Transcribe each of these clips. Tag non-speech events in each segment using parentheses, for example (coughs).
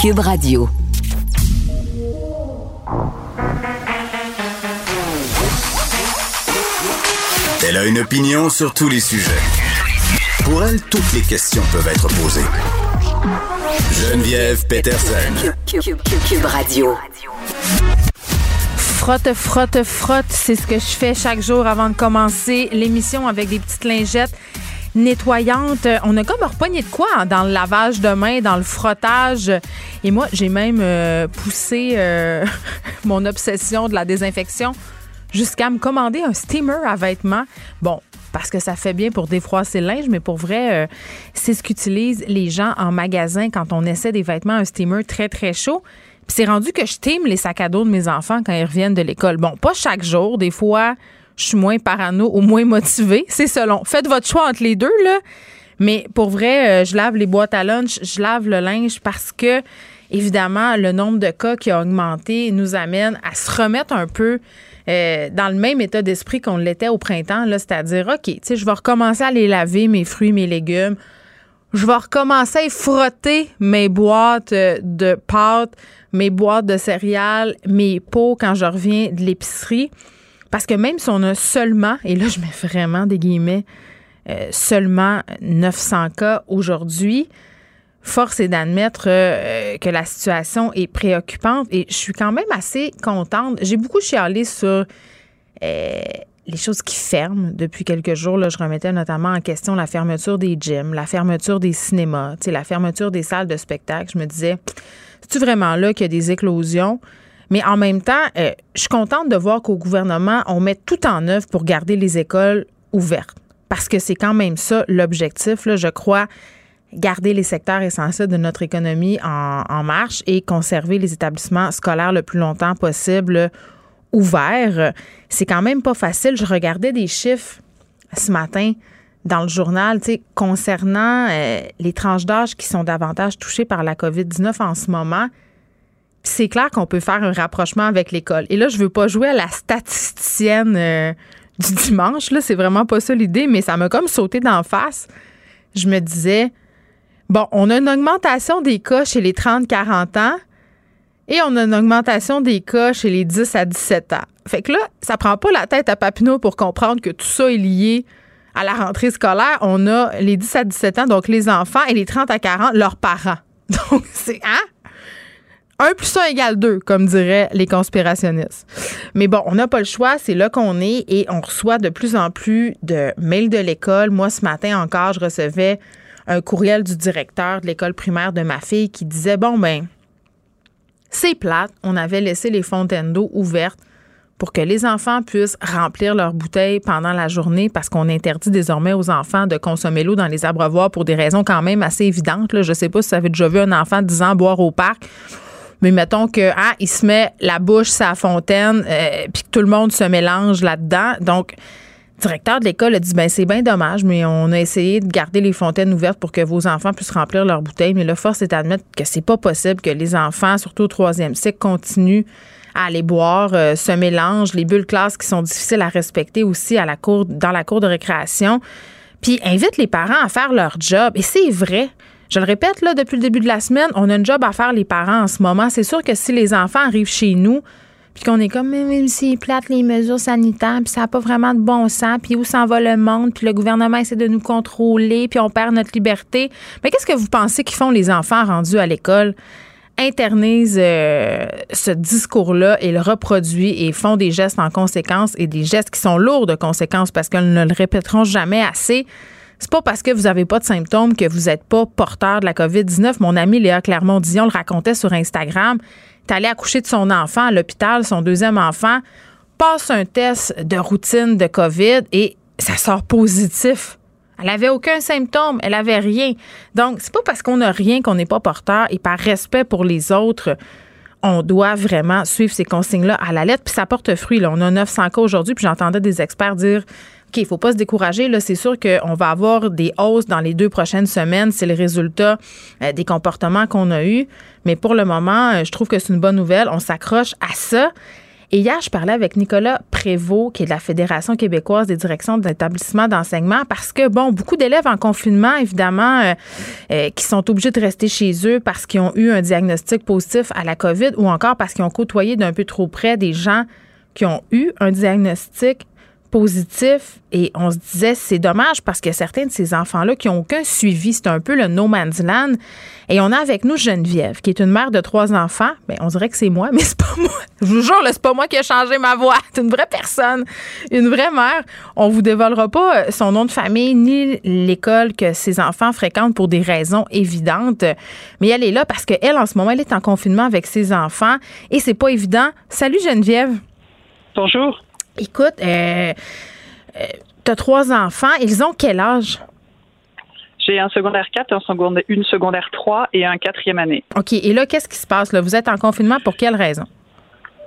Cube Radio. Elle a une opinion sur tous les sujets. Pour elle, toutes les questions peuvent être posées. Geneviève Peterson. Cube, Radio. Frotte, frotte, frotte, c'est ce que je fais chaque jour avant de commencer l'émission avec des petites lingettes nettoyantes. On a comme repogné de quoi hein, dans le lavage de main, dans le frottage. Et moi, j'ai même euh, poussé euh, (laughs) mon obsession de la désinfection jusqu'à me commander un steamer à vêtements. Bon, parce que ça fait bien pour défroisser le linge, mais pour vrai, euh, c'est ce qu'utilisent les gens en magasin quand on essaie des vêtements, un steamer très, très chaud. Puis c'est rendu que je steam les sacs à dos de mes enfants quand ils reviennent de l'école. Bon, pas chaque jour, des fois, je suis moins parano ou moins motivée. C'est selon. Faites votre choix entre les deux, là. Mais pour vrai, euh, je lave les boîtes à lunch, je lave le linge parce que, évidemment, le nombre de cas qui a augmenté nous amène à se remettre un peu euh, dans le même état d'esprit qu'on l'était au printemps, c'est-à-dire, OK, tu je vais recommencer à les laver, mes fruits, mes légumes. Je vais recommencer à frotter mes boîtes euh, de pâtes, mes boîtes de céréales, mes pots quand je reviens de l'épicerie. Parce que même si on a seulement, et là, je mets vraiment des guillemets, euh, seulement 900 cas aujourd'hui, force est d'admettre euh, que la situation est préoccupante et je suis quand même assez contente. J'ai beaucoup chialé sur euh, les choses qui ferment depuis quelques jours. Là, je remettais notamment en question la fermeture des gyms, la fermeture des cinémas, la fermeture des salles de spectacle. Je me disais, c'est-tu vraiment là qu'il y a des éclosions? Mais en même temps, euh, je suis contente de voir qu'au gouvernement, on met tout en œuvre pour garder les écoles ouvertes. Parce que c'est quand même ça l'objectif, je crois garder les secteurs essentiels de notre économie en, marche et conserver les établissements scolaires le plus longtemps possible ouverts. C'est quand même pas facile. Je regardais des chiffres ce matin dans le journal concernant euh, les tranches d'âge qui sont davantage touchées par la COVID-19 en ce moment. C'est clair qu'on peut faire un rapprochement avec l'école. Et là, je veux pas jouer à la statisticienne euh, du dimanche. Là, c'est vraiment pas ça l'idée, mais ça m'a comme sauté d'en face. Je me disais, Bon, on a une augmentation des cas chez les 30-40 ans et on a une augmentation des cas chez les 10 à 17 ans. Fait que là, ça prend pas la tête à Papineau pour comprendre que tout ça est lié à la rentrée scolaire. On a les 10 à 17 ans, donc les enfants, et les 30 à 40, leurs parents. (laughs) Donc, c'est, hein? 1 plus 1 égale 2, comme diraient les conspirationnistes. Mais bon, on n'a pas le choix, c'est là qu'on est et on reçoit de plus en plus de mails de l'école. Moi, ce matin encore, je recevais un courriel du directeur de l'école primaire de ma fille qui disait bon ben c'est plate, on avait laissé les fontaines d'eau ouvertes pour que les enfants puissent remplir leurs bouteilles pendant la journée parce qu'on interdit désormais aux enfants de consommer l'eau dans les abreuvoirs pour des raisons quand même assez évidentes. Je sais pas si vous avez déjà vu un enfant de 10 ans boire au parc. Mais mettons que ah, il se met la bouche sa fontaine euh, puis que tout le monde se mélange là-dedans. Donc directeur de l'école a dit ben c'est bien dommage, mais on a essayé de garder les fontaines ouvertes pour que vos enfants puissent remplir leurs bouteilles. Mais là, force est d'admettre que c'est pas possible que les enfants, surtout au troisième cycle, continuent à aller boire, euh, se mélangent, les bulles classes qui sont difficiles à respecter aussi à la cour, dans la cour de récréation. Puis invite les parents à faire leur job. Et c'est vrai. Je le répète, là, depuis le début de la semaine, on a un job à faire les parents en ce moment. C'est sûr que si les enfants arrivent chez nous, puis qu'on est comme, même si plate les mesures sanitaires, puis ça n'a pas vraiment de bon sens, puis où s'en va le monde, puis le gouvernement essaie de nous contrôler, puis on perd notre liberté. Mais qu'est-ce que vous pensez qu'ils font les enfants rendus à l'école? internaisent euh, ce discours-là et le reproduisent et font des gestes en conséquence et des gestes qui sont lourds de conséquences parce qu'elles ne le répéteront jamais assez. C'est pas parce que vous n'avez pas de symptômes que vous n'êtes pas porteur de la COVID-19. Mon ami Léa Clermont-Dion le racontait sur Instagram est allé accoucher de son enfant à l'hôpital, son deuxième enfant, passe un test de routine de COVID et ça sort positif. Elle avait aucun symptôme, elle avait rien. Donc, c'est pas parce qu'on n'a rien qu'on n'est pas porteur et par respect pour les autres, on doit vraiment suivre ces consignes-là à la lettre. Puis ça porte fruit. On a 900 cas aujourd'hui, puis j'entendais des experts dire OK, il ne faut pas se décourager. Là, c'est sûr qu'on va avoir des hausses dans les deux prochaines semaines. C'est le résultat euh, des comportements qu'on a eus. Mais pour le moment, euh, je trouve que c'est une bonne nouvelle. On s'accroche à ça. Et hier, je parlais avec Nicolas Prévost, qui est de la Fédération québécoise des directions d'établissements d'enseignement, parce que, bon, beaucoup d'élèves en confinement, évidemment, euh, qui sont obligés de rester chez eux parce qu'ils ont eu un diagnostic positif à la COVID ou encore parce qu'ils ont côtoyé d'un peu trop près des gens qui ont eu un diagnostic positif et on se disait c'est dommage parce que certains de ces enfants-là qui n'ont aucun suivi, c'est un peu le no man's land. Et on a avec nous Geneviève, qui est une mère de trois enfants. Bien, on dirait que c'est moi, (laughs) mais c'est pas moi. Je vous jure, c'est pas moi qui ai changé ma voix. (laughs) C'est une vraie personne, une vraie mère. On vous dévoilera pas euh, son nom de famille ni l'école que ses enfants fréquentent pour des raisons évidentes. Mais elle est là parce qu'elle, en ce moment, elle est en confinement avec ses enfants et c'est pas évident. Salut Geneviève. Bonjour. Écoute, euh, euh, tu as trois enfants. Ils ont quel âge? J'ai un secondaire 4, un secondaire, une secondaire 3 et un quatrième année. OK. Et là, qu'est-ce qui se passe? Là? Vous êtes en confinement pour quelle raison?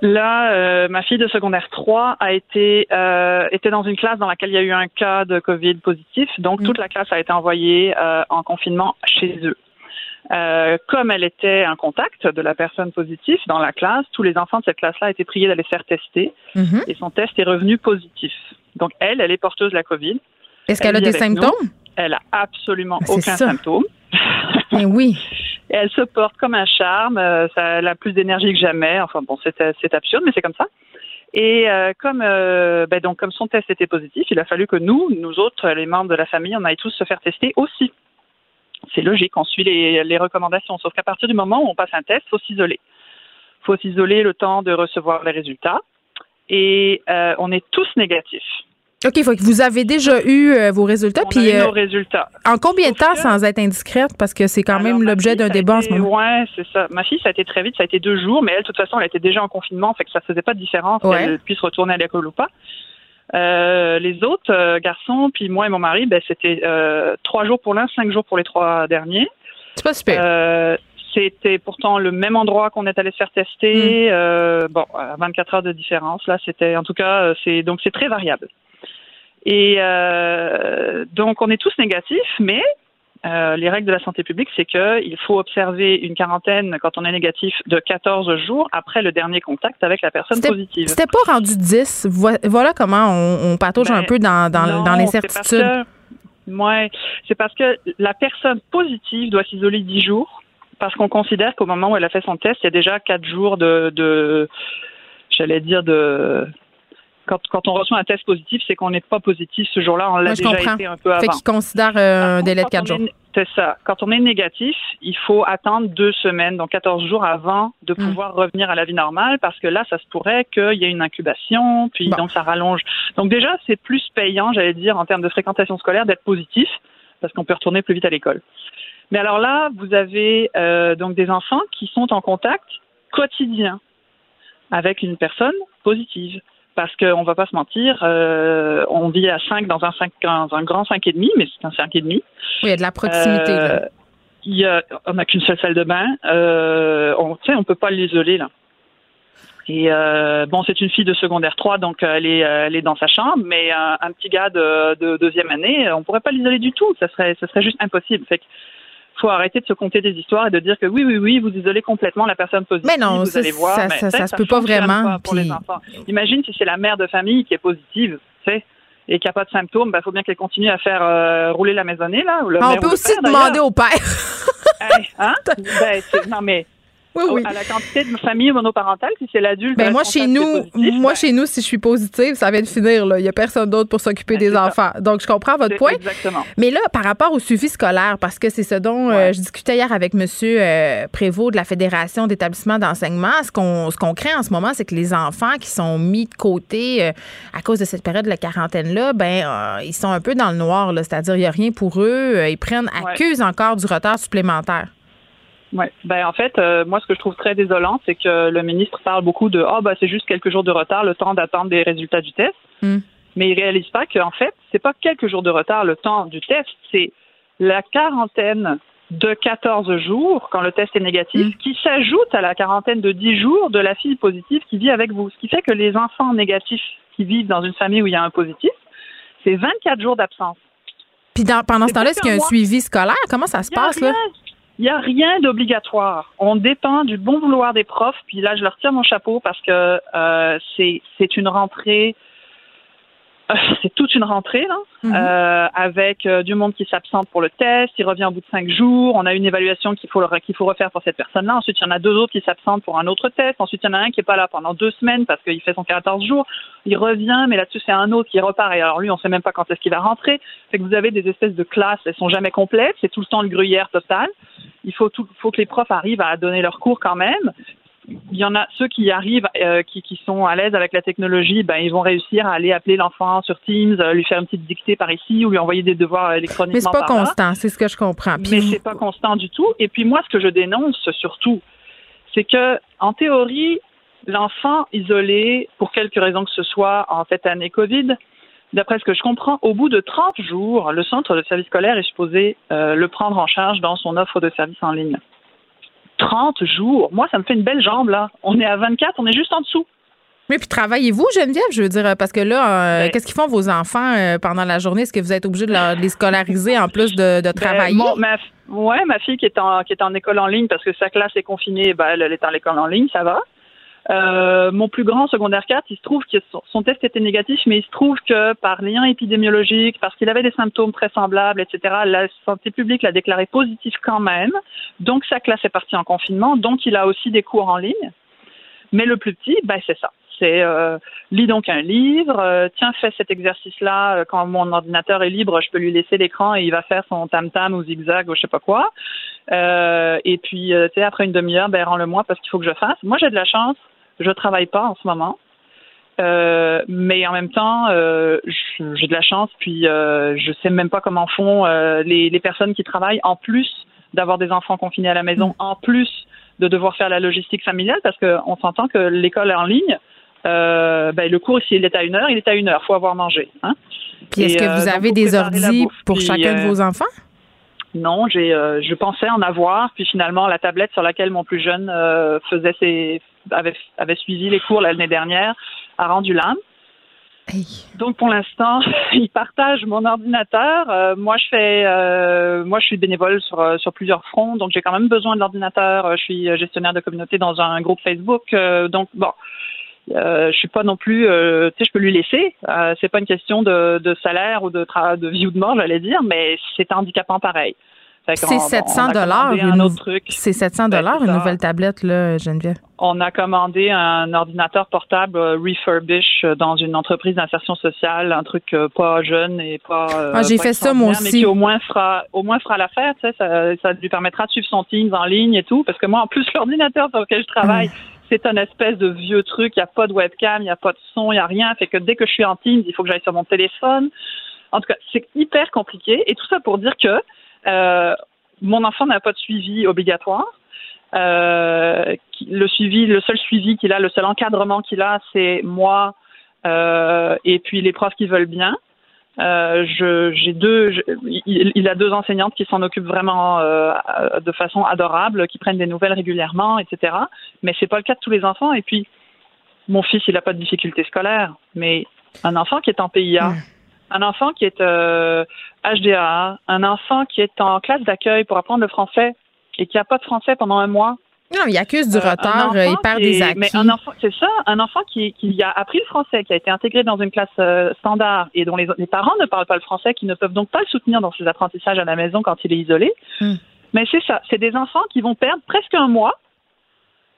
Là, euh, ma fille de secondaire 3 a été euh, était dans une classe dans laquelle il y a eu un cas de Covid positif. Donc, mm. toute la classe a été envoyée euh, en confinement chez eux. Euh, comme elle était un contact de la personne positive dans la classe, tous les enfants de cette classe-là étaient priés d'aller faire tester mm-hmm. et son test est revenu positif. Donc elle, elle est porteuse de la COVID. Est-ce qu'elle a des symptômes? Elle a absolument ben, aucun symptôme. (laughs) Mais oui. elle se porte comme un charme. Euh, ça, elle a plus d'énergie que jamais. Enfin bon, c'est absurde, mais c'est comme ça. Et euh, comme euh, ben donc comme son test était positif, il a fallu que nous, nous autres, les membres de la famille, on aille tous se faire tester aussi c'est logique, on suit les, recommandations. Sauf qu'à partir du moment où on passe un test, il faut s'isoler. Il faut s'isoler le temps de recevoir les résultats. Et euh, on est tous négatifs. OK, faut que vous avez déjà eu euh, vos résultats. On puis, a eu euh, nos résultats. En combien de temps, sans être indiscrète, parce que c'est quand même l'objet d'un débat en ce moment? Oui, c'est ça. Ma fille, ça a été très vite, ça a été deux jours, mais elle, de toute façon, elle était déjà en confinement, fait que ça faisait pas de différence qu'elle puisse retourner à l'école ou pas. Euh, les autres euh, garçons, puis moi et mon mari, ben, c'était euh, trois jours pour l'un, cinq jours pour les trois derniers. C'est pas super. c'était pourtant le même endroit qu'on est allé se faire tester. Mm. bon, à 24 heures de différence. Là, c'était en tout cas, c'est donc c'est très variable. Et donc on est tous négatifs, mais euh, les règles de la santé publique, c'est qu'il faut observer une quarantaine quand on est négatif de 14 jours après le dernier contact avec la personne positive. C'était pas rendu 10. Voilà comment on, patauge un ben, peu dans, dans, dans l'incertitude. Ouais, c'est parce que la personne positive doit s'isoler 10 jours parce qu'on considère qu'au moment où elle a fait son test, il y a déjà 4 jours de, de j'allais dire de quand, quand, on reçoit un test positif, c'est qu'on n'est pas positif ce jour-là. On l'a déjà été un peu avant. Fait qu'ils considèrent euh, un délai de 4 jours. C'est ça. Quand on est négatif, il faut attendre deux semaines, donc 14 jours avant de hmm. pouvoir revenir à la vie normale, parce que là, ça se pourrait qu'il y ait une incubation, puis donc ça rallonge. Donc déjà, c'est plus payant, j'allais dire, en termes de fréquentation scolaire, d'être positif, parce qu'on peut retourner plus vite à l'école. Mais alors là, vous avez euh, donc des enfants qui sont en contact quotidien avec une personne positive parce qu'on va pas se mentir, euh, on vit à 5 dans un, 5, dans un grand 5,5, mais c'est un 5,5. Oui, il y a de la proximité. Euh, il y a, on n'a qu'une seule salle de bain. Euh, on ne on peut pas l'isoler là. Et euh, bon, c'est une fille de secondaire 3, donc elle est, elle est dans sa chambre, mais un, un petit gars de, de, deuxième année, on pourrait pas l'isoler du tout. Ça serait, ça serait juste impossible. Fait que faut arrêter de se compter des histoires et de dire que oui, oui, oui, vous isolez complètement la personne positive. Mais non, vous allez voir, ça, ça, ça, se peut pas vraiment. pour les enfants. Imagine si c'est la mère de famille qui est positive, tu sais et qui n'a pas de symptômes, il ben, faut bien qu'elle continue à faire euh, rouler la maisonnée. Là, le on peut aussi demander au père. hein? (laughs) ben, non, mais oui, oui. à la quantité de famille monoparentale, si c'est l'adulte. Ben moi chez nous, moi ben chez nous, si je suis positive, ça vient de finir. Là. Il n'y a personne d'autre pour s'occuper ben, des enfants. Donc je comprends votre point. Exactement. Mais là, par rapport au suivi scolaire, parce que c'est ce dont euh, je discutais hier avec Monsieur euh, Prévost de la Fédération d'établissements d'enseignement, ce qu'on ce qu'on craint en ce moment, c'est que les enfants qui sont mis de côté euh, à cause de cette période de la quarantaine là, ben ils sont un peu dans le noir. C'est-à-dire il n'y a rien pour eux. Ils prennent accusent encore du retard supplémentaire. Ouais. Ben en fait, euh, moi ce que je trouve très désolant, c'est que le ministre parle beaucoup de ah oh, bah c'est juste quelques jours de retard, le temps d'attendre des résultats du test. Hmm. Mais il réalise pas qu'en fait, c'est pas quelques jours de retard le temps du test, c'est la quarantaine de 14 jours quand le test est négatif, hmm. qui s'ajoute à la quarantaine de 10 jours de la fille positive qui vit avec vous. Ce qui fait que les enfants négatifs qui vivent dans une famille où il y a un positif, c'est 24 jours d'absence. Puis pendant ce temps-là, est-ce qu'il y a un suivi scolaire? Comment ça se passe, là? Il n'y a rien d'obligatoire. On dépend du bon vouloir des profs. Puis là, je leur tire mon chapeau parce que euh, c'est une rentrée c'est toute une rentrée là, mhm. euh, avec euh, du monde qui s'absente pour le test, il revient au bout de cinq jours, on a une évaluation qu'il faut qu'il faut refaire pour cette personne-là. Ensuite, il y en a deux autres qui s'absentent pour un autre test. Ensuite, il y en a un qui est pas là pendant deux semaines parce qu'il fait son 14 jours. Il revient, mais là-dessus c'est un autre qui repart. Et alors lui, on sait même pas quand est-ce qu'il va rentrer. Fait que vous avez des espèces de classes, elles sont jamais complètes. C'est tout le temps le gruyère total. Il faut tout, faut que les profs arrivent à donner leurs cours quand même il y en a ceux qui arrivent, euh, qui, qui, sont à l'aise avec la technologie, ben ils vont réussir à aller appeler l'enfant sur Teams, euh, lui faire une petite dictée par ici ou lui envoyer des devoirs électroniquement. Mais c'est pas constant, c'est ce que je comprends. Mais c'est pas constant du tout. Et puis moi, ce que je dénonce surtout, c'est que en théorie, l'enfant isolé, pour quelque raison que ce soit en cette année Covid, d'après ce que je comprends, au bout de 30 jours, le centre de service scolaire est supposé euh, le prendre en charge dans son offre de service en ligne. 30 jours. Moi, ça me fait une belle jambe, là. On est à 24, on est juste en dessous. Mais puis travaillez-vous, Geneviève, je veux dire, parce que là, euh, ben qu'est-ce qu'ils font vos enfants euh, pendant la journée? Est-ce que vous êtes obligé de, les scolariser en plus de, ben, travailler? ma, ouais, ma fille qui est, en, qui est en école en ligne parce que sa classe est confinée, ben, elle, est en école en ligne, ça va. Euh, mon plus grand secondaire 4, il se trouve que son, test était négatif, mais il se trouve que par lien épidémiologique, parce qu'il avait des symptômes très semblables, etc., la santé publique l'a déclaré positif quand même. Donc sa classe est partie en confinement, donc il a aussi des cours en ligne. Mais le plus petit, ben, c'est ça. C'est euh, lis donc un livre, euh, tiens, fais cet exercice-là, euh, quand mon ordinateur est libre, je peux lui laisser l'écran et il va faire son tam-tam ou zigzag ou je sais pas quoi. et puis, tu sais, après une demi-heure, ben, rends-le moi parce qu'il faut que je fasse. Moi, j'ai de la chance, je travaille pas en ce moment. Euh, mais en même temps, euh, j'ai de la chance, puis euh, je sais même pas comment font euh, les, les, personnes qui travaillent en plus d'avoir des enfants confinés à la maison, mm. en plus de devoir faire la logistique familiale, parce qu'on s'entend que l'école est en ligne. Ben, le cours, s'il est à une heure, il est à une heure. faut avoir mangé. Hein? Puis est-ce que vous avez des ordis pour chacun de vos enfants? Non, j'ai, je pensais en avoir, puis finalement la tablette sur laquelle mon plus jeune faisait ses avait, avait suivi les cours l'année dernière a rendu l'âme. Donc pour l'instant, (laughs) il partage mon ordinateur. Euh, moi, je fais, euh, moi, je suis bénévole sur euh, sur plusieurs fronts, donc j'ai quand même besoin de l'ordinateur. Je suis gestionnaire de communauté dans un groupe Facebook, donc bon, je suis pas non plus, tu sais, je peux lui laisser. c'est pas une question de, de salaire ou de de vie ou de mort, j'allais dire, mais c'est handicapant pareil. C'est 700 dollars un autre truc. C'est 700 ben, dollars une nouvelle tablette là, Geneviève. On a commandé un ordinateur portable euh, refurbish euh, dans une entreprise d'insertion sociale, un truc euh, pas jeune et pas. Ah, j'ai fait ça moi aussi. Mais qui au moins fera, au moins fera l'affaire, tu sais, ça, ça, lui permettra de suivre son Teams en ligne et tout, parce que moi en plus (laughs) l'ordinateur sur lequel je travaille. Mm. C'est un espèce de vieux truc. Il n'y a pas de webcam, il n'y a pas de son, il n'y a rien. Fait que dès que je suis en Teams, il faut que j'aille sur mon téléphone. En tout cas, c'est hyper compliqué. Et tout ça pour dire que euh, mon enfant n'a pas de suivi obligatoire. Euh, le suivi, le seul suivi qu'il a, le seul encadrement qu'il a, c'est moi euh, et puis les profs qui veulent bien. Euh, j'ai deux, il, a deux enseignantes qui s'en occupent vraiment de façon adorable, qui prennent des nouvelles régulièrement, etc. Mais c'est pas le cas de tous les enfants. Et puis, mon fils, il n'a pas de difficultés scolaires, mais un enfant qui est en PIA, un enfant qui est euh, HDA, un enfant qui est en classe d'accueil pour apprendre le français et qui n'a pas de français pendant un mois. Non, il accuse du euh, retard, il perd des acquis. Mais un enfant, c'est ça, un enfant qui, qui a appris le français, qui a été intégré dans une classe euh, standard et dont les, parents ne parlent pas le français, qui ne peuvent donc pas le soutenir dans ses apprentissages à la maison quand il est isolé. Hmm. Mais c'est ça, c'est des enfants qui vont perdre presque un mois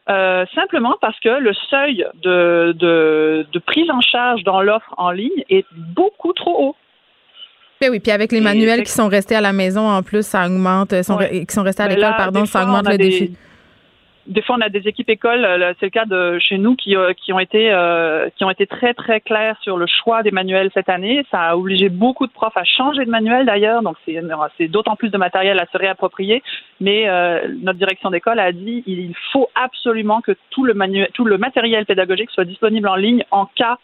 euh, simplement parce que le seuil de, de, de prise en charge dans l'offre en ligne est beaucoup trop haut. Ben oui, puis avec les manuels qui sont restés à la maison, en plus, ça augmente, sont, qui sont restés à l'école, pardon, ça augmente le défi des fois, on a des équipes écoles, euh, c'est le cas de chez nous, qui, euh, qui ont été euh, qui ont été très très clairs sur le choix des manuels cette année. Ça a obligé beaucoup de profs à changer de manuel d'ailleurs, donc c'est d'autant plus de matériel à se réapproprier. Mais notre direction d'école a dit il faut absolument que tout le manuel, tout le matériel pédagogique soit disponible en ligne en cas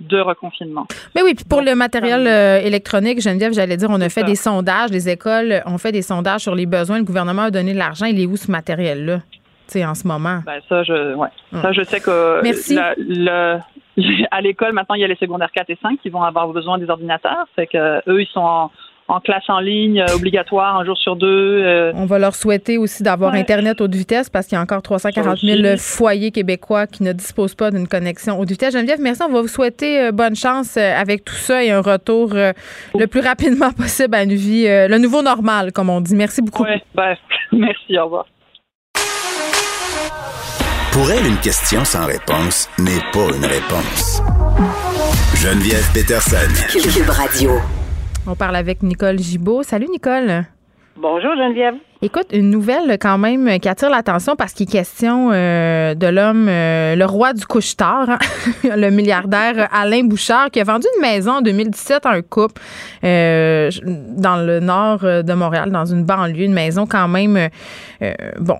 de reconfinement. Mais oui, puis pour le matériel électronique, Geneviève, j'allais dire, on a fait des sondages, les écoles ont fait des sondages sur les besoins, le gouvernement a donné de l'argent, il est où ce matériel-là? En ce moment. Ben, ça, je, ouais. ça, je sais que Merci. (laughs) à l'école, maintenant, il y a les secondaires 4 et 5 qui vont avoir besoin des ordinateurs. C'est que eux, ils sont en, en classe en ligne obligatoire un jour sur deux. On va leur souhaiter aussi d'avoir Internet haute vitesse parce qu'il y a encore 340 000 foyers québécois qui ne disposent pas d'une connexion haute vitesse. Geneviève, merci. On va vous souhaiter bonne chance avec tout ça et un retour le plus rapidement (laughs) possible à une vie, le nouveau normal, comme on dit. Merci beaucoup. Oui, bref. (laughs) Merci. Au revoir. Pour elle, une question sans réponse n'est pas une réponse. Geneviève Peterson. Cube Radio. On parle avec Nicole Gibaud. Salut, Nicole. Bonjour Geneviève. Écoute, une nouvelle quand même qui attire l'attention parce qu'il est question euh, de l'homme, euh, le roi du couche-tard, hein, (laughs) le milliardaire Alain Bouchard, qui a vendu une maison en 2017 à un couple euh, dans le nord de Montréal, dans une banlieue, une maison quand même, bon,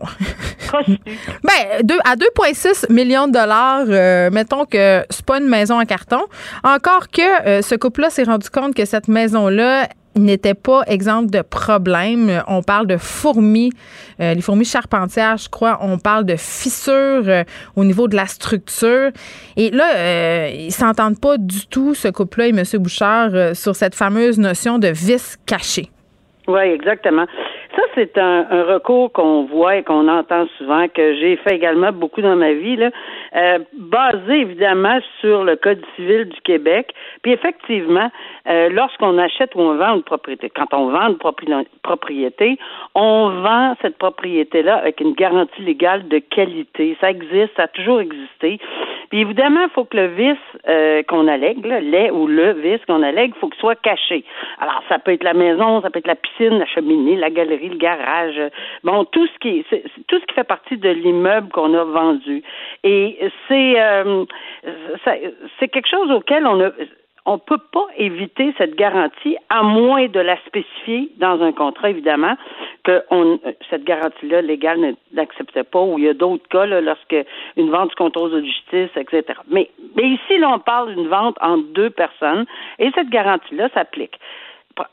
(laughs) ben, deux, à 2,6 millions de dollars, mettons que c'est pas une maison en carton. Encore que ce couple-là s'est rendu compte que cette maison-là n'était pas exemple de problème. On parle de fourmis, euh, les fourmis charpentières, je crois. On parle de fissures euh, au niveau de la structure. Et là, euh, ils s'entendent pas du tout, ce couple-là et M. Bouchard, sur cette fameuse notion de vis caché. Oui, exactement. Ça, c'est un, recours qu'on voit et qu'on entend souvent, que j'ai fait également beaucoup dans ma vie, là, euh, basé évidemment sur le Code civil du Québec. Puis effectivement, euh, lorsqu'on achète ou on vend une propriété, quand on vend une propriété, on vend cette propriété-là avec une garantie légale de qualité. Ça existe, ça a toujours existé. Puis évidemment, il faut que le vice euh, qu'on allègue, là, ou le vice qu'on allègue, il faut qu'il soit caché. Alors, ça peut être la maison, ça peut être la piscine, la cheminée, la galerie, le garage, bon, tout ce qui est, tout ce qui fait partie de l'immeuble qu'on a vendu. Et c'est euh, c'est quelque chose auquel on a on ne peut pas éviter cette garantie à moins de la spécifier dans un contrat, évidemment, que cette garantie-là légale n'acceptait pas, ou il y a d'autres cas, là, lorsque une vente du contrôle de justice, etc. Mais, mais ici, là, on parle d'une vente entre deux personnes, et cette garantie-là s'applique.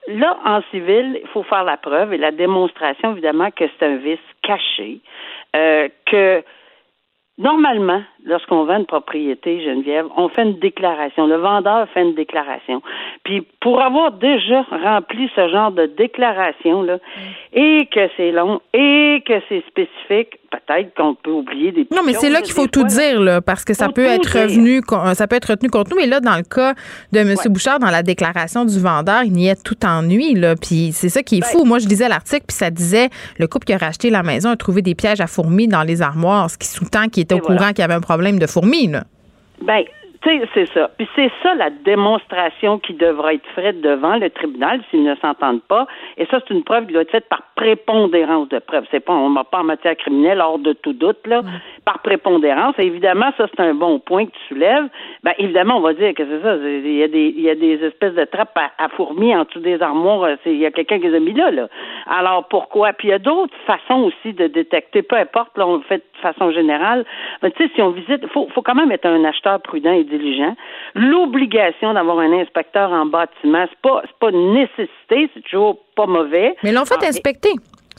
Là, en civil, il faut faire la preuve et la démonstration, évidemment, que c'est un vice caché, euh, que Normalement, lorsqu'on vend une propriété, Geneviève, on fait une déclaration. Le vendeur fait une déclaration. Puis pour avoir déjà rempli ce genre de déclaration là, et que c'est long et que c'est spécifique, peut-être qu'on peut oublier des Non, mais c'est là qu'il faut tout dire là, parce que ça peut être revenu, ça peut être retenu contre nous. Mais là, dans le cas de M. Bouchard, dans la déclaration du vendeur, il n'y est tout ennui là. Puis c'est ça qui est ben fou. Moi, je lisais l'article, puis ça disait le couple qui a racheté la maison a trouvé des pièges à fourmis dans les armoires, ce qui sous-tend qu'il au courant qu'il y avait un problème de fourmis, là. Ben, tu sais, c'est ça. Puis c'est ça la démonstration qui devra être faite devant le tribunal s'ils ne s'entendent pas. Et ça, c'est une preuve qui doit être faite par prépondérance de preuve. C'est pas, on n'a pas en matière criminelle hors de tout doute, là, par prépondérance. Et évidemment, ça, c'est un bon point que tu soulèves. Ben, évidemment, on va dire que c'est ça. Il y a des, il y a des espèces de trappes à, fourmis en dessous des armoires. Il y a quelqu'un qui les a mis là, là. Alors, pourquoi? Puis il y a d'autres façons aussi de détecter. Peu importe, là, on le fait de façon générale. Mais tu sais, si on visite, faut, faut quand même être un acheteur prudent et diligent. L'obligation d'avoir un inspecteur en bâtiment, c'est pas, pas une nécessité, c'est toujours pas mauvais. Mais l'ont fait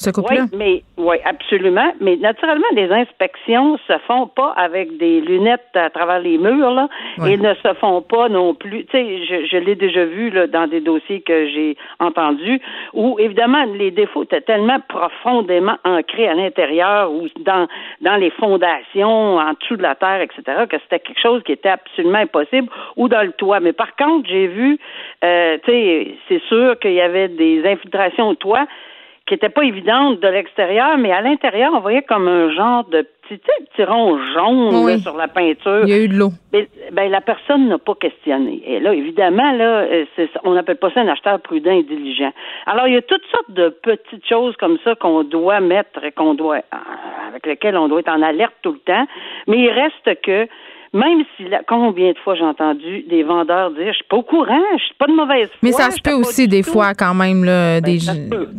inspecter. Oui, mais oui, absolument. Mais naturellement, les inspections se font pas avec des lunettes à travers les murs, là, et ne se font pas non plus. Tu sais, je, je l'ai déjà vu là, dans des dossiers que j'ai entendus, où évidemment les défauts étaient tellement profondément ancrés à l'intérieur ou dans dans les fondations, en dessous de la terre, etc., que c'était quelque chose qui était absolument impossible, ou dans le toit. Mais par contre, j'ai vu, euh, tu sais, c'est sûr qu'il y avait des infiltrations au toit qui n'était pas évidente de l'extérieur, mais à l'intérieur, on voyait comme un genre de petit, petit rond jaune sur la peinture. Il y a eu de l'eau. Ben, la personne n'a pas questionné. Et là, évidemment, là, euh, on n'appelle pas ça un acheteur prudent et diligent. Alors, il y a toutes sortes de petites choses comme ça qu'on doit mettre, qu'on doit, euh, avec lesquelles on doit être en alerte tout le temps. Mais il reste que même si, combien de fois j'ai entendu des vendeurs dire, je suis pas au courant, je suis pas de mauvaise foi. Mais ça se peut aussi des fois quand même, là, ben, des,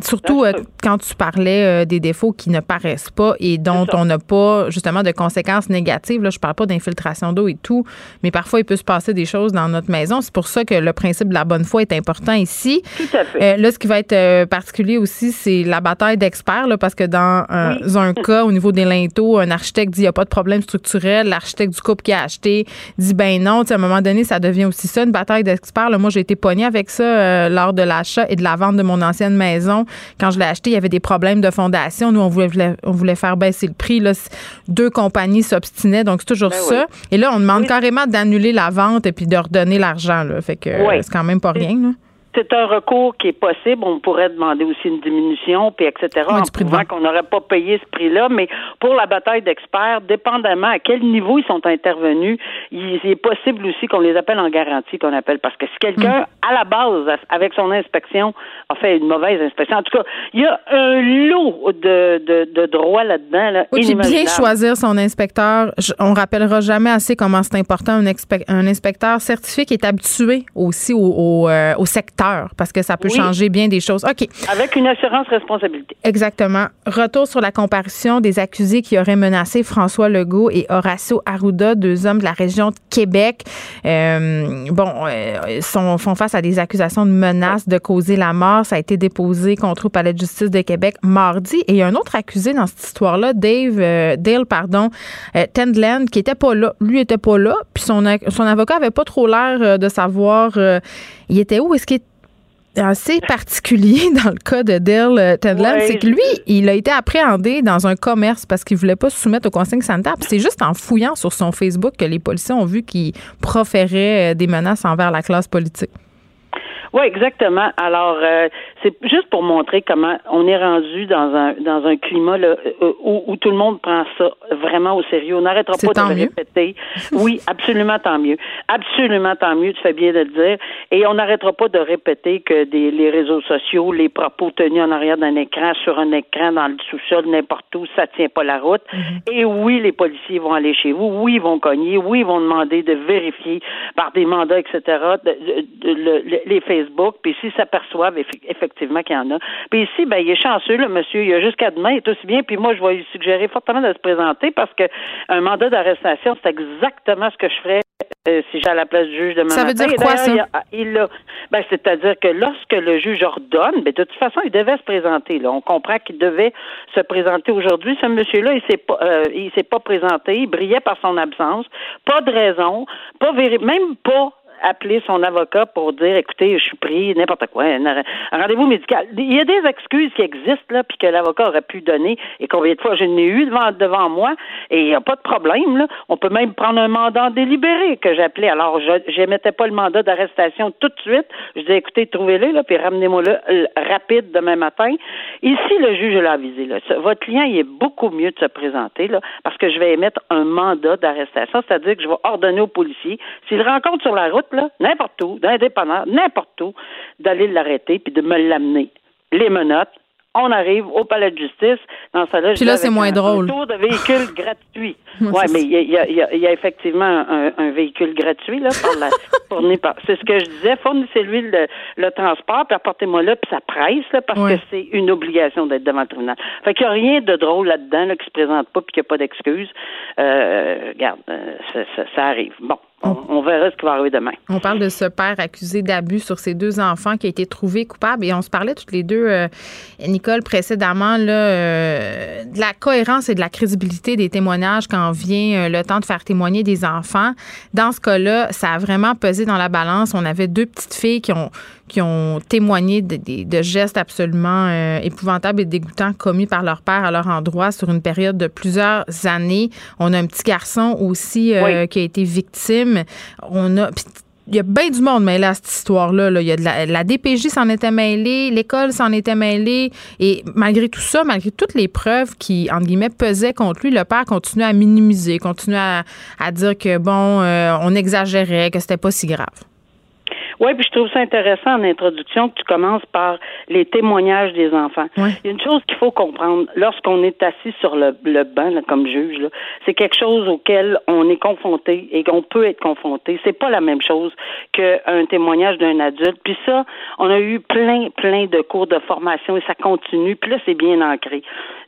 surtout euh, quand tu parlais euh, des défauts qui ne paraissent pas et dont on n'a pas justement de conséquences négatives. Là, je parle pas d'infiltration d'eau et tout, mais parfois il peut se passer des choses dans notre maison. C'est pour ça que le principe de la bonne foi est important ici. Tout à fait. Euh, là, ce qui va être particulier aussi, c'est la bataille d'experts, parce que dans un cas, au niveau des linteaux, un architecte dit il n'y a pas de problème structurel, l'architecte du couple qui a acheter, dit ben non. à un moment donné, ça devient aussi ça, une bataille d'experts. Moi, j'ai été pognée avec ça euh, lors de l'achat et de la vente de mon ancienne maison. Quand je l'ai acheté, il y avait des problèmes de fondation. Nous, on voulait, on voulait faire baisser le prix. Là, deux compagnies s'obstinaient, donc c'est toujours ben ça. Et là, on demande carrément d'annuler la vente et puis de redonner l'argent. Fait que c'est quand même pas rien. Là c'est un recours qui est possible. On pourrait demander aussi une diminution, puis etc. en prouvant qu'on n'aurait pas payé ce prix-là. Mais pour la bataille d'experts, dépendamment à quel niveau ils sont intervenus, il est possible aussi qu'on les appelle en garantie, qu'on appelle. Parce que si quelqu'un, mm. à la base, avec son inspection, a fait une mauvaise inspection, en tout cas, il y a un lot de, de, de droits là-dedans. Là, oui, bien choisir son inspecteur. on rappellera jamais assez comment c'est important un, un, inspecteur certifié qui est habitué aussi au, au, euh, au secteur parce que ça peut changer bien des choses. OK. Avec une assurance responsabilité. Exactement. Retour sur la comparution des accusés qui auraient menacé François Legault et Horacio Arruda, deux hommes de la région de Québec. Euh, bon, euh, sont, font face à des accusations de menaces de causer la mort. Ça a été déposé contre le palais de justice de Québec mardi. Et il y a un autre accusé dans cette histoire-là, Dave, euh, Dale, pardon, Tendland, qui était pas là. Lui était pas là. Puis son, son avocat avait pas trop l'air de savoir il était où? Est-ce qu'il assez particulier (laughs) dans le cas de Dale euh, Tedland, c'est que lui, il a été appréhendé dans un commerce parce qu'il voulait pas se soumettre aux consignes sanitaires. c'est juste en fouillant sur son Facebook que les policiers ont vu qu'il proférait euh, des menaces envers la classe politique. Oui, exactement. Alors, euh, c'est juste pour montrer comment on est rendu dans un dans un climat là, euh, où, où, tout le monde prend ça vraiment au sérieux. On n'arrêtera pas de le répéter. Oui, (laughs) absolument tant mieux. Absolument tant mieux, tu fais bien de le dire. Et on n'arrêtera pas de répéter que des, les réseaux sociaux, les propos tenus en arrière d'un écran, sur un écran, dans le sous-sol, n'importe où, ça tient pas la route. Mm-hmm. Et oui, les policiers vont aller chez vous. Oui, ils vont cogner. Oui, ils vont demander de vérifier par des mandats, etc., de, les faits Facebook, puis s'ils s'aperçoivent effectivement qu'il y en a. Puis ici, ben, il est chanceux, le monsieur, il a jusqu'à demain, il est aussi bien, puis moi, je vais lui suggérer fortement de se présenter parce qu'un mandat d'arrestation, c'est exactement ce que je ferais euh, si j'ai à la place du juge de Ça veut dire quoi, ça? Il, ben, c'est-à-dire que lorsque le juge ordonne, ben, de toute façon, il devait se présenter. Là. On comprend qu'il devait se présenter aujourd'hui. Ce monsieur-là, il s'est pas, euh, il s'est pas présenté. Il brillait par son absence. Pas de raison. Pas même pas appeler son avocat pour dire écoutez, je suis pris, n'importe quoi, un, rendez-vous médical. Il y a des excuses qui existent là, puis que l'avocat aurait pu donner. Et combien de fois je n'ai eu devant, devant moi, et il n'y a pas de problème. Là. On peut même prendre un mandat délibéré que j'appelais. Alors, je n'émettais pas le mandat d'arrestation tout de suite. Je disais écoutez, trouvez-le, là, puis ramenez-moi le rapide demain matin. Ici, le juge l'a avisé. Là. Votre client, il est beaucoup mieux de se présenter là, parce que je vais émettre un mandat d'arrestation, c'est-à-dire que je vais ordonner au policier, s'il rencontre sur la route, n'importe où, d'indépendant, n'importe où, d'aller l'arrêter puis de me l'amener. Les menottes, on arrive au palais de justice. Dans ça là, Puis là, c'est moins drôle. Un tour de véhicule (laughs) gratuit. oui, mais il y a, y, a, effectivement un, véhicule gratuit là, (laughs) par C'est ce que je disais. Fournissez-lui le, le, transport, puis apportez-moi là, puis ça presse là, parce que c'est une obligation d'être devant le tribunal. Fait qu'il n'y a rien de drôle là-dedans là, qui se présente pas, puis qu'il n'y a pas d'excuses. Euh, regarde, euh, ça, ça arrive. Bon. On, verra ce qui va arriver demain. On parle de ce père accusé d'abus sur ses deux enfants qui a été trouvé coupable et on se parlait toutes les deux, euh, Nicole, précédemment, là, euh, de la cohérence et de la crédibilité des témoignages quand vient euh, le temps de faire témoigner des enfants. Dans ce cas-là, ça a vraiment pesé dans la balance. On avait deux petites filles qui ont qui ont témoigné de, gestes absolument euh, épouvantables et dégoûtants commis par leur père à leur endroit sur une période de plusieurs années. On a un petit garçon aussi euh, qui a été victime. On a il y a bien du monde mêlé à cette histoire-là. Il y a de la, DPJ s'en était mêlée, l'école s'en était mêlée. Et malgré tout ça, malgré toutes les preuves qui, entre guillemets, pesaient contre lui, le père continuait à minimiser, continuait à, dire que, bon, euh, on exagérait, que c'était pas si grave. Oui, puis je trouve ça intéressant en introduction que tu commences par les témoignages des enfants. Il y a une chose qu'il faut comprendre lorsqu'on est assis sur le, le banc comme juge, c'est quelque chose auquel on est confronté et qu'on peut être confronté. C'est pas la même chose qu'un témoignage d'un adulte. Puis ça, on a eu plein, plein de cours de formation et ça continue. Puis là, c'est bien ancré.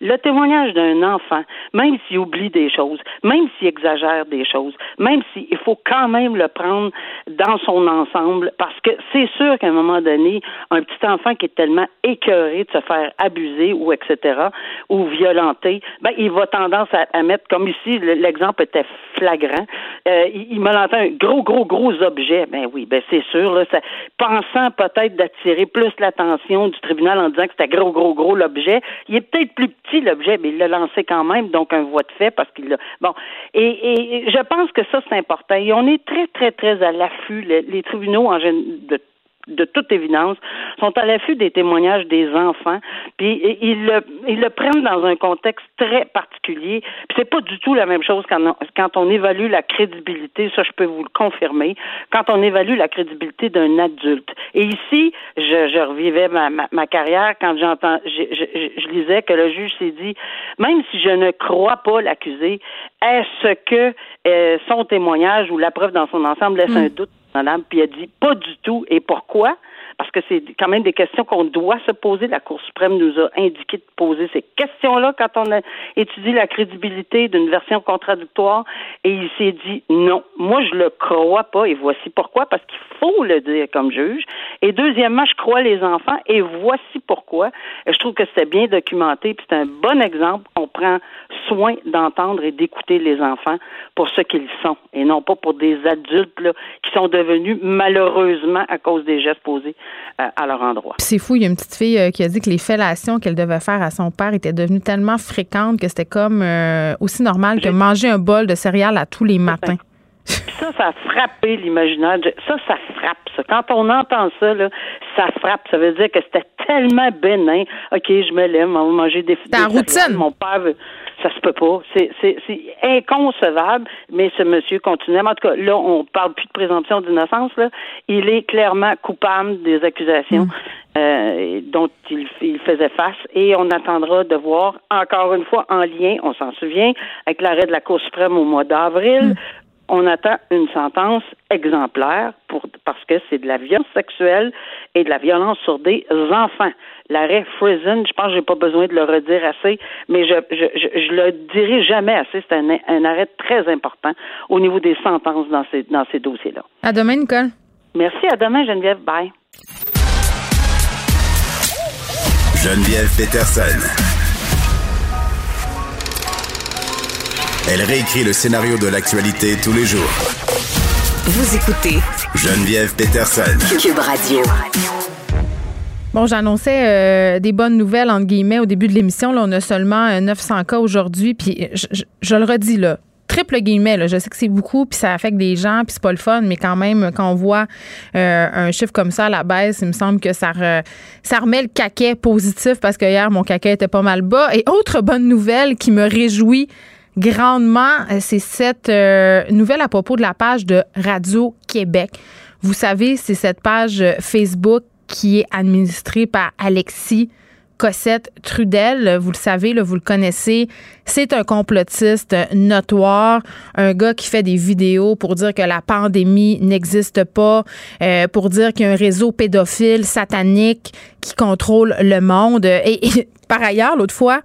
Le témoignage d'un enfant, même s'il oublie des choses, même s'il exagère des choses, même s'il faut quand même le prendre dans son ensemble parce que c'est sûr qu'à un moment donné, un petit enfant qui est tellement écœuré de se faire abuser ou etc. ou violenter, ben il va tendance à, mettre, comme ici l'exemple était flagrant, euh, il, me l'entend un gros, gros, gros objet. Ben oui, ben c'est sûr, là, ça, pensant peut-être d'attirer plus l'attention du tribunal en disant que c'était gros, gros, gros l'objet. Il est peut-être plus petit l'objet, mais il l'a lancé quand même, donc un voie de fait parce qu'il l'a. Bon, et, et, je pense que ça c'est important. Et on est très, très, très à l'affût. Les, tribunaux en général de de toute évidence, sont à l'affût des témoignages des enfants, puis ils le, ils le prennent dans un contexte très particulier. Puis c'est pas du tout la même chose quand on, quand on évalue la crédibilité, ça je peux vous le confirmer, quand on évalue la crédibilité d'un adulte. Et ici, je, je revivais ma, ma, carrière quand j'entends, je, je, je, lisais que le juge s'est dit, même si je ne crois pas l'accusé, est-ce que euh, son témoignage ou la preuve dans son ensemble laisse un mm. doute madame, puis elle dit pas du tout. Et pourquoi? Parce que c'est quand même des questions qu'on doit se poser. La Cour suprême nous a indiqué de poser ces questions-là quand on a étudié la crédibilité d'une version contradictoire. Et il s'est dit non, moi je le crois pas. Et voici pourquoi. Parce qu'il faut le dire comme juge. Et deuxièmement, je crois les enfants. Et voici pourquoi. Je trouve que c'est bien documenté. Puis c'est un bon exemple. On prend soin d'entendre et d'écouter les enfants pour ce qu'ils sont et non pas pour des adultes là, qui sont devenus malheureusement à cause des gestes posés euh, à leur endroit. C'est fou, il y a une petite fille euh, qui a dit que les fellations qu'elle devait faire à son père étaient devenues tellement fréquentes que c'était comme euh, aussi normal que manger un bol de céréales à tous les matins. ça, ça a frappé l'imaginaire. Ça, ça frappe. Ça. Quand on entend ça, là, ça frappe. Ça veut dire que c'était tellement bénin. OK, je me lève, on va manger des, des routine. Mon père veut ça se peut pas. C'est, inconcevable, mais ce monsieur continue. En tout cas, là, on parle plus de présomption d'innocence. Là. Il est clairement coupable des accusations. Mm. Euh, dont il, faisait face et on attendra de voir encore une fois en lien, on s'en souvient, avec l'arrêt de la Cour suprême au mois d'avril, mm. On attend une sentence exemplaire pour, parce que c'est de la violence sexuelle et de la violence sur des enfants l'arrêt Frizen, je pense que j'ai pas besoin de le redire assez, mais je je, je, le dirai jamais assez. C'est un, un, arrêt très important au niveau des sentences dans ces dans ces dossiers-là. À demain, Nicole. Merci. À demain, Geneviève. Bye. Geneviève Peterson. Elle réécrit le scénario de l'actualité tous les jours. Vous écoutez Geneviève Peterson. Cube Radio. Bon, j'annonçais euh, des bonnes nouvelles, entre guillemets, au début de l'émission. Là, on a seulement 900 euh, cas aujourd'hui. Puis je, le redis, là, triple guillemets, là, je sais que c'est beaucoup, puis ça affecte des gens, puis c'est pas le fun, mais quand même, quand on voit euh, un chiffre comme ça à la baisse, il me semble que ça, ça remet le caquet positif parce que hier, mon caquet était pas mal bas. Et autre bonne nouvelle qui me réjouit grandement, c'est cette nouvelle à propos de la page de Radio-Québec. Vous savez, c'est cette page Facebook qui est administré par Alexis Cossette Trudel, vous le savez, vous le connaissez, c'est un complotiste notoire, un gars qui fait des vidéos pour dire que la pandémie n'existe pas, euh, pour dire qu'il y a un réseau pédophile satanique qui contrôle le monde. Et, (laughs) par ailleurs, l'autre fois,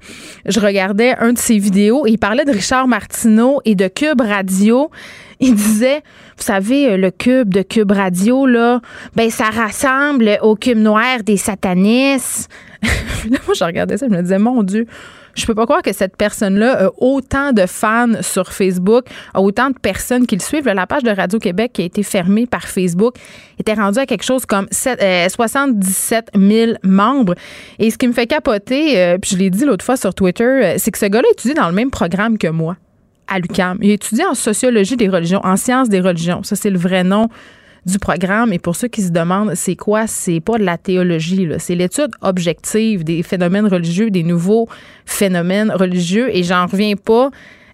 je regardais un de ses vidéos et il parlait de Richard Martineau et de Cube Radio. (laughs) Il disait, vous savez, euh, le cube de Cube Radio, là, ben, ça rassemble au cube noir des satanistes. (laughs) Moi, je regardais ça, je me disais, mon Dieu, je peux pas croire que cette personne-là a autant de fans sur Facebook, a autant de personnes qui le suivent. La page de Radio-Québec qui a été fermée par Facebook était rendue à quelque chose comme 77 000 euh, membres. Et ce qui me fait capoter, euh, puis je l'ai dit l'autre fois sur Twitter, c'est que ce gars-là étudie dans le même programme que moi à l'UCAM. Il étudie en sociologie des religions, en sciences des religions. Ça, c'est le vrai nom du programme. Et pour ceux qui se demandent, c'est quoi? C'est pas de la théologie, c'est l'étude objective des phénomènes religieux, des nouveaux phénomènes religieux. Et j'en reviens pas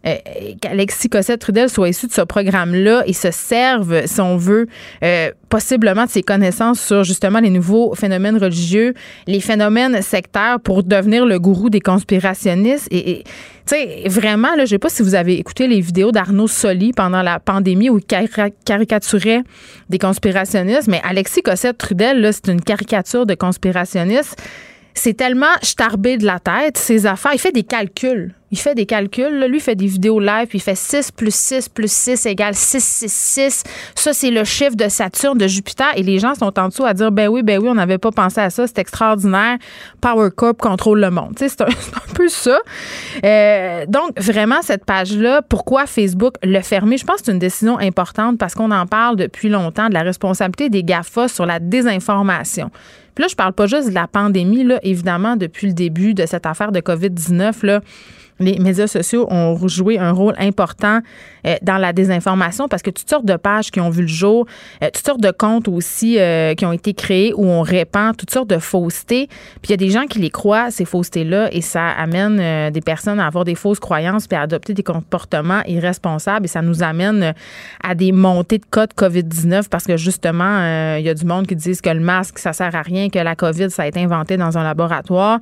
euh, qu'Alexis Cossette-Trudel soit issu de ce programme-là et se serve, si on veut, euh, possiblement de ses connaissances sur justement les nouveaux phénomènes religieux, les phénomènes sectaires pour devenir le gourou des conspirationnistes. Et, tu sais, vraiment, là, je sais pas si vous avez écouté les vidéos d'Arnaud Soli pendant la pandémie où il caricaturait des conspirationnistes, mais Alexis Cossette-Trudel, là, c'est une caricature de conspirationniste c'est tellement starbé de la tête, ses affaires. Il fait des calculs. Il fait des calculs. Là. Lui, il fait des vidéos live, puis il fait 6 plus 6 plus 6 égale 6, 6, 6. Ça, c'est le chiffre de Saturne, de Jupiter. Et les gens sont en dessous à dire, ben oui, ben oui, on n'avait pas pensé à ça. C'est extraordinaire. Power Corp contrôle le monde. (laughs) C'est un, peu ça. Euh, donc, vraiment, cette page-là, pourquoi Facebook l'a fermé? Je pense que c'est une décision importante parce qu'on en parle depuis longtemps de la responsabilité des GAFA sur la désinformation. Puis là, je parle pas juste de la pandémie, là, évidemment, depuis le début de cette affaire de COVID-19, là les médias sociaux ont joué un rôle important euh, dans la désinformation parce que toutes sortes de pages qui ont vu le jour, euh, toutes sortes de comptes aussi euh, qui ont été créés où on répand toutes sortes de faussetés. Puis il y a des gens qui les croient, ces faussetés-là, et ça amène des personnes à avoir des fausses croyances puis à adopter des comportements irresponsables et ça nous amène à des montées de cas de COVID-19 parce que justement, il y a du monde qui disent que le masque, ça sert à rien, que la COVID, ça a été inventé dans un laboratoire.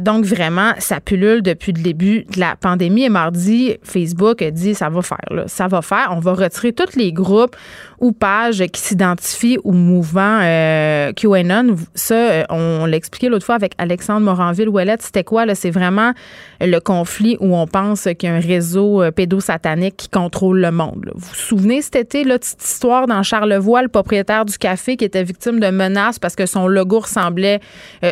donc vraiment, ça pullule depuis le début de la pandémie. Et mardi, Facebook a dit ça va ça va faire. On va retirer tous les groupes ou pages qui s'identifient au mouvement euh, QAnon. Ça, euh, on, l'a expliqué l'autre fois avec Alexandre Moranville-Ouellette. C'était quoi? C'est vraiment le conflit où on pense qu'il y a un réseau euh, pédosatanique qui contrôle le monde. Vous vous souvenez cet été, là, petite histoire dans Charlevoix, le propriétaire du café qui était victime de menaces parce que son logo ressemblait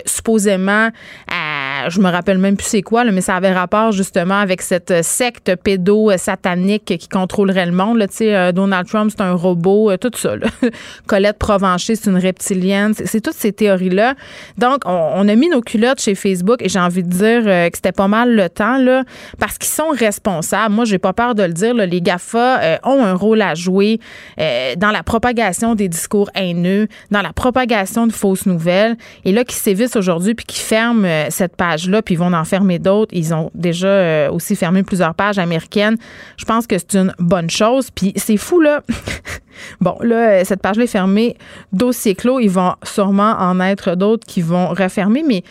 supposément à, je me rappelle même plus c'est quoi, mais ça avait rapport justement avec cette secte pédo-satanique qui contrôlerait le monde. Là, euh, Donald Trump, c'est un robot, euh, tout ça. Là. (laughs) Colette Provencher, c'est une reptilienne. C'est, toutes ces théories-là. Donc, on, a mis nos culottes chez Facebook et j'ai envie de dire euh, que c'était pas mal le temps, là, parce qu'ils sont responsables. Moi, j'ai pas peur de le dire. Les GAFA ont un rôle à jouer dans la propagation des discours haineux, dans la propagation de fausses nouvelles. Et là, qui sévissent aujourd'hui puis qui ferment cette page-là, puis ils vont en fermer d'autres. Ils ont déjà euh, aussi fermé plusieurs pages américaines. Je pense que c'est une bonne chose. Puis c'est fou, là. (laughs) bon, là, cette page-là est fermée. Dossier clos. Ils vont sûrement en être d'autres qui vont refermer. Mais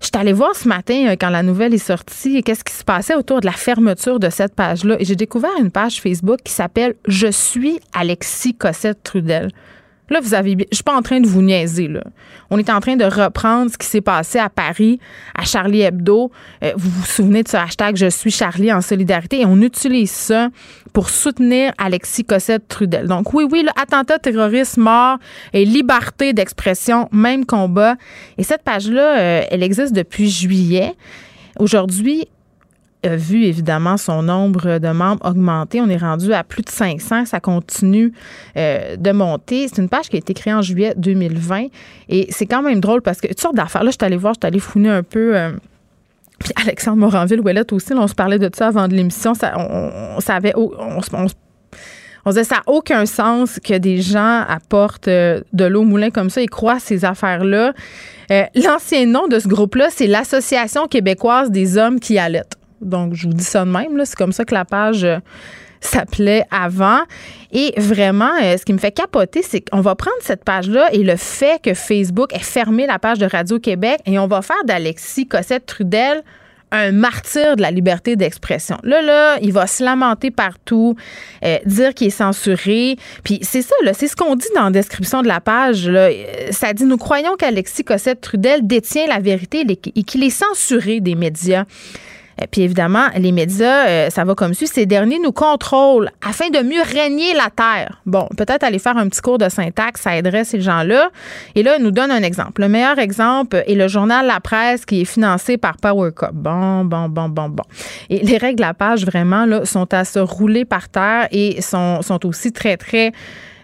je suis allée voir ce matin, euh, quand la nouvelle est sortie, qu'est-ce qui se passait autour de la fermeture de cette page-là. Et j'ai découvert une page Facebook qui s'appelle Je suis Alexis Cossette Trudel. Là, vous avez. Je suis pas en train de vous niaiser, là. On est en train de reprendre ce qui s'est passé à Paris, à Charlie Hebdo. Euh, vous vous souvenez de ce hashtag Je suis Charlie en solidarité et on utilise ça pour soutenir Alexis Cossette Trudel. Donc, oui, oui, attentat terroriste, mort et liberté d'expression, même combat. Et cette page-là, euh, elle existe depuis juillet. Aujourd'hui, vu évidemment son nombre de membres augmenter. On est rendu à plus de 500. Ça continue euh, de monter. C'est une page qui a été créée en juillet 2020. Et c'est quand même drôle parce que toutes sortes d'affaires. Là, je suis allée voir, je suis allée fouiner un peu. Euh, puis Alexandre Moranville-Ouellette aussi, là, on se parlait de ça avant de l'émission. On, savait, on, on, disait ça n'a aucun sens que des gens apportent euh, de l'eau au moulin comme ça et croient ces affaires-là. L'ancien nom de ce groupe-là, c'est l'Association québécoise des hommes qui allaitent. Donc, je vous dis ça de même. C'est comme ça que la page euh, s'appelait avant. Et vraiment, euh, ce qui me fait capoter, c'est qu'on va prendre cette page-là et le fait que Facebook ait fermé la page de Radio-Québec et on va faire d'Alexis Cossette-Trudel un martyr de la liberté d'expression. Là, là, il va se lamenter partout, euh, dire qu'il est censuré. Puis c'est ça, là, c'est ce qu'on dit dans la description de la page. Là. Ça dit, nous croyons qu'Alexis Cossette-Trudel détient la vérité et qu'il est censuré des médias. Euh, puis évidemment, les médias, euh, ça va comme suit. Ces derniers nous contrôlent afin de mieux régner la terre. Bon, peut-être aller faire un petit cours de syntaxe, ça aiderait ces gens-là. Et là, il nous donne un exemple. Le meilleur exemple est le journal La Presse qui est financé par Power Bon, bon, bon, bon, bon. Et les règles la page, vraiment, là, sont à se rouler par terre et sont, sont aussi très, très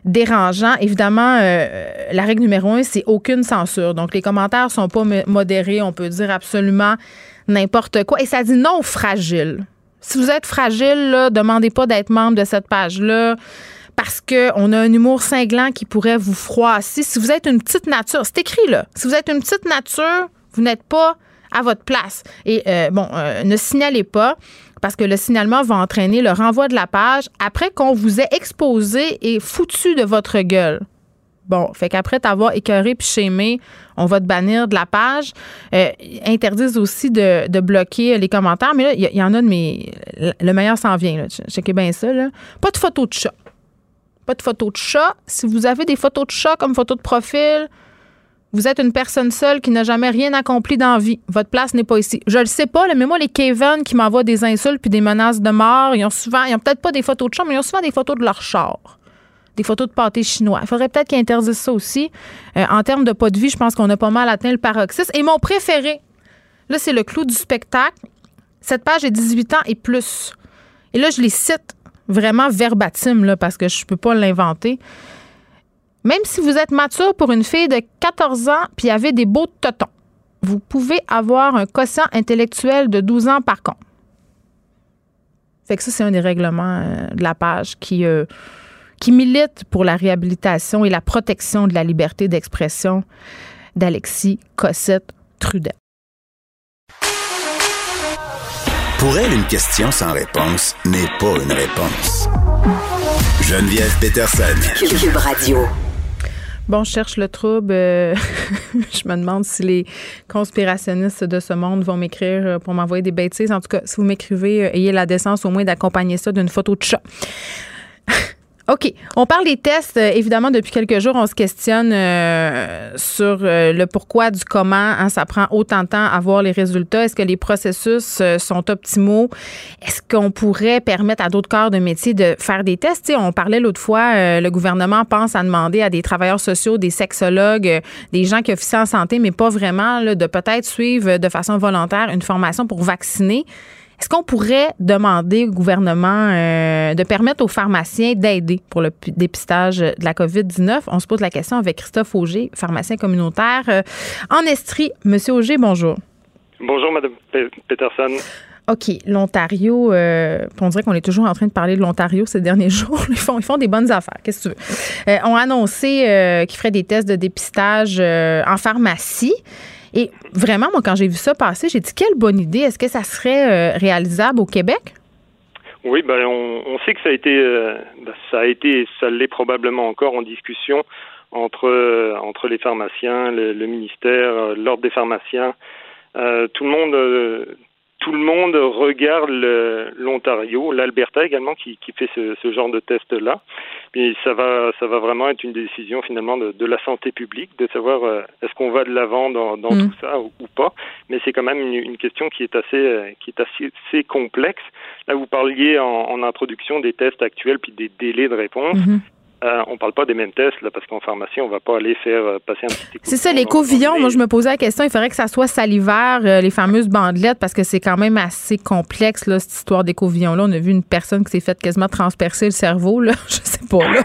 dérangeants. Évidemment, euh, la règle numéro un, c'est aucune censure. Donc, les commentaires sont pas modérés. On peut dire absolument n'importe quoi. Et ça dit non fragile. Si vous êtes fragile, demandez pas d'être membre de cette page-là parce qu'on a un humour cinglant qui pourrait vous froisser. Si vous êtes une petite nature, c'est écrit là. Si vous êtes une petite nature, vous n'êtes pas à votre place. Et euh, bon, euh, ne signalez pas parce que le signalement va entraîner le renvoi de la page après qu'on vous ait exposé et foutu de votre gueule. Bon, fait qu'après t'avoir écœuré puis chémé, on va te bannir de la page. Euh, interdisent aussi de, bloquer les commentaires. Mais là, il y, en a de mes. Le meilleur s'en vient, là. Checkez bien ça. Pas de photos de chat. Pas de photos de chat. Si vous avez des photos de chat comme photo de profil, Vous êtes une personne seule qui n'a jamais rien accompli dans la vie. Votre place n'est pas ici. Je le sais pas, mais moi, les Kevin qui m'envoient des insultes puis des menaces de mort, ils ont souvent, ils ont peut-être pas des photos de char, mais ils ont souvent des photos de leur char. Des photos de pâté chinois. Il faudrait peut-être qu'ils interdisent ça aussi. Euh, en termes de pas de vie, je pense qu'on a pas mal atteint le paroxysme. Et mon préféré, là, c'est le clou du spectacle. Cette page est 18 ans et plus. Et là, je les cite vraiment verbatim, là, parce que je peux pas l'inventer. Même si vous êtes mature pour une fille de 14 ans puis avez des beaux totons, vous pouvez avoir un quotient intellectuel de 12 ans par contre. Fait que ça, c'est un des règlements euh, de la page qui, euh, qui milite pour la réhabilitation et la protection de la liberté d'expression d'Alexis Cossette Trudet. Pour elle, une question sans réponse n'est pas une réponse. Geneviève Peterson. Cube Radio. Bon, je cherche le trouble. Euh, (laughs) je me demande si les conspirationnistes de ce monde vont m'écrire euh, pour m'envoyer des bêtises. En tout cas, si vous m'écrivez, euh, ayez la décence au moins d'accompagner ça d'une photo de chat. (laughs) OK. On parle des tests. Euh, évidemment, depuis quelques jours, on se questionne euh, sur euh, le pourquoi du comment. Hein, ça prend autant de temps à voir les résultats. Est-ce que les processus sont optimaux? Est-ce qu'on pourrait permettre à d'autres corps de métier de faire des tests? on parlait l'autre fois, le gouvernement pense à demander à des travailleurs sociaux, des sexologues, des gens qui officient en santé, mais pas vraiment, de peut-être suivre de façon volontaire une formation pour vacciner. Est-ce qu'on pourrait demander au gouvernement euh, de permettre aux pharmaciens d'aider pour le dépistage de la COVID-19? On se pose la question avec Christophe Auger, pharmacien communautaire euh, en Estrie. Monsieur Auger, bonjour. Bonjour, Mme Peterson. OK, l'Ontario, euh, on dirait qu'on est toujours en train de parler de l'Ontario ces derniers (laughs) jours. Ils font, ils font des bonnes affaires. Qu'est-ce que tu veux? Euh, ont annoncé qu'ils feraient des tests de dépistage en pharmacie. Et vraiment, moi, quand j'ai vu ça passer, j'ai dit quelle bonne idée. Est-ce que ça serait euh, réalisable au Québec? Oui, ben on, sait que ça a été, euh, ben, ça a été, ça l'est probablement encore en discussion entre euh, entre les pharmaciens, le, ministère, l'ordre des pharmaciens. tout le monde tout le monde regarde l'Ontario, l'Alberta également qui, qui fait ce, ce, genre de test là. Mais ça va ça va vraiment être une décision finalement de, de la santé publique de savoir euh, est-ce qu'on va de l'avant dans, dans mm. tout ça ou, pas. Mais c'est quand même une, une, question qui est assez euh, qui est assez, assez complexe. Là vous parliez en, en, introduction des tests actuels puis des délais de réponse. Mm-hmm. Euh, on parle pas des mêmes tests, là, parce qu'en pharmacie, on va pas aller faire euh, passer un petit C'est ça, les covillons. Moi, je me posais la question, il faudrait que ça soit salivaire, euh, les fameuses bandelettes, parce que c'est quand même assez complexe, là, cette histoire des covillons-là. On a vu une personne qui s'est faite quasiment transpercer le cerveau, là. (laughs) Je sais pas, là.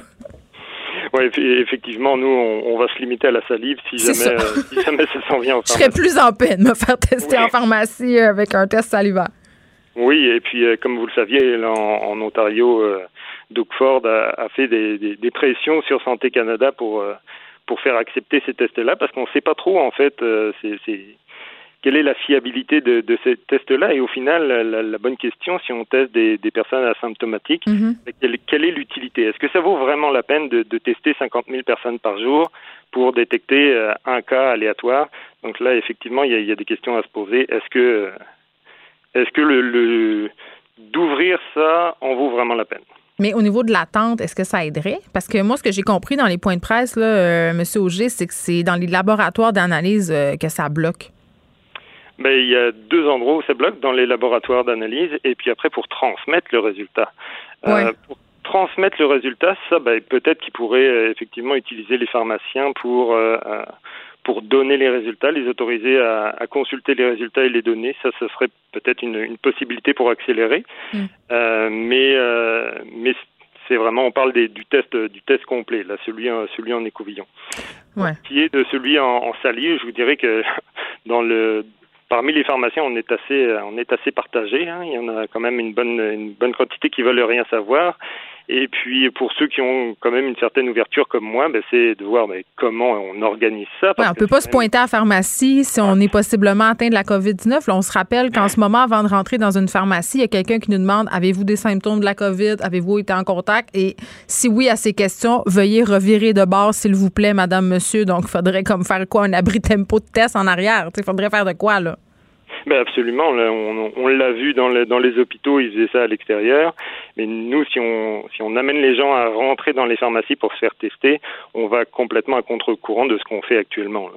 Oui, effectivement, nous, on, va se limiter à la salive si jamais, ça. si jamais ça s'en vient en pharmacie. (laughs) Je serais plus en peine de me faire tester en pharmacie avec un test salivaire. Oui, et puis, comme vous le saviez, là, en, Ontario, Doug Ford a, fait des, pressions sur Santé Canada pour euh, pour faire accepter ces tests-là parce qu'on ne sait pas trop en fait euh, c'est, quelle est la fiabilité de, de ces tests-là. Et au final la, bonne question si on teste des, personnes asymptomatiques mm-hmm. quelle, est l'utilité? Est-ce que ça vaut vraiment la peine de, tester 50 000 personnes par jour pour détecter euh, un cas aléatoire? Donc là effectivement il y a, des questions à se poser. Est-ce que est-ce que le d'ouvrir ça en vaut vraiment la peine? Mais au niveau de l'attente, est-ce que ça aiderait? Parce que moi, ce que j'ai compris dans les points de presse, là, euh, M. Auger, c'est que c'est dans les laboratoires d'analyse euh, que ça bloque. Bien, il y a deux endroits où ça bloque, dans les laboratoires d'analyse et puis après pour transmettre le résultat. Euh, pour transmettre le résultat, ça, ben, peut-être qu'ils pourraient effectivement utiliser les pharmaciens pour pour donner les résultats, les autoriser à, à, consulter les résultats et les données. Ça, ce serait peut-être une, une, possibilité pour accélérer. Mm. Euh, mais euh, mais c'est vraiment, on parle des, du test du test complet, là, celui celui en écouvillon. Ouais. Qui est de celui en, en je vous dirais que (laughs) dans le parmi les pharmaciens, on est assez, on est assez partagé. Hein. Il y en a quand même une bonne, une bonne quantité qui veulent rien savoir. Et puis pour ceux qui ont quand même une certaine ouverture comme moi, ben, c'est de voir ben, comment on organise ça. on ne peut pas se pointer à la pharmacie si on est possiblement atteint de la COVID-19. on se rappelle qu'en ce moment, avant de rentrer dans une pharmacie, il y a quelqu'un qui nous demande avez-vous des symptômes de la COVID? Avez-vous été en contact? Et si oui à ces questions, veuillez revirer de bord, s'il vous plaît, madame, monsieur. Donc, il faudrait comme faire quoi? Un abri tempo de test en arrière. Il faudrait faire de quoi, là? Ben absolument. on, l'a vu dans, dans les hôpitaux, ils faisaient ça à l'extérieur. Mais nous, si on, si on amène les gens à rentrer dans les pharmacies pour se faire tester, on va complètement à contre-courant de ce qu'on fait actuellement.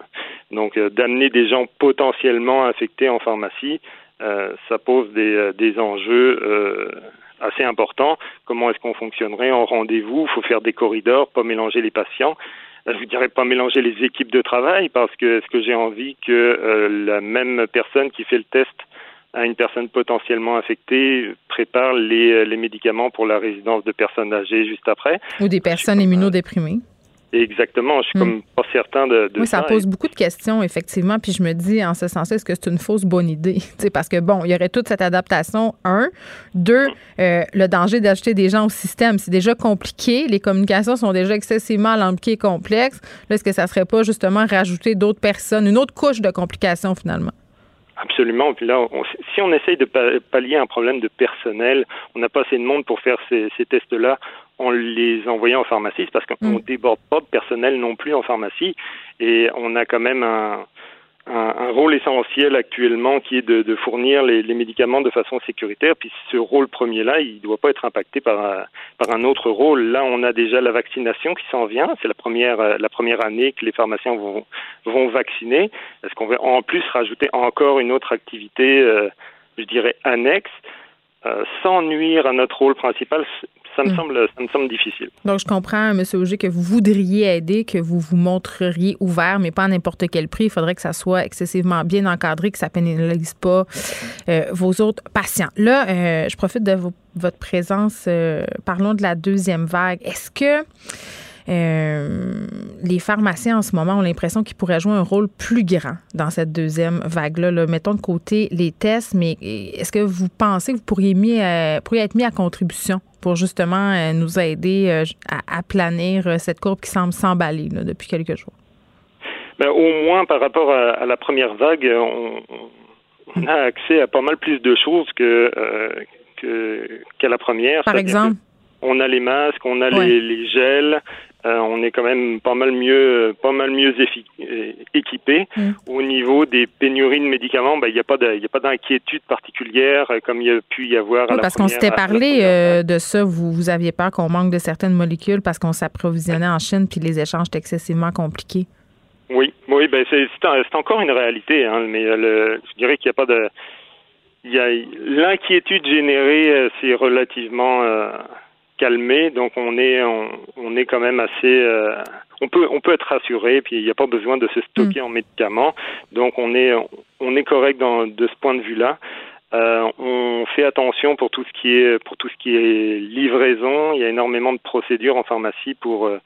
Donc, euh, d'amener des gens potentiellement infectés en pharmacie, euh, ça pose des, euh, enjeux assez importants. Comment est-ce qu'on fonctionnerait en rendez-vous? Il faut faire des corridors, pas mélanger les patients. Euh, je ne dirais pas mélanger les équipes de travail parce que est-ce que j'ai envie que euh, la même personne qui fait le test à une personne potentiellement infectée prépare les, les médicaments pour la résidence de personnes âgées juste après? Ou des personnes immunodéprimées. Exactement. Je suis comme hmm. pas certain de, de oui, ça. pose beaucoup de questions, effectivement. Puis je me dis, en ce sens est-ce que c'est une fausse bonne idée? (laughs) parce que, bon, il y aurait toute cette adaptation, un. Deux, euh, le danger d'ajouter des gens au système. C'est déjà compliqué. Les communications sont déjà excessivement alambiquées et complexes. Là, est-ce que ça serait pas justement rajouter d'autres personnes, une autre couche de complications, finalement? Absolument. Puis là, si on essaye de pallier un problème de personnel, on n'a pas assez de monde pour faire ces, ces tests-là en les envoyant en pharmacie, parce qu'on ne mm. déborde pas de personnel non plus en pharmacie, et on a quand même un, un, rôle essentiel actuellement qui est de, de fournir les, les, médicaments de façon sécuritaire. Puis ce rôle premier-là, il ne doit pas être impacté par un, par un autre rôle. Là, on a déjà la vaccination qui s'en vient. C'est la première, la première année que les pharmaciens vont, vont vacciner. Est-ce qu'on va en plus rajouter encore une autre activité, euh, je dirais, annexe? Euh, sans nuire à notre rôle principal, ça me, semble, ça me semble difficile. Donc, je comprends, M. Auger, que vous voudriez aider, que vous vous montreriez ouvert, mais pas à n'importe quel prix. Il faudrait que ça soit excessivement bien encadré, que ça pénalise pas euh, vos autres patients. Là, euh, je profite de votre présence. Euh, parlons de la deuxième vague. Est-ce que euh, les pharmaciens en ce moment ont l'impression qu'ils pourraient jouer un rôle plus grand dans cette deuxième vague-là. Mettons de côté les tests, mais est-ce que vous pensez que vous pourriez, mis, pourriez être mis à contribution pour justement euh, nous aider euh, à planir cette courbe qui semble s'emballer depuis quelques jours? Ben, au moins par rapport à, la première vague, on, a accès à pas mal plus de choses que qu'à la première. Par exemple? On a les masques, on a les, les, gels, euh, on est quand même pas mal mieux, pas mal mieux euh, équipé. Mm. Au niveau des pénuries de médicaments, ben, il n'y a pas d'inquiétude particulière euh, comme il y a pu y avoir. parce qu'on s'était parlé de ça. Vous, vous aviez peur qu'on manque de certaines molécules parce qu'on s'approvisionnait en Chine puis les échanges étaient excessivement compliqués. Oui, oui, ben c'est encore une réalité, hein, mais je dirais qu'il n'y a pas de, il y a l'inquiétude générée, c'est relativement calmé, donc on est on, est quand même assez euh, on peut on peut être rassuré, puis il n'y a pas besoin de se stocker mm. en médicaments, donc on est on est correct dans, de ce point de vue-là. Euh, on fait attention pour tout ce qui est pour tout ce qui est livraison. Il y a énormément de procédures en pharmacie pour euh,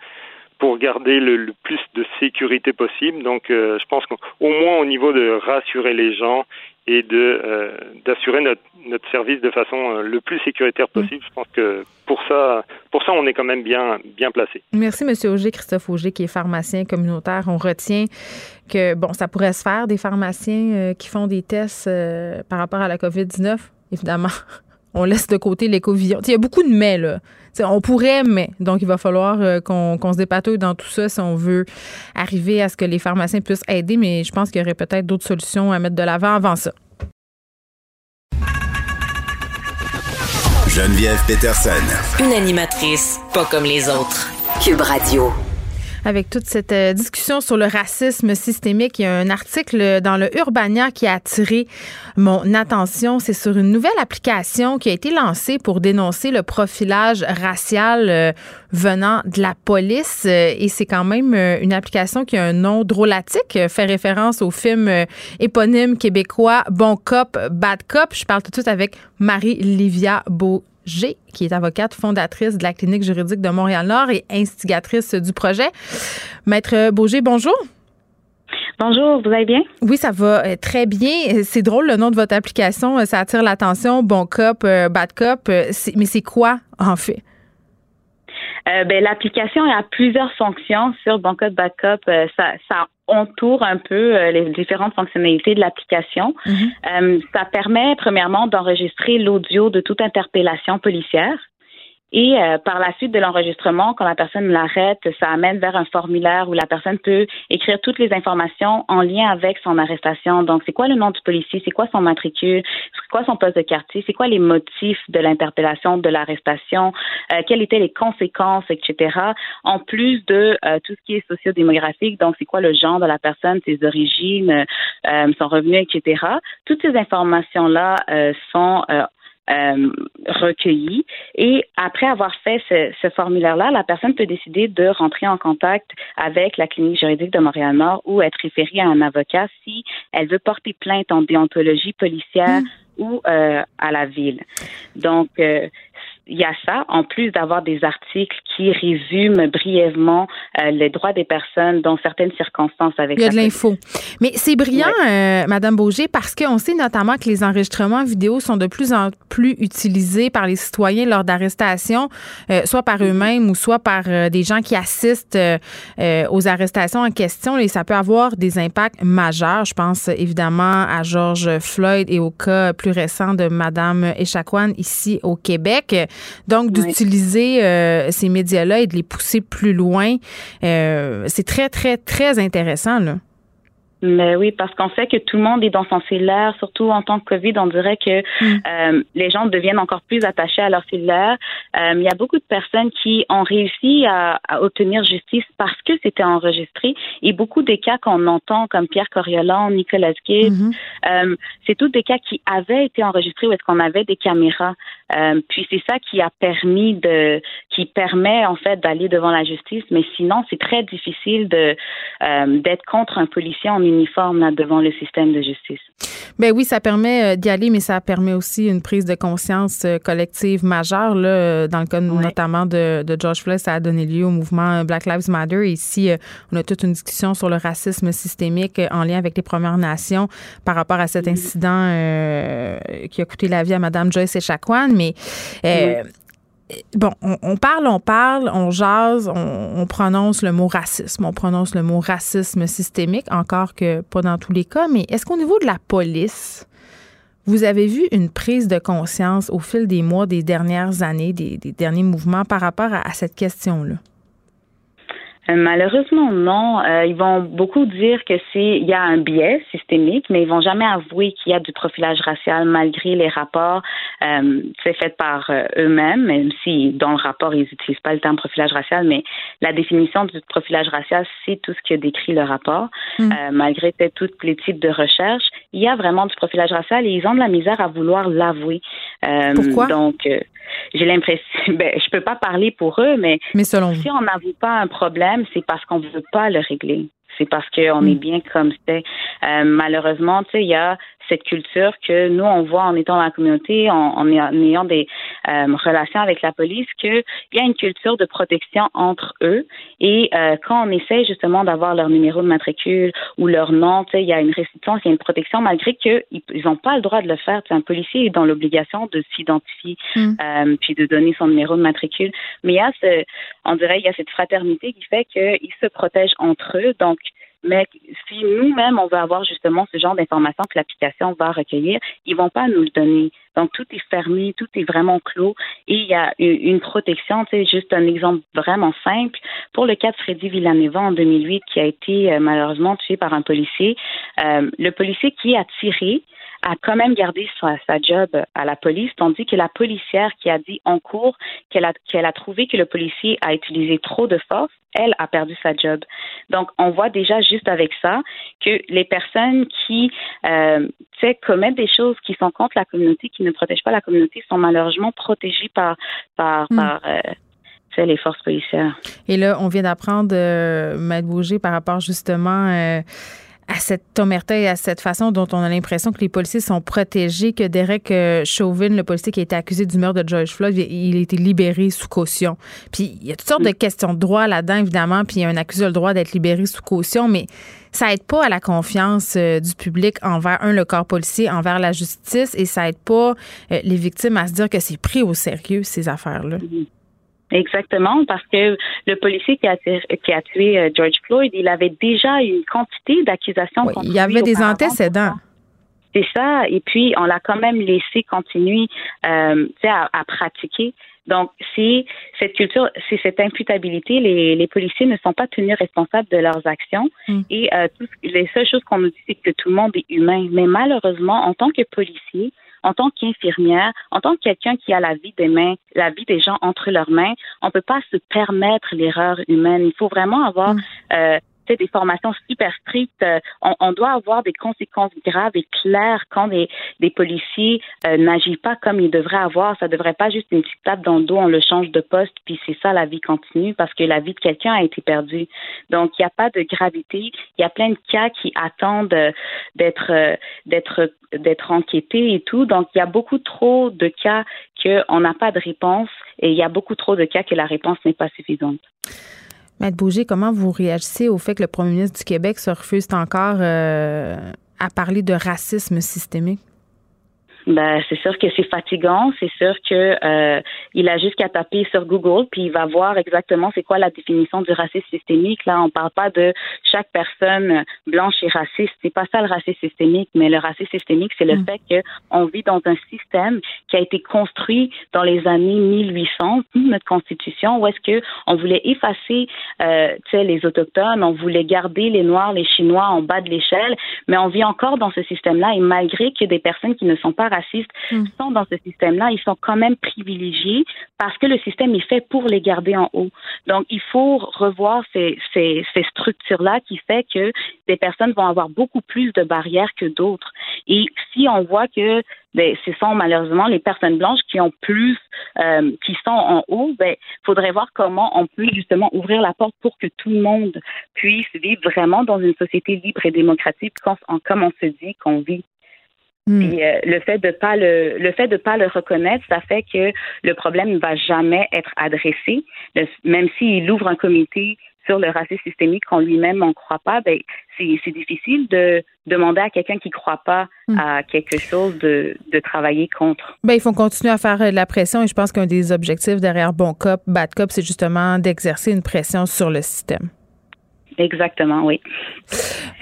pour garder le, le, plus de sécurité possible. Donc, je pense qu'au moins au niveau de rassurer les gens et de euh, d'assurer notre, notre service de façon euh, le plus sécuritaire mm. possible. Je pense que pour ça, pour ça, on est quand même bien bien placé. Merci, Monsieur Auger, Christophe Auger, qui est pharmacien communautaire. On retient que bon, ça pourrait se faire des pharmaciens euh, qui font des tests par rapport à la COVID 19, évidemment. (laughs) On laisse de côté l'éco-vision. Il y a beaucoup de mais, là. On pourrait, mais. Donc, il va falloir qu'on se dépatouille dans tout ça si on veut arriver à ce que les pharmaciens puissent aider. Mais je pense qu'il y aurait peut-être d'autres solutions à mettre de l'avant avant ça. Geneviève Peterson. Une animatrice pas comme les autres. Cube Radio. Avec toute cette euh, discussion sur le racisme systémique, il y a un article dans le Urbania qui a attiré mon attention. C'est sur une nouvelle application qui a été lancée pour dénoncer le profilage racial euh, venant de la police. Euh, et c'est quand même une application qui a un nom drôlatique, fait référence au film éponyme québécois Bon Cop, Bad Cop. Je parle tout de suite avec Marie-Livia Beau G, qui est avocate fondatrice de la clinique juridique de Montréal-Nord et instigatrice du projet. Maître Beaugé, bonjour. Bonjour, vous allez bien? Oui, ça va euh, très bien. C'est drôle le nom de votre application, euh, ça attire l'attention. Bon cop, euh, bad cop, mais c'est quoi en fait? Ben, l'application a plusieurs fonctions sur Cop, Bad Cop. ça, ça entoure un peu euh, les différentes fonctionnalités de l'application. Mhm. Euh, ça permet premièrement d'enregistrer l'audio de toute interpellation policière. Et euh, par la suite de l'enregistrement, quand la personne l'arrête, ça amène vers un formulaire où la personne peut écrire toutes les informations en lien avec son arrestation. Donc, c'est quoi le nom du policier, c'est quoi son matricule, c'est quoi son poste de quartier, c'est quoi les motifs de l'interpellation, de l'arrestation, euh, quelles étaient les conséquences, etc. En plus de euh, tout ce qui est sociodémographique, donc c'est quoi le genre de la personne, ses origines, son revenu, etc. Toutes ces informations-là sont euh. Et après avoir fait ce, formulaire-là, la personne peut décider de rentrer en contact avec la clinique juridique de Montréal-Nord ou être référée à un avocat si elle veut porter plainte en déontologie policière mmh. ou euh, à la ville. Donc, euh, il y a ça, en plus d'avoir des articles qui résument brièvement euh, les droits des personnes dans certaines circonstances avec Il y a de l'info. Mais c'est brillant, euh, Madame Beaugé, parce qu'on sait notamment que les enregistrements vidéo sont de plus en plus utilisés par les citoyens lors d'arrestations, euh, soit par mm-hmm. eux-mêmes ou soit par des gens qui assistent aux arrestations en question. Et ça peut avoir des impacts majeurs. Je pense évidemment à George Floyd et au cas plus récent de Madame Echaquan ici au Québec. Donc, d'utiliser euh, ces médias-là et de les pousser plus loin, euh, c'est très, très, très intéressant. Là. Mais oui, parce qu'on sait que tout le monde est dans son cellulaire, surtout en temps que Covid, on dirait que mm. euh, les gens deviennent encore plus attachés à leur cellulaire. Euh, il y a beaucoup de personnes qui ont réussi à, obtenir justice parce que c'était enregistré. Et beaucoup des cas qu'on entend, comme Pierre Coriolan, Nicolas Gibbs, mm-hmm. euh, c'est tous des cas qui avaient été enregistrés où est-ce qu'on avait des caméras. puis c'est ça qui a permis de, qui permet en fait d'aller devant la justice. Mais sinon, c'est très difficile de d'être contre un policier en uniforme là, devant le système de justice. Ben oui, ça permet euh, d'y aller, mais ça permet aussi une prise de conscience euh, collective majeure. Là, euh, dans le cas notamment de, George Floyd, ça a donné lieu au mouvement Black Lives Matter. ici, on a toute une discussion sur le racisme systémique en lien avec les Premières Nations par rapport à cet mm-hmm. incident qui a coûté la vie à Mme Joyce Echaquan. Mais bon, on, parle, on parle, on jase, on, prononce le mot racisme, on prononce le mot racisme systémique, encore que pas dans tous les cas, mais est-ce qu'au niveau de la police, vous avez vu une prise de conscience au fil des mois, des dernières années, des, derniers mouvements par rapport à cette question-là? Euh, malheureusement, non. Euh, ils vont beaucoup dire que c'est il y a un biais systémique, mais ils vont jamais avouer qu'il y a du profilage racial malgré les rapports euh, c'est fait par euh, eux-mêmes, même si dans le rapport ils n'utilisent pas le terme profilage racial, mais la définition du profilage racial c'est tout ce que décrit le rapport. Mm. malgré tous les types de recherches, il y a vraiment du profilage racial et ils ont de la misère à vouloir l'avouer. Pourquoi? Donc j'ai l'impression, (laughs) ben, je peux pas parler pour eux, mais, si on n'avoue pas un problème, c'est parce qu'on veut pas le régler. C'est parce qu'on est mm. bien comme c'est. Euh, malheureusement, tu sais, il y a cette culture que nous, on voit en étant dans la communauté, en, ayant des euh, relations avec la police, qu'il y a une culture de protection entre eux. Et euh, quand on essaie justement d'avoir leur numéro de matricule ou leur nom, il y a une restriction, il y a une protection, malgré qu'ils n'ont pas le droit de le faire. un policier est dans l'obligation de s'identifier mm. euh, puis de donner son numéro de matricule. Mais il y a ce, on dirait, il y a cette fraternité qui fait qu'ils se protègent entre eux. Donc, mais si nous-mêmes, on veut avoir justement ce genre d'informations que l'application va recueillir, ils vont pas nous le donner. Donc, tout est fermé, tout est vraiment clos et il y a une protection. Tu sais, juste un exemple vraiment simple. Pour le cas de Freddy Villanueva en 2008, qui a été euh, malheureusement tué par un policier, euh, le policier qui a tiré, a quand même gardé sa, sa, job à la police, tandis que la policière qui a dit en cours qu'elle a, qu'elle a trouvé que le policier a utilisé trop de force, elle a perdu sa job. Donc, on voit déjà juste avec ça que les personnes qui euh, commettent des choses qui sont contre la communauté, qui ne protègent pas la communauté, sont malheureusement protégées par, par, hmm. par euh, les forces policières. Et là, on vient d'apprendre, euh, Maître Bouger, par rapport justement euh, à cette omerta et à cette façon dont on a l'impression que les policiers sont protégés, que Derek euh, Chauvin, le policier qui a été accusé du meurtre de George Floyd, il a été libéré sous caution. Puis il y a toutes sortes de questions de droit là-dedans, évidemment, puis un accusé a le droit d'être libéré sous caution, mais ça aide pas à la confiance euh, du public envers, un, le corps policier, envers la justice, et ça aide pas euh, les victimes à se dire que c'est pris au sérieux, ces affaires-là. Exactement, parce que le policier qui a, qui a tué euh, George Floyd, il avait déjà une quantité d'accusations. il y avait des antécédents. C'est ça. Et puis, on l'a quand même laissé continuer euh, à, à pratiquer. Donc, c'est cette culture, c'est cette imputabilité. Les, les, policiers ne sont pas tenus responsables de leurs actions. Mm. Et euh, les seules choses qu'on nous dit, c'est que tout le monde est humain. Mais malheureusement, en tant que policier, en tant qu'infirmière, en tant que quelqu'un qui a la vie des mains, la vie des gens entre leurs mains, on ne peut pas se permettre l'erreur humaine. Il faut vraiment avoir mm. euh, des formations super strictes. Euh, on, doit avoir des conséquences graves et claires quand les, policiers euh, n'agissent pas comme ils devraient avoir. Ça devrait pas juste une petite tape dans le dos, on le change de poste, puis c'est ça, la vie continue, parce que la vie de quelqu'un a été perdue. Donc, il n'y a pas de gravité. Il y a plein de cas qui attendent euh, d'être d'être enquêtés et tout. Donc, il y a beaucoup trop de cas qu'on n'a pas de réponse et il y a beaucoup trop de cas que la réponse n'est pas suffisante. Maître Bouger, comment vous réagissez au fait que le premier ministre du Québec se refuse encore euh, à parler de racisme systémique? Ben, c'est sûr que c'est fatigant. C'est sûr que euh, il a juste qu'à taper sur Google, puis il va voir exactement c'est quoi la définition du racisme systémique. Là, on parle pas de chaque personne blanche et raciste. C'est pas ça le racisme systémique, mais le racisme systémique, c'est le mm. fait qu'on vit dans un système qui a été construit dans les années 1800, notre constitution, où est-ce que on voulait effacer, euh, les autochtones, on voulait garder les noirs, les chinois en bas de l'échelle, mais on vit encore dans ce système-là. Et malgré que des personnes qui ne sont pas racistes mm. sont dans ce système-là, ils sont quand même privilégiés parce que le système est fait pour les garder en haut. Donc, il faut revoir ces, ces, ces structures-là qui fait que des personnes vont avoir beaucoup plus de barrières que d'autres. Et si on voit que ben, ce sont malheureusement les personnes blanches qui ont plus, euh, qui sont en haut, ben, faudrait voir comment on peut justement ouvrir la porte pour que tout le monde puisse vivre vraiment dans une société libre et démocratique, comme on se dit qu'on vit. Hmm. Euh, le fait de pas le, le fait de pas le reconnaître, ça fait que le problème ne va jamais être adressé. même s'il ouvre un comité sur le racisme systémique qu'on lui-même n'en croit pas, ben c'est difficile de demander à quelqu'un qui ne croit pas hmm. à quelque chose de, de travailler contre. Ben, il faut continuer à faire de la pression et je pense qu'un des objectifs derrière Bon Cop, Bad Cop, c'est justement d'exercer une pression sur le système. Exactement, oui.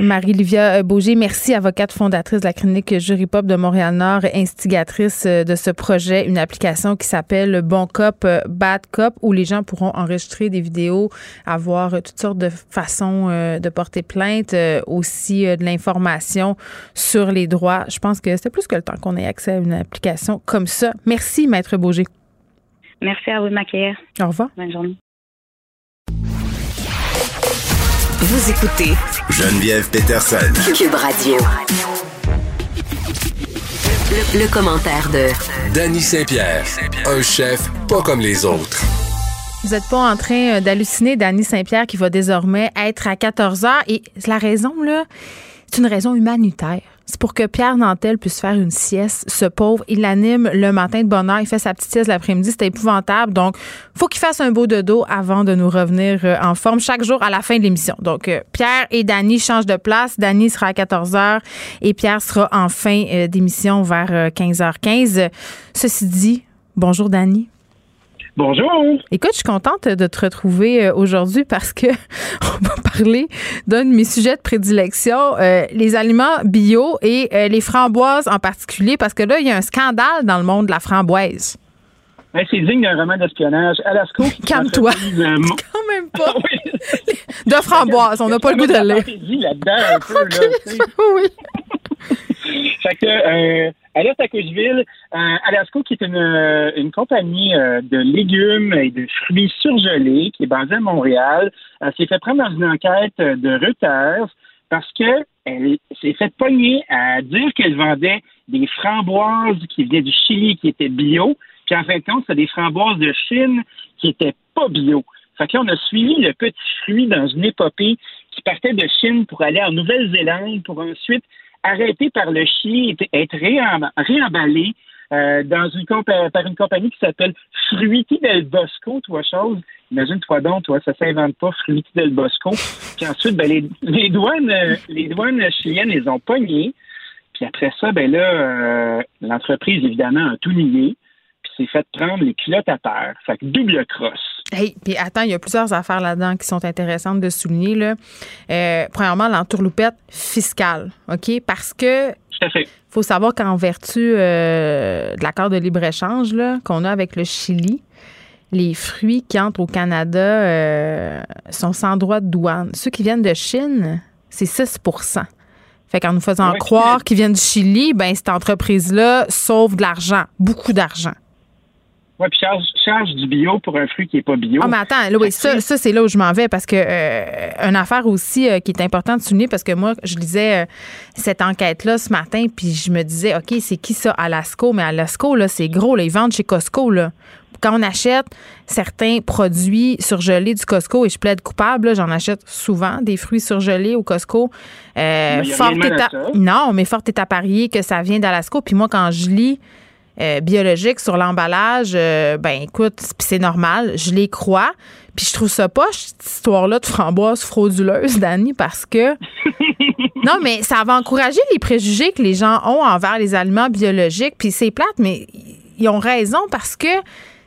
Marie-Livia Beaugé, merci, avocate fondatrice de la clinique Jury Pop de Montréal-Nord, instigatrice euh, de ce projet, une application qui s'appelle Bon Cop, euh, Bad Cop, où les gens pourront enregistrer des vidéos, avoir toutes sortes de façons euh, de porter plainte, aussi de l'information sur les droits. Je pense que c'est plus que le temps qu'on ait accès à une application comme ça. Merci, Maître Beaugé. Merci à vous, Maquillère. Au revoir. Bonne journée. Vous écoutez Geneviève Peterson. Cube Radio. Le, commentaire de Danny Saint-Pierre, un chef pas comme les autres. Vous n'êtes pas en train euh, d'halluciner Danny Saint-Pierre qui va désormais être à 14 heures. Et la raison, là, c'est une raison humanitaire. C'est pour que Pierre Nantel puisse faire une sieste. Ce pauvre, il l'anime le matin de bonne heure. Il fait sa petite sieste l'après-midi. C'est épouvantable. Donc, faut qu'il fasse un beau dodo avant de nous revenir euh, en forme chaque jour à la fin de l'émission. Donc, euh, Pierre et Dany changent de place. Dany sera à 14 h et Pierre sera en fin euh, d'émission vers 15h15. Ceci dit, bonjour Dany. Bonjour. Écoute, je suis contente de te retrouver euh, aujourd'hui parce que (laughs) on va parler d'un de mes sujets de prédilection, euh, les aliments bio et euh, les framboises en particulier, parce que là, il y a un scandale dans le monde de la framboise. c'est digne d'un roman d'espionnage. Alasco. Calme-toi. Quand même pas. (laughs) de framboise, on n'a pas le goût de lire. là-dedans un peu, là, (laughs) oui. Fait que, Alerte à Coucheville, euh, Alasco, qui est une, euh, une compagnie euh, de légumes et de fruits surgelés qui est basée à Montréal, s'est fait prendre dans une enquête de Reuters parce qu'elle s'est fait pogner à dire qu'elle vendait des framboises qui venaient du Chili qui étaient bio, puis en fin de compte, c'est des framboises de Chine qui étaient pas bio. Fait que là, on a suivi le petit fruit dans une épopée qui partait de Chine pour aller en Nouvelle-Zélande pour ensuite arrêté par le chien, être réemballé euh, dans une par une compagnie qui s'appelle Fruiti del Bosco, toi chose. Imagine-toi donc, toi, ça s'invente pas, Fruiti del Bosco. Puis ensuite, ben, les, les douanes, les douanes chiliennes les ont pognés. Puis après ça, ben là, euh, l'entreprise, évidemment, a tout nié. Puis s'est fait prendre les culottes à terre. Fait que double crosse. Hey, puis attends, il y a plusieurs affaires là-dedans qui sont intéressantes de souligner. Là. Euh, premièrement, l'entourloupette fiscale, OK? Parce que faut savoir qu'en vertu euh, de l'accord de libre-échange qu'on a avec le Chili, les fruits qui entrent au Canada euh, sont sans droit de douane. Ceux qui viennent de Chine, c'est 6% fait qu'en nous faisant croire qu'ils viennent du Chili, ben cette entreprise-là sauve de l'argent, beaucoup d'argent. Oui, puis charge, charge, du bio pour un fruit qui n'est pas bio. Ah, mais attends, oui, ça, ça c'est là où je m'en vais parce que euh, une affaire aussi euh, qui est importante de souligner parce que moi, je lisais euh, cette enquête-là ce matin, puis je me disais, OK, c'est qui ça, Alasco? Mais Alasco, là, c'est gros, là, ils vendent chez Costco, là. Quand on achète certains produits surgelés du Costco, et je plaide coupable, j'en achète souvent des fruits surgelés au Costco. fort Non, mais fort est à parier que ça vient d'Alasco. Puis moi, quand je lis euh, biologique sur l'emballage, euh, ben écoute, c'est normal, je les crois. Puis je trouve ça pas cette histoire-là de framboise frauduleuse, (laughs) Dani, parce que (laughs) non, mais ça va encourager les préjugés que les gens ont envers les aliments biologiques. Puis c'est plate, mais ils ont raison parce que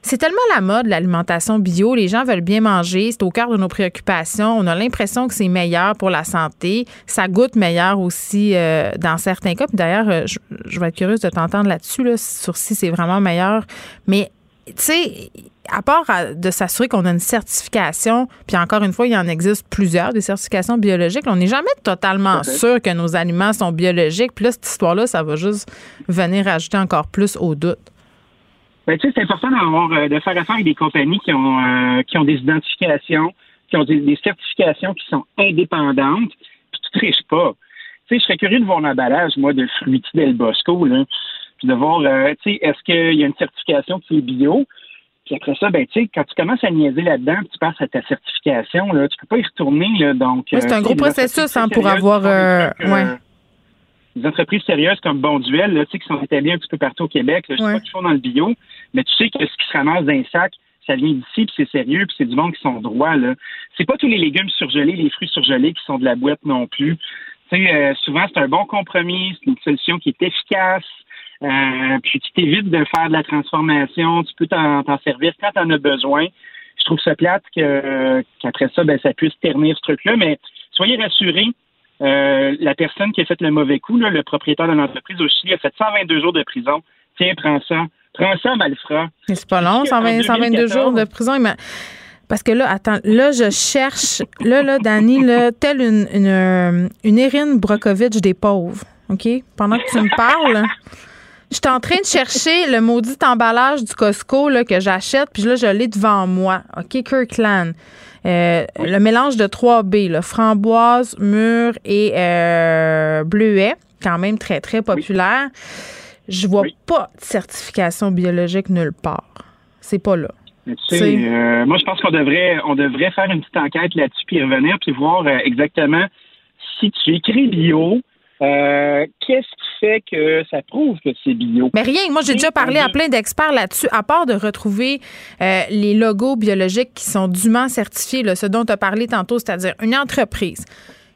c'est tellement la mode, l'alimentation bio. Les gens veulent bien manger. C'est au cœur de nos préoccupations. On a l'impression que c'est meilleur pour la santé. Ça goûte meilleur aussi euh, dans certains cas. D'ailleurs, euh, je, vais être curieuse de t'entendre là-dessus, là, sur si c'est vraiment meilleur. Mais, tu sais, à part de s'assurer qu'on a une certification, puis encore une fois, il y en existe plusieurs, des certifications biologiques, on n'est jamais totalement sûr que nos aliments sont biologiques. Puis là, cette histoire-là, ça va juste venir ajouter encore plus au doute. Ben, tu sais, c'est important d'avoir, euh, de faire affaire avec des compagnies qui ont, euh, qui ont des identifications, qui ont des, certifications qui sont indépendantes, puis tu triches pas. Tu sais, je serais curieux de voir l'emballage, moi, de Fruity del Bosco, là, puis de voir, euh, tu sais, est-ce qu'il y a une certification qui est bio? Puis après ça, ben, tu sais, quand tu commences à niaiser là-dedans, tu passes à ta certification, là, tu peux pas y retourner, là, donc... c'est un gros processus, hein, pour avoir... ouais des entreprises sérieuses comme Bonduel, là, tu sais, qui sont établies un petit peu partout au Québec, là, je sais pas qu'ils font dans le bio, mais tu sais que ce qui se ramasse dans un sac, ça vient d'ici, puis c'est sérieux, puis c'est du monde qui sont droits. Là. C'est pas tous les légumes surgelés, les fruits surgelés qui sont de la boîte non plus. Tu sais, euh, souvent, c'est un bon compromis, c'est une solution qui est efficace, euh, puis tu t'évites de faire de la transformation, tu peux t'en, servir quand tu en as besoin. Je trouve ça plate que, qu'après ça, ben, ça puisse ternir ce truc-là, mais soyez rassurés, euh, la personne qui a fait le mauvais coup, le propriétaire de l'entreprise au Chili, a fait 122 jours de prison. Tiens, prends ça. C'est pas long, 122 jours de prison. Parce que là, attends, là, je cherche, là, là, Dani, là, telle une, une, euh, une Erin Brokovich des pauvres, OK? Pendant que tu me parles, je suis en train de chercher le maudit emballage du Costco là, que j'achète, puis là, je l'ai devant moi, OK? Kirkland. Euh, le mélange de 3B, framboise, mûre et euh, bleuet, quand même très, très populaire. Je vois pas de certification biologique nulle part. C'est pas là. Euh, moi, je pense qu'on devrait, on devrait faire une petite enquête là-dessus, puis revenir, puis voir exactement si tu écris bio, euh, qu'est-ce qui fait que ça prouve que c'est bio? Mais rien. Moi, j'ai déjà parlé à plein d'experts là-dessus, à part de retrouver euh, les logos biologiques qui sont dûment certifiés, là, ce dont tu as parlé tantôt, c'est-à-dire une entreprise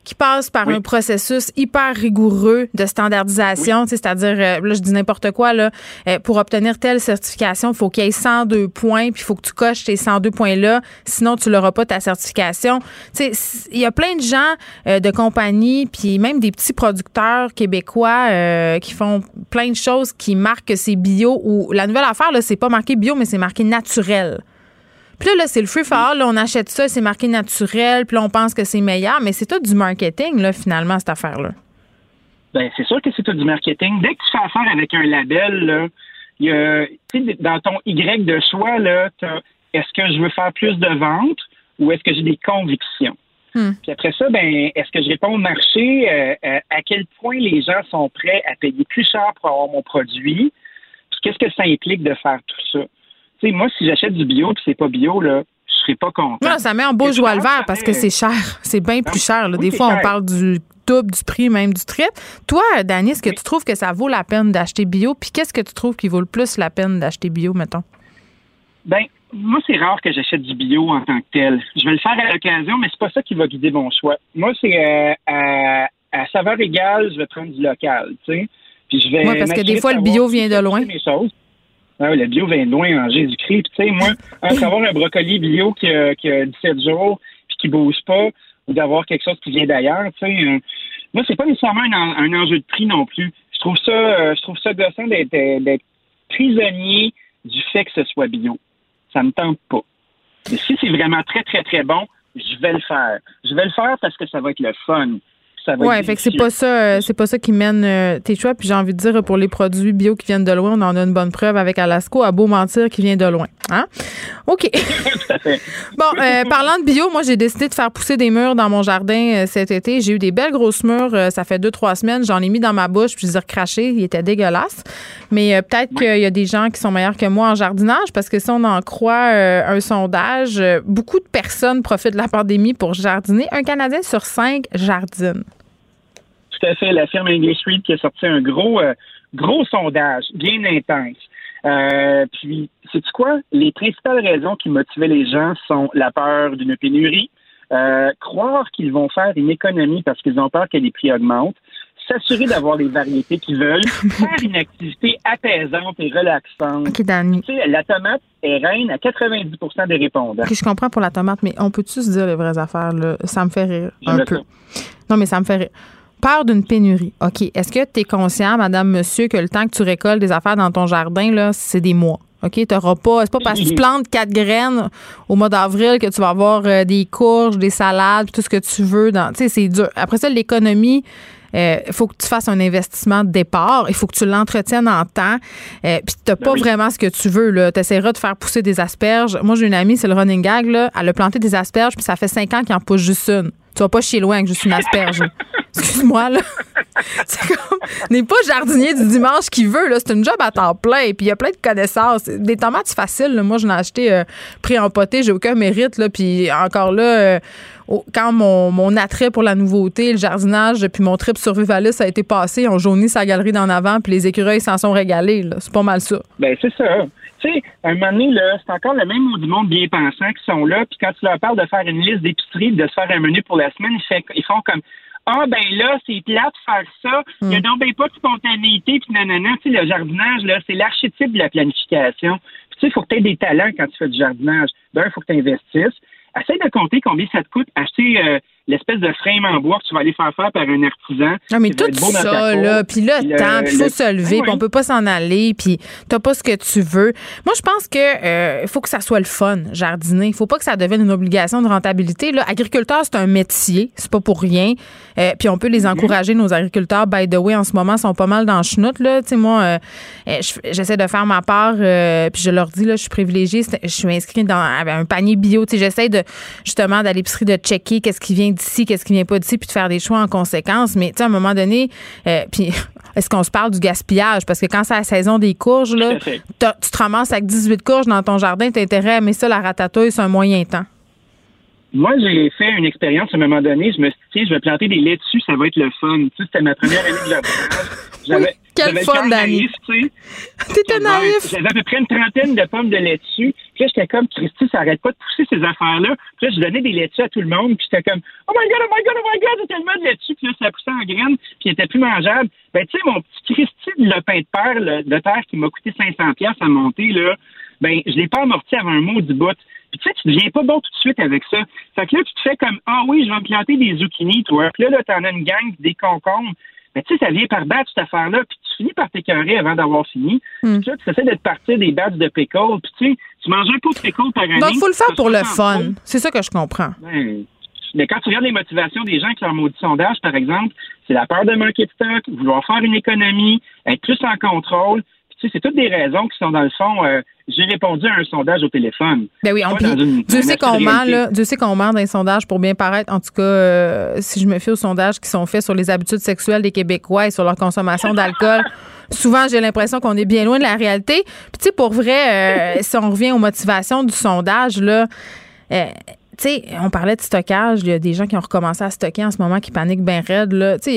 qui passe par un processus hyper rigoureux de standardisation, c'est-à-dire, euh, là, je dis n'importe quoi, là, euh, pour obtenir telle certification, il faut qu'il y ait 102 points, puis il faut que tu coches tes 102 points-là, sinon tu n'auras pas ta certification. Il y a plein de gens euh, de compagnies, puis même des petits producteurs québécois qui font plein de choses qui marquent que c'est bio, ou la nouvelle affaire, là, c'est pas marqué bio, mais c'est marqué naturel. Puis là, c'est le free fall. on achète ça, c'est marqué naturel, puis là, on pense que c'est meilleur, mais c'est tout du marketing, là, finalement, cette affaire-là. Bien, c'est sûr que c'est tout du marketing. Dès que tu fais affaire avec un label, là, y a, dans ton Y de choix, là, est-ce que je veux faire plus de ventes ou est-ce que j'ai des convictions? Hmm. Puis après ça, ben, est-ce que je réponds au marché? Euh, euh, à quel point les gens sont prêts à payer plus cher pour avoir mon produit? Puis qu'est-ce que ça implique de faire tout ça? Moi, si j'achète du bio et c'est pas bio, là, je serais pas content. Non, ça met en beau joie le vert parce que c'est cher. C'est bien plus cher. Des fois, on parle du double du prix, même du triple. Toi, Dani, est-ce que tu trouves que ça vaut la peine d'acheter bio? Puis qu'est-ce que tu trouves qui vaut le plus la peine d'acheter bio, mettons? Ben, moi, c'est rare que j'achète du bio en tant que tel. Je vais le faire à l'occasion, mais c'est pas ça qui va guider mon choix. Moi, c'est euh, à, saveur égale, je vais prendre du local, tu sais. Puis je vais. Oui, parce que des fois, le bio vient de loin. Ah le bio vient de loin en Jésus-Christ. tu sais, moi, avoir un brocoli bio qui a, qui a 17 jours puis qui bouge pas, ou d'avoir quelque chose qui vient d'ailleurs, tu sais, euh, moi, c'est pas nécessairement un, enjeu de prix non plus. je trouve ça, je trouve ça d'être prisonnier du fait que ce soit bio. Ça me tente pas. Mais si c'est vraiment très, très, très bon, je vais le faire. Je vais le faire parce que ça va être le fun ouais, fait que c'est pas ça, euh, c'est pas ça qui mène euh, tes choix. Puis j'ai envie de dire pour les produits bio qui viennent de loin, on en a une bonne preuve avec Alasco, à beau mentir qui vient de loin. Hein? OK. (laughs) bon, euh, parlant de bio, moi j'ai décidé de faire pousser des murs dans mon jardin cet été. J'ai eu des belles grosses murs. ça fait deux trois semaines. J'en ai mis dans ma bouche puis je les ai recrachés. Ils étaient dégueulasses. Mais peut-être qu'il y a des gens qui sont meilleurs que moi en jardinage parce que si on en croit un sondage, beaucoup de personnes profitent de la pandémie pour jardiner. Un Canadien sur cinq jardine tout à fait la firme English Street qui a sorti un gros, euh, gros sondage, bien intense. Euh, puis, c'est quoi? Les principales raisons qui motivaient les gens sont la peur d'une pénurie, euh, croire qu'ils vont faire une économie parce qu'ils ont peur que les prix augmentent, s'assurer d'avoir les variétés qu'ils veulent, (laughs) faire une activité apaisante et relaxante. OK, Dani. Tu sais, la tomate est reine à 90% des répondants. OK, je comprends pour la tomate, mais on peut-tu se dire les vraies affaires, là? Ça me fait rire un peu. Non, mais ça me fait rire peur d'une pénurie. OK. Est-ce que tu es conscient, madame, monsieur, que le temps que tu récoltes des affaires dans ton jardin, là, c'est des mois? OK? Tu n'auras pas. C'est pas parce que tu (laughs) plantes quatre graines au mois d'avril que tu vas avoir euh, des courges, des salades, tout ce que tu veux. Tu sais, c'est dur. Après ça, l'économie. Il euh, faut que tu fasses un investissement de départ. Il faut que tu l'entretiennes en temps. Euh, puis tu n'as ben pas vraiment ce que tu veux. Tu essaieras de faire pousser des asperges. Moi, j'ai une amie, c'est le running gag. Là. Elle a planté des asperges, puis ça fait cinq ans qu'il en pousse juste une. Tu vas pas chier loin avec juste une asperge. (laughs) Excuse-moi, là. (laughs) C'est comme. N'est pas jardinier du dimanche qui veut, là. C'est une job à temps plein. Puis, il y a plein de connaissances. Des tomates, c'est facile. Moi, je ai acheté euh, pris en poté. J'ai aucun mérite, là. Puis, encore là, euh, quand mon, attrait pour la nouveauté, le jardinage, puis mon trip survivaliste a été passé, on jaunit sa galerie d'en avant, puis les écureuils s'en sont régalés. C'est pas mal ça. Ben, c'est ça. Sais, un moment donné, là, c'est encore le même mot du monde bien pensant qui sont là, puis quand tu leur parles de faire une liste d'épicerie, de se faire un menu pour la semaine, ils font comme ah ben là, c'est plate de faire ça. Il n'y a mm. donc ben pas de spontanéité, puis nanana. Tu sais, le jardinage, là, c'est l'archétype de la planification. Puis tu sais, il faut que tu aies des talents quand tu fais du jardinage. D'un, il faut que tu investisses. Essaye de compter combien ça te coûte acheter euh, l'espèce de frame en bois que tu vas aller faire faire par un artisan. Non, ah, mais tout ça, là, puis le temps, puis il faut se lever, puis on peut pas s'en aller, puis t'as pas ce que tu veux. Moi, je pense que euh, il faut que ça soit le fun, jardiner. Il faut pas que ça devienne une obligation de rentabilité. Là, agriculteur, c'est un métier, c'est pas pour rien. Euh, puis on peut les mhm. encourager, nos agriculteurs. By the way, en ce moment, sont pas mal dans le chenoute, là. Tu sais, moi, euh, j'essaie de faire ma part, puis je leur dis, là, je suis privilégiée, je suis inscrite dans un panier bio. Tu sais, j'essaie de, justement, d'aller l'épicerie, de checker qu'est-ce qui vient d'ici, qu'est-ce qui vient pas d'ici, puis de faire des choix en conséquence. Mais tu sais, à un moment donné, euh, puis (laughs) est-ce qu'on se parle du gaspillage? Parce que quand c'est la saison des courges, là, (laughs) tu te ramasses avec 18 courges dans ton jardin, t'as intérêt à mais ça, la ratatouille, c'est un moyen temps. Moi, j'ai fait une expérience à un moment donné. Je me suis dit, je vais planter des laitues, ça va être le fun. Tu sais, c'était ma première année de (laughs) jardinage. J'avais, quel fun, Dani. T'étais naïf. J'avais à peu près une trentaine de pommes de laitue. Puis là, j'étais comme, Christy, ça arrête pas de pousser ces affaires-là. Puis là, je donnais des laitues à tout le monde. Puis j'étais comme, oh my God, oh my God, oh my God, j'ai tellement de laitue. Puis là, ça poussait en graines. Puis il était plus mangeable. Ben, tu sais, mon petit Christy de lopin de terre, de terre qui m'a coûté 500 pièces à monter, là, ben, je l'ai pas amorti avant un mot du bout. Puis tu sais, tu deviens pas bon tout de suite avec ça. Fait que là, tu te fais comme, ah oui, je vais me planter des zucchinis, toi. Puis là, là, t'en as une gang, des concombres. Mais tu sais, ça vient par batch, cette affaire-là, puis tu finis par t'écœurer avant d'avoir fini. Hmm. Puis là, tu essaies de partir des batchs de pickles, puis tu sais, tu manges un pot de pickles par année. Donc, il faut le faire pour le fun. C'est ça que je comprends. Ben, mais quand tu regardes les motivations des gens qui leur maudit sondage, par exemple, c'est la peur de manquer de stock, vouloir faire une économie, être plus en contrôle. Puis, tu sais, c'est toutes des raisons qui sont, dans le fond, euh, j'ai répondu à un sondage au téléphone. Ben oui, on Dieu sait qu'on ment, là. Dieu sait qu'on ment dans les sondages pour bien paraître. En tout cas, euh, si je me fie aux sondages qui sont faits sur les habitudes sexuelles des Québécois et sur leur consommation d'alcool, (laughs) souvent j'ai l'impression qu'on est bien loin de la réalité. Puis tu sais, pour vrai, euh, si on revient aux motivations du sondage, là. Tu sais, on parlait de stockage. Il y a des gens qui ont recommencé à stocker en ce moment qui paniquent bien raide. Là. tu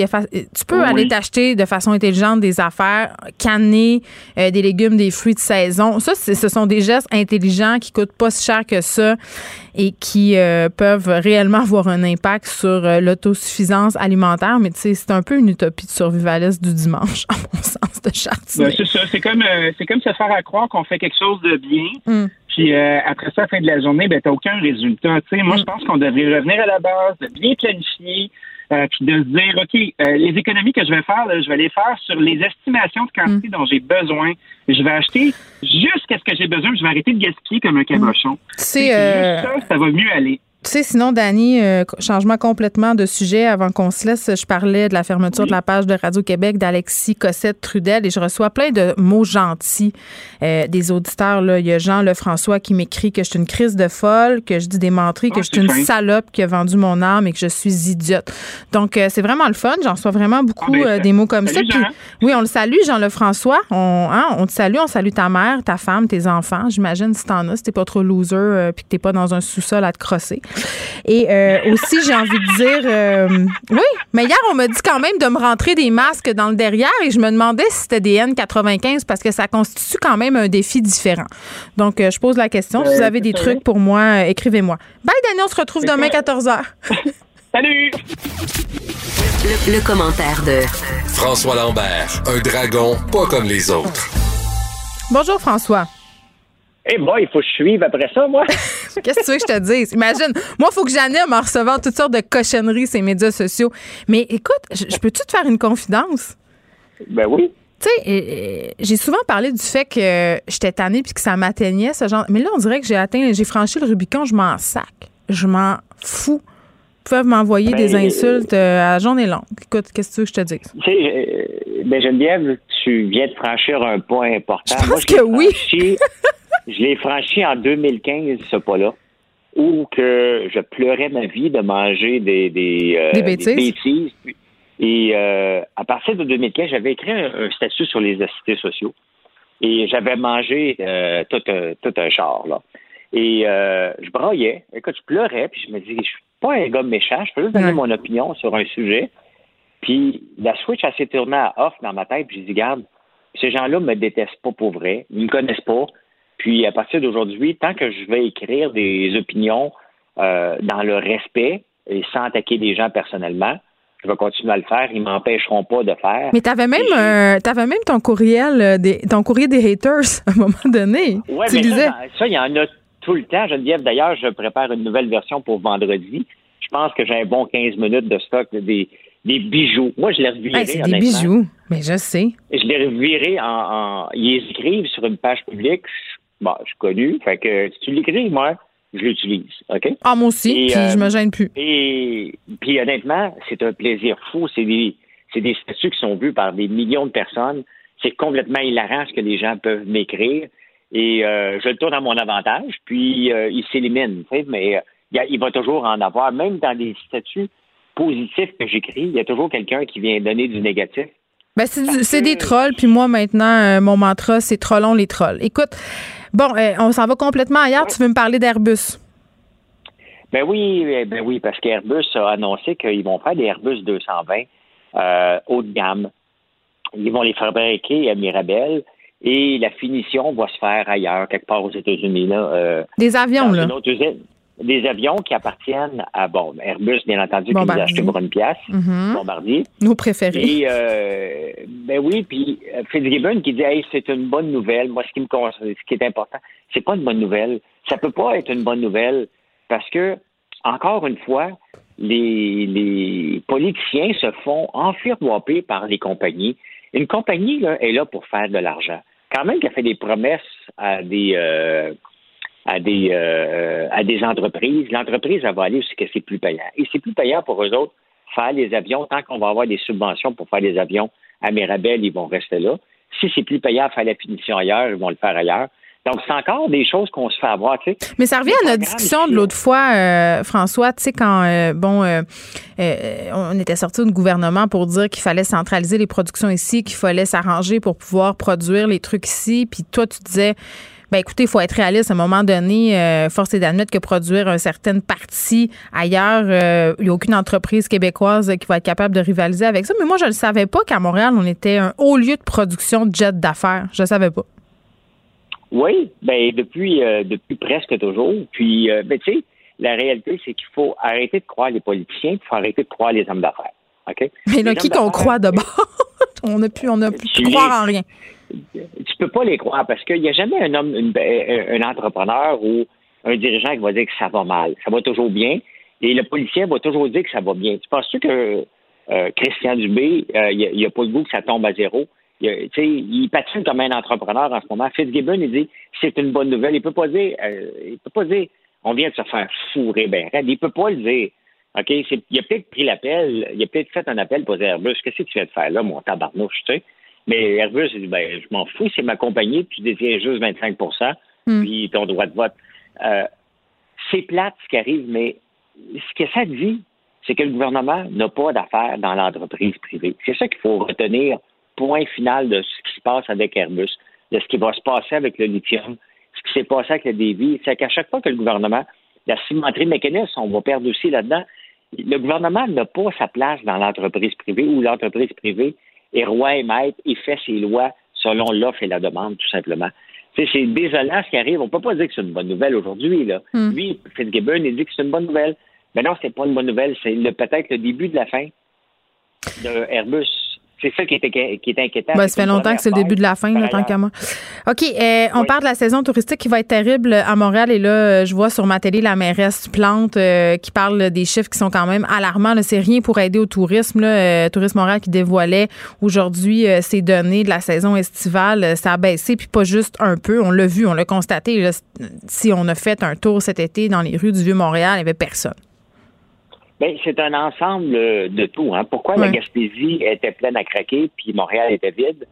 peux aller t'acheter de façon intelligente des affaires, canner euh, des légumes, des fruits de saison. Ça, ce sont des gestes intelligents qui coûtent pas si cher que ça et qui euh, peuvent réellement avoir un impact sur euh, l'autosuffisance alimentaire. Mais tu sais, c'est un peu une utopie de survivaliste du dimanche, (laughs) à mon sens, de charte. Ben, c'est ça. C'est comme, c'est comme se faire à croire qu'on fait quelque chose de bien. Hum. Puis euh, après ça, à la fin de la journée, ben, tu n'as aucun résultat. moi, je pense qu'on devrait revenir à la base, de bien planifier, euh, puis de se dire, OK, euh, les économies que je vais faire, je vais les faire sur les estimations de quantité mm. dont j'ai besoin. Je vais acheter jusqu'à ce que j'ai besoin, je vais arrêter de gaspiller comme un cabochon. C'est ça, ça va mieux aller. Tu sais, sinon, Dani, euh, changement complètement de sujet. Avant qu'on se laisse, je parlais de la fermeture de la page de Radio-Québec d'Alexis Cossette-Trudel et je reçois plein de mots gentils euh, des auditeurs. Là. Il y a Jean Lefrançois qui m'écrit que je suis une crise de folle, que je dis des menteries, que ah, je suis une salope qui a vendu mon âme et que je suis idiote. Donc, euh, c'est vraiment le fun. J'en reçois vraiment beaucoup ah, ben, des mots comme ça. oui, on le salue, Jean Lefrançois. On, hein, on te salue, on salue ta mère, ta femme, tes enfants. J'imagine si t'en as, si t'es pas trop loser puis que t'es pas dans un sous-sol à te crosser. Et euh, aussi, j'ai envie de dire, euh, oui, mais hier, on m'a dit quand même de me rentrer des masques dans le derrière et je me demandais si c'était des N95 parce que ça constitue quand même un défi différent. Donc, euh, je pose la question. Si vous avez des trucs pour moi, écrivez-moi. Bye, Daniel, on se retrouve demain 14h. (laughs) Salut! le commentaire de François Lambert, un dragon pas comme les autres. Bonjour, François. Eh moi, il faut que je suive après ça, moi. (laughs) Qu'est-ce que tu veux que je te dise? Imagine, moi, il faut que j'anime en recevant toutes sortes de cochonneries ces médias sociaux. Mais écoute, je, peux-tu te faire une confidence? Ben oui. Tu sais, j'ai souvent parlé du fait que j'étais tannée puis que ça m'atteignait, ce genre. Mais là, on dirait que j'ai atteint, j'ai franchi le Rubicon, je m'en sac. Je m'en fous. Ils peuvent m'envoyer des ben, insultes euh, à journée longue. Écoute, qu'est-ce que tu veux que je te dise? Tu sais, euh, ben Geneviève, tu viens de franchir un point important. Je pense que oui. (laughs) Je l'ai franchi en 2015, ce pas-là, où que je pleurais ma vie de manger des, des, euh, bêtises? Et euh, à partir de 2015, j'avais écrit un, statut sur les assistés sociaux. Et j'avais mangé euh, tout, un, tout un char, là. Et je broyais. Écoute, je pleurais, puis je me disais, je suis pas un gars méchant, je peux juste donner mon opinion sur un sujet. Puis la switch, elle s'est tournée à off dans ma tête, puis j'ai dit, garde, ces gens-là me détestent pas pour vrai, ils me connaissent pas. Puis à partir d'aujourd'hui, tant que je vais écrire des opinions euh, dans le respect et sans attaquer des gens personnellement, je vais continuer à le faire. Ils m'empêcheront pas de faire. Mais tu avais même, euh, même ton courriel, euh, des, ton courrier des haters (laughs) à un moment donné. Oui, mais ça, ça, il y en a tout le temps. Geneviève, d'ailleurs, je prépare une nouvelle version pour vendredi. Je pense que j'ai un bon 15 minutes de stock des, des bijoux. Moi, je les revirerai. c'est des bijoux, mais je sais. Je les revirerai en, en, Ils écrivent sur une page publique. Bon, je suis connu. Fait que si tu l'écris, moi, je l'utilise. OK? Ah, moi aussi, puis je me euh, gêne plus. Et puis honnêtement, c'est un plaisir fou. C'est des, c'est des statuts qui sont vus par des millions de personnes. C'est complètement hilarant ce que les gens peuvent m'écrire. Et euh, je le tourne à mon avantage, puis euh, il s'élimine. Mais il va toujours en avoir, même dans des statuts positifs que j'écris, il y a toujours quelqu'un qui vient donner du négatif. Ben, c'est des trolls, puis moi, maintenant, mon mantra, c'est trollons les trolls. Écoute, Bon, euh, on s'en va complètement ailleurs. Tu veux me parler d'Airbus? Ben oui, eh, ben oui, parce qu'Airbus a annoncé qu'ils vont faire des Airbus 220 euh, haut de gamme. Ils vont les fabriquer à Mirabel et la finition va se faire ailleurs, quelque part aux États-Unis. Là, euh, des avions, là des avions qui appartiennent à bon Airbus, bien entendu, qui nous a acheté pour une pièce, mm-hmm. Bombardier. Nos préférés. Et euh, ben oui, puis euh, Fitzgibbon qui dit hey, c'est une bonne nouvelle. Moi, ce qui me ce qui est important, c'est pas une bonne nouvelle. Ça peut pas être une bonne nouvelle parce que encore une fois, les, les politiciens se font enfiroiper par les compagnies. Une compagnie là, est là pour faire de l'argent. Quand même qu'elle fait des promesses à des euh, à des, euh, à des entreprises, l'entreprise, va aller ce que c'est plus payant. Et c'est plus payant pour eux autres faire les avions. Tant qu'on va avoir des subventions pour faire des avions à Mirabel, ils vont rester là. Si c'est plus payant faire la finition ailleurs, ils vont le faire ailleurs. Donc, c'est encore des choses qu'on se fait avoir, tu sais. Mais ça revient à notre discussion de l'autre fois, euh, François, tu sais, quand, euh, bon, on était sorti du gouvernement pour dire qu'il fallait centraliser les productions ici, qu'il fallait s'arranger pour pouvoir produire les trucs ici, puis toi, tu disais, ben écoutez, il faut être réaliste. À un moment donné, euh, force est d'admettre que produire une certaine partie ailleurs, euh, il n'y a aucune entreprise québécoise qui va être capable de rivaliser avec ça. Mais moi, je ne savais pas qu'à Montréal, on était un haut lieu de production de jets d'affaires. Je ne savais pas. Oui, ben depuis euh, depuis presque toujours. Puis, ben, tu sais, la réalité, c'est qu'il faut arrêter de croire les politiciens, il faut arrêter de croire les hommes d'affaires. Mais là, qui qu'on croit d'abord? (laughs) on n'a plus, on a plus croire en rien tu peux pas les croire parce qu'il n'y a jamais un homme, un entrepreneur ou un dirigeant qui va dire que ça va mal. Ça va toujours bien. Et le policier va toujours dire que ça va bien. Tu penses-tu que euh, Christian Dubé, euh, il n'y a, pas le goût que ça tombe à zéro? Il, il patine comme un entrepreneur en ce moment. Fitzgibbon, il dit c'est une bonne nouvelle. Il peut pas dire, euh, il peut pas dire on vient de se faire fourrer ben Il peut pas le dire. OK? Il a peut-être pris l'appel, il a peut-être fait un appel pour dire Airbus, qu'est-ce que tu viens de faire là, mon tabarnouche, tu sais? Mais Airbus, il dit ben, je m'en fous, c'est ma compagnie, puis tu détiens juste 25% hmm. puis ton droit de vote. c'est plate ce qui arrive, mais ce que ça dit, c'est que le gouvernement n'a pas d'affaires dans l'entreprise privée. C'est ça qu'il faut retenir, point final de ce qui se passe avec Airbus, de ce qui va se passer avec le lithium, ce qui s'est passé avec le débit. C'est qu'à chaque fois que le gouvernement, la cimenterie mécaniste, on va perdre aussi là-dedans, le gouvernement n'a pas sa place dans l'entreprise privée ou l'entreprise privée est roi et maître et fait ses lois selon l'offre et la demande, tout simplement. C'est désolant ce qui arrive. On ne peut pas dire que c'est une bonne nouvelle aujourd'hui. Là. Hmm. Lui, Fitzgibbon, il dit que c'est une bonne nouvelle. Mais non, c'est pas une bonne nouvelle. C'est peut-être le début de la fin de Airbus. C'est ça qui est, qui est inquiétant. Ben, ça fait longtemps que c'est le début de la fin, tant qu'à moi. OK, euh, on parle de la saison touristique qui va être terrible à Montréal. Et là, je vois sur ma télé la mairesse Plante euh, qui parle des chiffres qui sont quand même alarmants. C'est rien pour aider au tourisme. Là. Euh, Tourisme Montréal qui dévoilait aujourd'hui ces données de la saison estivale. Ça a baissé, puis pas juste un peu. On l'a vu, on l'a constaté. si on a fait un tour cet été dans les rues du Vieux-Montréal, il n'y avait personne. Ben, c'est un ensemble de tout. Hein. Pourquoi la Gaspésie était pleine à craquer puis Montréal était vide?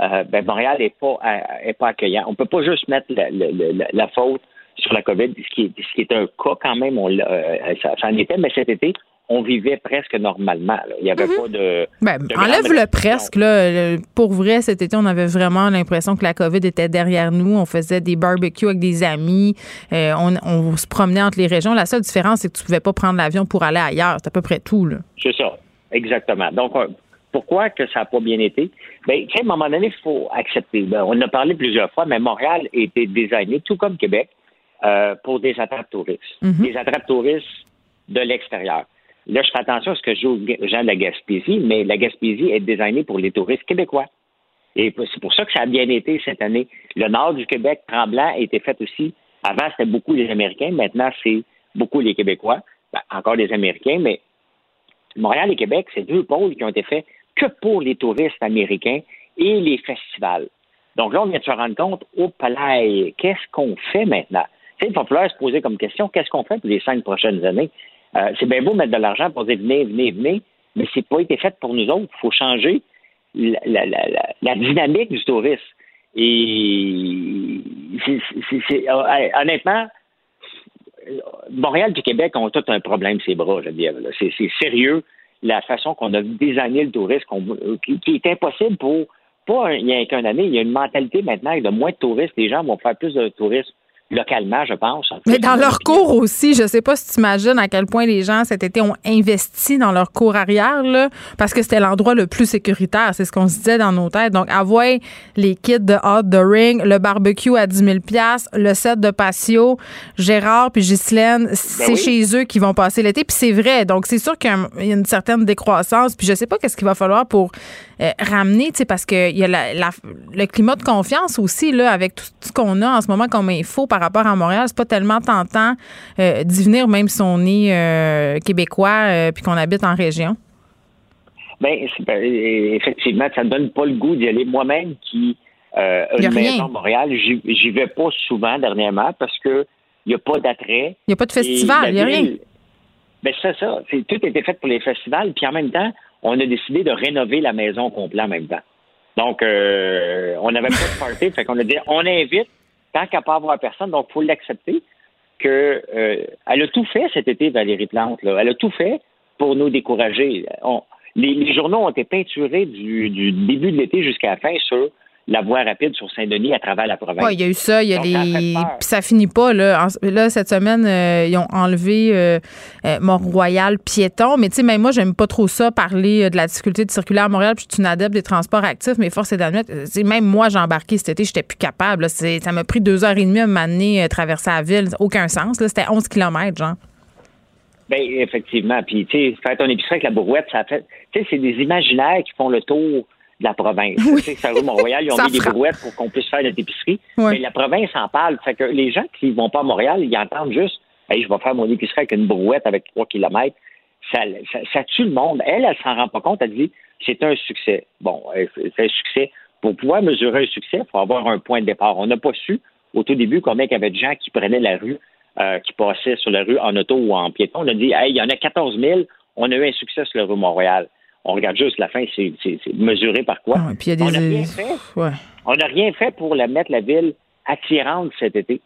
Euh, ben, Montréal n'est pas, euh, est pas accueillant. On peut pas juste mettre la, faute sur la COVID, ce qui, est, ce qui est un cas quand même, on, euh, ça, ça en était, mais cet été, on vivait presque normalement. Il n'y avait mhm. pas de. Ben, enlève le presque. Là. Pour vrai, cet été, on avait vraiment l'impression que la COVID était derrière nous. On faisait des barbecues avec des amis. Euh, on, se promenait entre les régions. La seule différence, c'est que tu ne pouvais pas prendre l'avion pour aller ailleurs. C'est à peu près tout. C'est ça. Exactement. Donc, euh, pourquoi que ça n'a pas bien été? Bien, à un moment donné, il faut accepter. Ben, on en a parlé plusieurs fois, mais Montréal était designé, tout comme Québec, euh, pour des attrapes touristes. Mhm. Des attrapes touristes de l'extérieur. Là, je fais attention à ce que je joue aux gens de la Gaspésie, mais la Gaspésie est designée pour les touristes québécois. Et c'est pour ça que ça a bien été cette année. Le nord du Québec, Tremblant, a été fait aussi. Avant, c'était beaucoup les Américains. Maintenant, c'est beaucoup les Québécois. Ben, encore les Américains, mais Montréal et Québec, c'est deux pôles qui ont été faits que pour les touristes américains et les festivals. Donc là, on vient de se rendre compte, au palais, qu'est-ce qu'on fait maintenant? il va falloir se poser comme question, qu'est-ce qu'on fait pour les cinq prochaines années? Euh, c'est bien beau mettre de l'argent pour dire venez, venez, venez, mais c'est pas été fait pour nous autres. Il faut changer la, dynamique du tourisme. Et euh, honnêtement, Montréal et Québec ont tout un problème, ces bras, je veux dire. C'est, sérieux la façon qu'on a désigné le tourisme, qui, est impossible pour pas il y a qu'une année. Il y a une mentalité maintenant de moins de touristes. Les gens vont faire plus de tourisme localement, je pense. Mais dans leur cours aussi, je ne sais pas si tu imagines à quel point les gens cet été ont investi dans leur cours arrière, là, parce que c'était l'endroit le plus sécuritaire. C'est ce qu'on se disait dans nos têtes. Donc, avoir les kits de Hot the Ring, le barbecue à 10 000 le set de patio, Gérard puis Ghislaine, ben c'est chez eux qui vont passer l'été. Puis c'est vrai. Donc, c'est sûr qu'il y a une certaine décroissance. Puis je sais pas qu'est-ce qu'il va falloir pour euh, ramener, tu sais, parce qu'il y a le climat de confiance aussi, là, avec tout ce qu'on a en ce moment comme info par rapport à Montréal. C'est pas tellement tentant euh, d'y venir, même si on est euh, québécois puis qu'on habite en région. Bien, ben, effectivement, ça ne donne pas le goût d'y aller. Moi-même, qui euh, une maison à Montréal, j'y vais pas souvent dernièrement parce que il n'y a pas d'attrait. Il n'y a pas de festival, il n'y a rien. Ben, c'est ça. Tout a été fait pour les festivals, puis en même temps, on a décidé de rénover la maison complète en même temps. Donc, euh, on n'avait pas de party, (laughs) fait qu'on a dit, on invite, tant qu'à pas avoir personne, donc il faut l'accepter, que euh, elle a tout fait cet été, Valérie Plante. Elle a tout fait pour nous décourager. les, journaux ont été peinturés du, du début de l'été jusqu'à la fin sur la voie rapide sur Saint-Denis à travers la province. Oui, il y a eu ça. Il y a les. Puis ça finit pas, là. là, cette semaine, euh, ils ont enlevé euh, euh, Mont-Royal piéton. Mais tu sais, même moi, j'aime pas trop ça, parler de la difficulté de circuler à Montréal. Puis je suis une adepte des transports actifs, mais force est d'admettre, même moi, j'ai embarqué cet été, j'étais plus capable. Ça m'a pris deux heures et demie à m'amener traverser la ville. Aucun sens. C'était 11 km, genre. Bien, effectivement. Puis, tu sais, faire ton épicerie avec la brouette, ça fait. Tu sais, c'est des imaginaires qui font le tour de la province. Oui. Tu sais, ça Mont-Royal, ils ont mis des brouettes pour qu'on puisse faire notre épicerie. Mais la province en parle. Fait que les gens qui ne vont pas à Montréal, ils entendent juste hey, je vais faire mon épicerie avec une brouette avec 3 km. Ça, ça, tue le monde. Elle, elle s'en rend pas compte. Elle dit, c'est un succès. Bon, c'est un succès. Pour pouvoir mesurer un succès, il faut avoir un point de départ. On n'a pas su au tout début combien il y avait de gens qui prenaient la rue, euh, qui passaient sur la rue en auto ou en piéton. On a dit, hey, il y en a 14 000. On a eu un succès sur la rue Montréal. On regarde juste la fin, c'est mesuré par quoi? Ah, puis y a des... On n'a rien fait. On n'a rien fait pour la mettre la ville attirante cet été.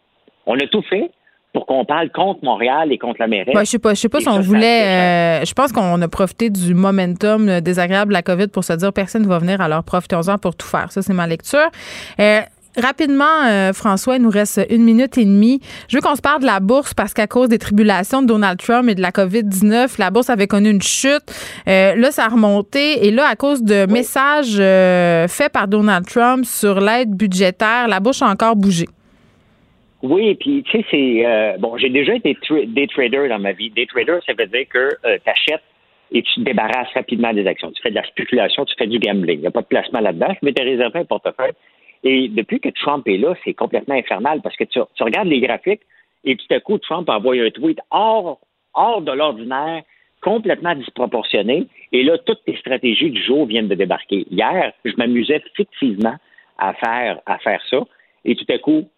On a tout fait pour qu'on parle contre Montréal et contre la mairie. je sais pas, je sais pas si on voulait. Euh, je pense qu'on a profité du momentum désagréable de la COVID pour se dire personne ne va venir, alors profitons-en pour tout faire. Ça, c'est ma lecture. Euh, Rapidement, euh, François, il nous reste une minute et demie. Je veux qu'on se parle de la bourse parce qu'à cause des tribulations de Donald Trump et de la COVID-19, la bourse avait connu une chute. Euh, là, ça a remonté. Et là, à cause de messages euh, faits par Donald Trump sur l'aide budgétaire, la bourse a encore bougé. Oui, puis tu sais, c'est bon. J'ai déjà été day trader dans ma vie. Day trader, ça veut dire que tu achètes et tu te débarrasses rapidement des actions. Tu fais de la spéculation, tu fais du gambling. Il n'y a pas de placement là-dedans. Je m'étais réservé un portefeuille et depuis que Trump est là, c'est complètement infernal parce que tu, regardes les graphiques et tout à coup, Trump envoie un tweet hors, hors de l'ordinaire, complètement disproportionné. Et là, toutes les stratégies du jour viennent de débarquer. Hier, je m'amusais fictivement à faire, à faire ça. Et tout à coup,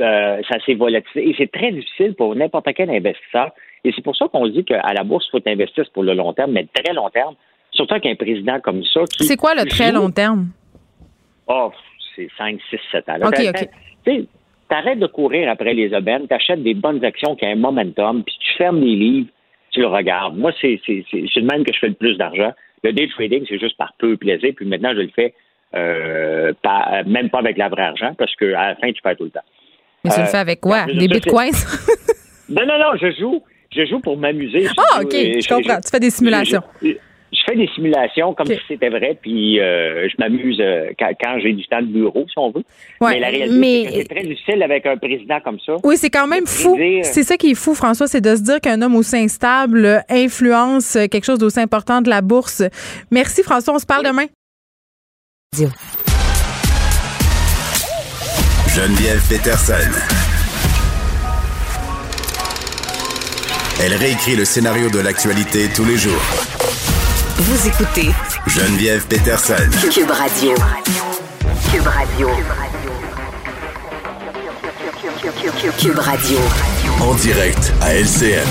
euh, ça s'est volatilisé. Et c'est très difficile pour n'importe quel investisseur. Et c'est pour ça qu'on dit qu'à la bourse, il faut investir pour le long terme, mais très long terme. Surtout qu'un président comme ça. C'est quoi le très long terme? Oh, c'est 5, 6, 7 ans. OK, OK. Tu arrêtes de courir après les aubaines, tu achètes des bonnes actions qui ont un momentum, puis tu fermes les livres, tu le regardes. Moi, c'est le même que je fais le plus d'argent. Le day trading, c'est juste par peu plaisir, puis maintenant, je le fais euh, même pas avec la vraie argent, parce qu'à la fin, tu perds tout le temps. Mais tu le fais avec quoi? Des bitcoins? non, non, non, je joue. Je joue pour m'amuser. Ah, OK, je, comprends. tu fais des simulations je fais des simulations comme si c'était vrai, puis euh, je m'amuse euh, quand, j'ai du temps de bureau, si on veut. mais la réalité, c'est très difficile avec un président comme ça. Oui, c'est quand même fou. C'est ça qui est fou, François, c'est de se dire qu'un homme aussi instable influence quelque chose d'aussi important de la bourse. Merci, François. On se parle demain. Geneviève Peterson. Elle réécrit le scénario de l'actualité tous les jours vous écoutez Geneviève Peterson. Cube Radio. Cube Radio. Cube Radio. En direct à LCN.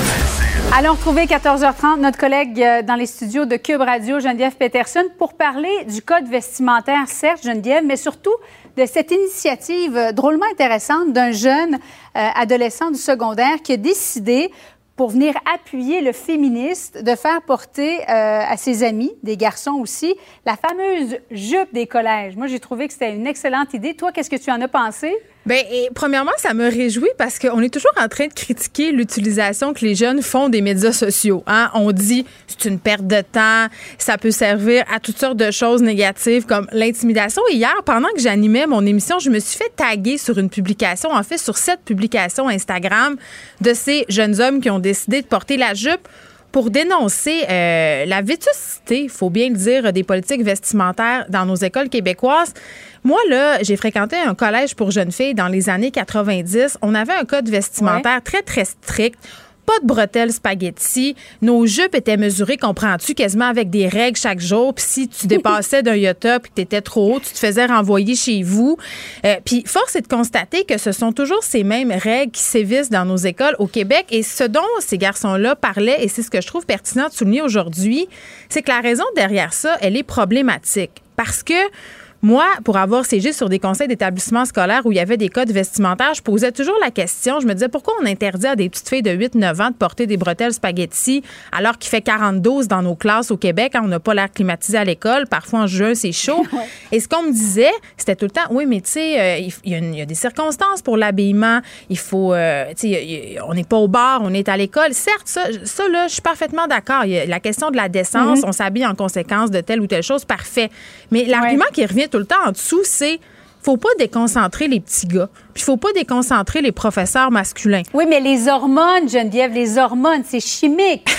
Allons retrouver 14h30 notre collègue euh, dans les studios de Cube Radio, Geneviève Peterson, pour parler du code vestimentaire, certes, Geneviève, mais surtout de cette initiative euh, drôlement intéressante d'un jeune euh, adolescent du secondaire qui a décidé pour venir appuyer le féministe, de faire porter euh, à ses amis, des garçons aussi, la fameuse jupe des collèges. Moi, j'ai trouvé que c'était une excellente idée. Toi, qu'est-ce que tu en as pensé? Bien, premièrement, ça me réjouit parce qu'on est toujours en train de critiquer l'utilisation que les jeunes font des médias sociaux. Hein? On dit c'est une perte de temps, ça peut servir à toutes sortes de choses négatives comme l'intimidation. Hier, pendant que j'animais mon émission, je me suis fait taguer sur une publication, en fait, sur cette publication Instagram de ces jeunes hommes qui ont décidé de porter la jupe pour dénoncer euh, la vétusté, il faut bien le dire, des politiques vestimentaires dans nos écoles québécoises. Moi, là, j'ai fréquenté un collège pour jeunes filles dans les années 90. On avait un code vestimentaire très, très strict pas de bretelles spaghetti. Nos jupes étaient mesurées, comprends-tu, quasiment avec des règles chaque jour. Puis si tu (laughs) dépassais d'un yota puis que tu étais trop haut, tu te faisais renvoyer chez vous. Euh, puis force est de constater que ce sont toujours ces mêmes règles qui sévissent dans nos écoles au Québec. Et ce dont ces garçons-là parlaient, et c'est ce que je trouve pertinent de souligner aujourd'hui, c'est que la raison derrière ça, elle est problématique. Parce que moi, pour avoir siégé sur des conseils d'établissement scolaire où il y avait des codes vestimentaires, je posais toujours la question. Je me disais pourquoi on interdit à des petites filles de 8-9 ans de porter des bretelles spaghetti alors qu'il fait 42 dans nos classes au Québec. Hein, on n'a pas l'air climatisé à l'école. Parfois, en juin, c'est chaud. (laughs) Et ce qu'on me disait, c'était tout le temps oui, mais tu sais, euh, il, y a des circonstances pour l'habillement. Il faut, euh, tu sais, on n'est pas au bar, on est à l'école. Certes, ça, ça là, je suis parfaitement d'accord. La question de la décence, mm-hmm. on s'habille en conséquence de telle ou telle chose, parfait. Mais l'argument qui revient tout le temps en dessous, c'est faut pas déconcentrer les petits gars. Puis faut pas déconcentrer les professeurs masculins. Oui, mais les hormones, Geneviève, les hormones, c'est chimique.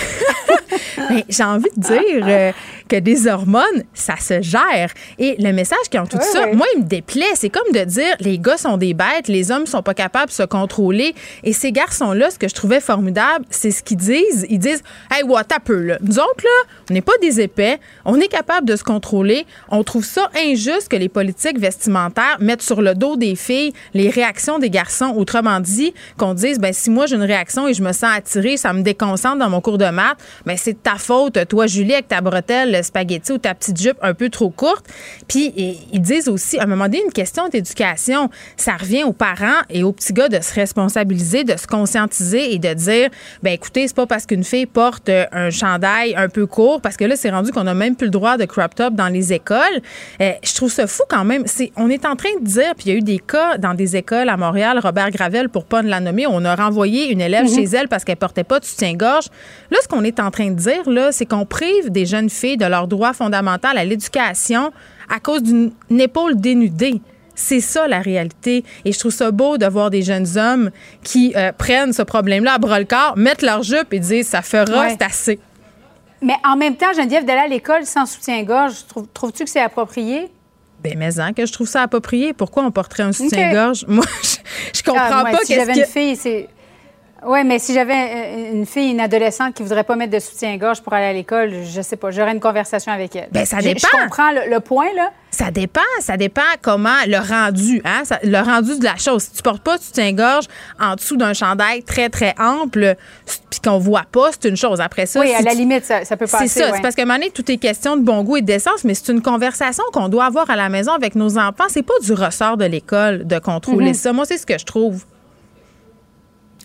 (laughs) j'ai envie de dire, euh, que des hormones, ça se gère. Et le message qui en tout ça, moi, il me déplaît. C'est comme de dire les gars sont des bêtes, les hommes sont pas capables de se contrôler. Et ces garçons-là, ce que je trouvais formidable, c'est ce qu'ils disent. Ils disent Hey, what a peu, là. Nous autres, là, on n'est pas des épais, on est capable de se contrôler. On trouve ça injuste que les politiques vestimentaires mettent sur le dos des filles les réactions des garçons. Autrement dit, qu'on dise ben si moi j'ai une réaction et je me sens attirée, ça me déconcentre dans mon cours de maths, ben c'est de ta faute, toi Julie avec ta bretelle spaghetti ou ta petite jupe un peu trop courte. Puis ils disent aussi à un moment donné une question d'éducation, ça revient aux parents et aux petits gars de se responsabiliser, de se conscientiser et de dire ben écoutez, c'est pas parce qu'une fille porte un chandail un peu court parce que là c'est rendu qu'on a même plus le droit de crop top dans les écoles. Euh, je trouve ça fou quand même. C'est on est en train de dire puis il y a eu des cas dans des écoles à Montréal, Robert Gravel pour pas ne la nommer, on a renvoyé une élève mhm. chez elle parce qu'elle portait pas de soutien-gorge. Là, ce qu'on est en train de dire, là, c'est qu'on prive des jeunes filles de leur droit fondamental à l'éducation à cause d'une épaule dénudée. C'est ça la réalité. Et je trouve ça beau de voir des jeunes hommes qui euh, prennent ce problème-là à bras le corps, mettent leur jupe et disent ça fera, c'est assez. Mais en même temps, Geneviève, d'aller à l'école sans soutien-gorge, trouves-tu que c'est approprié? Ben, mais hein, que je trouve ça approprié. Pourquoi on porterait un soutien-gorge? (laughs) Moi, je, comprends ah, pas. Si j'avais une fille, c'est oui, mais si j'avais euh, une fille, une adolescente qui ne voudrait pas mettre de soutien-gorge pour aller à l'école, je sais pas, j'aurais une conversation avec elle. Bien, ça dépend. Je comprends le, point, là. Ça dépend. Ça dépend comment le rendu, hein? le rendu de la chose. Si tu portes pas de soutien-gorge en dessous d'un chandail très, très ample, puis qu'on voit pas, c'est une chose. Après ça. Oui, à la limite, ça, peut passer. C'est ça. C'est parce qu'à un moment donné, tout est question de bon goût et d'essence, mais c'est une conversation qu'on doit avoir à la maison avec nos enfants. C'est pas du ressort de l'école de contrôler mm-hmm. ça. Moi, c'est ce que je trouve.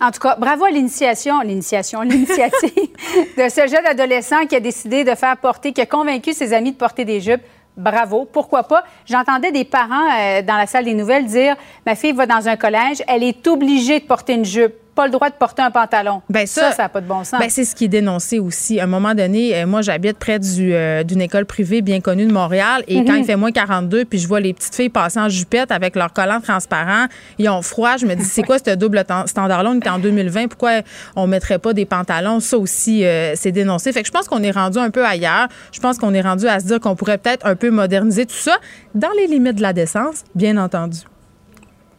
En tout cas, bravo à l'initiation, l'initiation, l'initiative (laughs) de ce jeune adolescent qui a décidé de faire porter, qui a convaincu ses amis de porter des jupes. Bravo, pourquoi pas? J'entendais des parents euh, dans la salle des nouvelles dire Ma fille va dans un collège, elle est obligée de porter une jupe pas le droit de porter un pantalon. Ben ça, ça n'a pas de bon sens. Ben c'est ce qui est dénoncé aussi. À un moment donné, euh, moi, j'habite près du, euh, d'une école privée bien connue de Montréal et quand mhm. il fait moins 42, puis je vois les petites filles passer en jupette avec leurs collants transparents, ils ont froid, je me dis, c'est (laughs) quoi ce double standard-là? On est en 2020, pourquoi on mettrait pas des pantalons? Ça aussi, euh, c'est dénoncé. Fait que je pense qu'on est rendu un peu ailleurs. Je pense qu'on est rendu à se dire qu'on pourrait peut-être un peu moderniser tout ça dans les limites de la décence, bien entendu.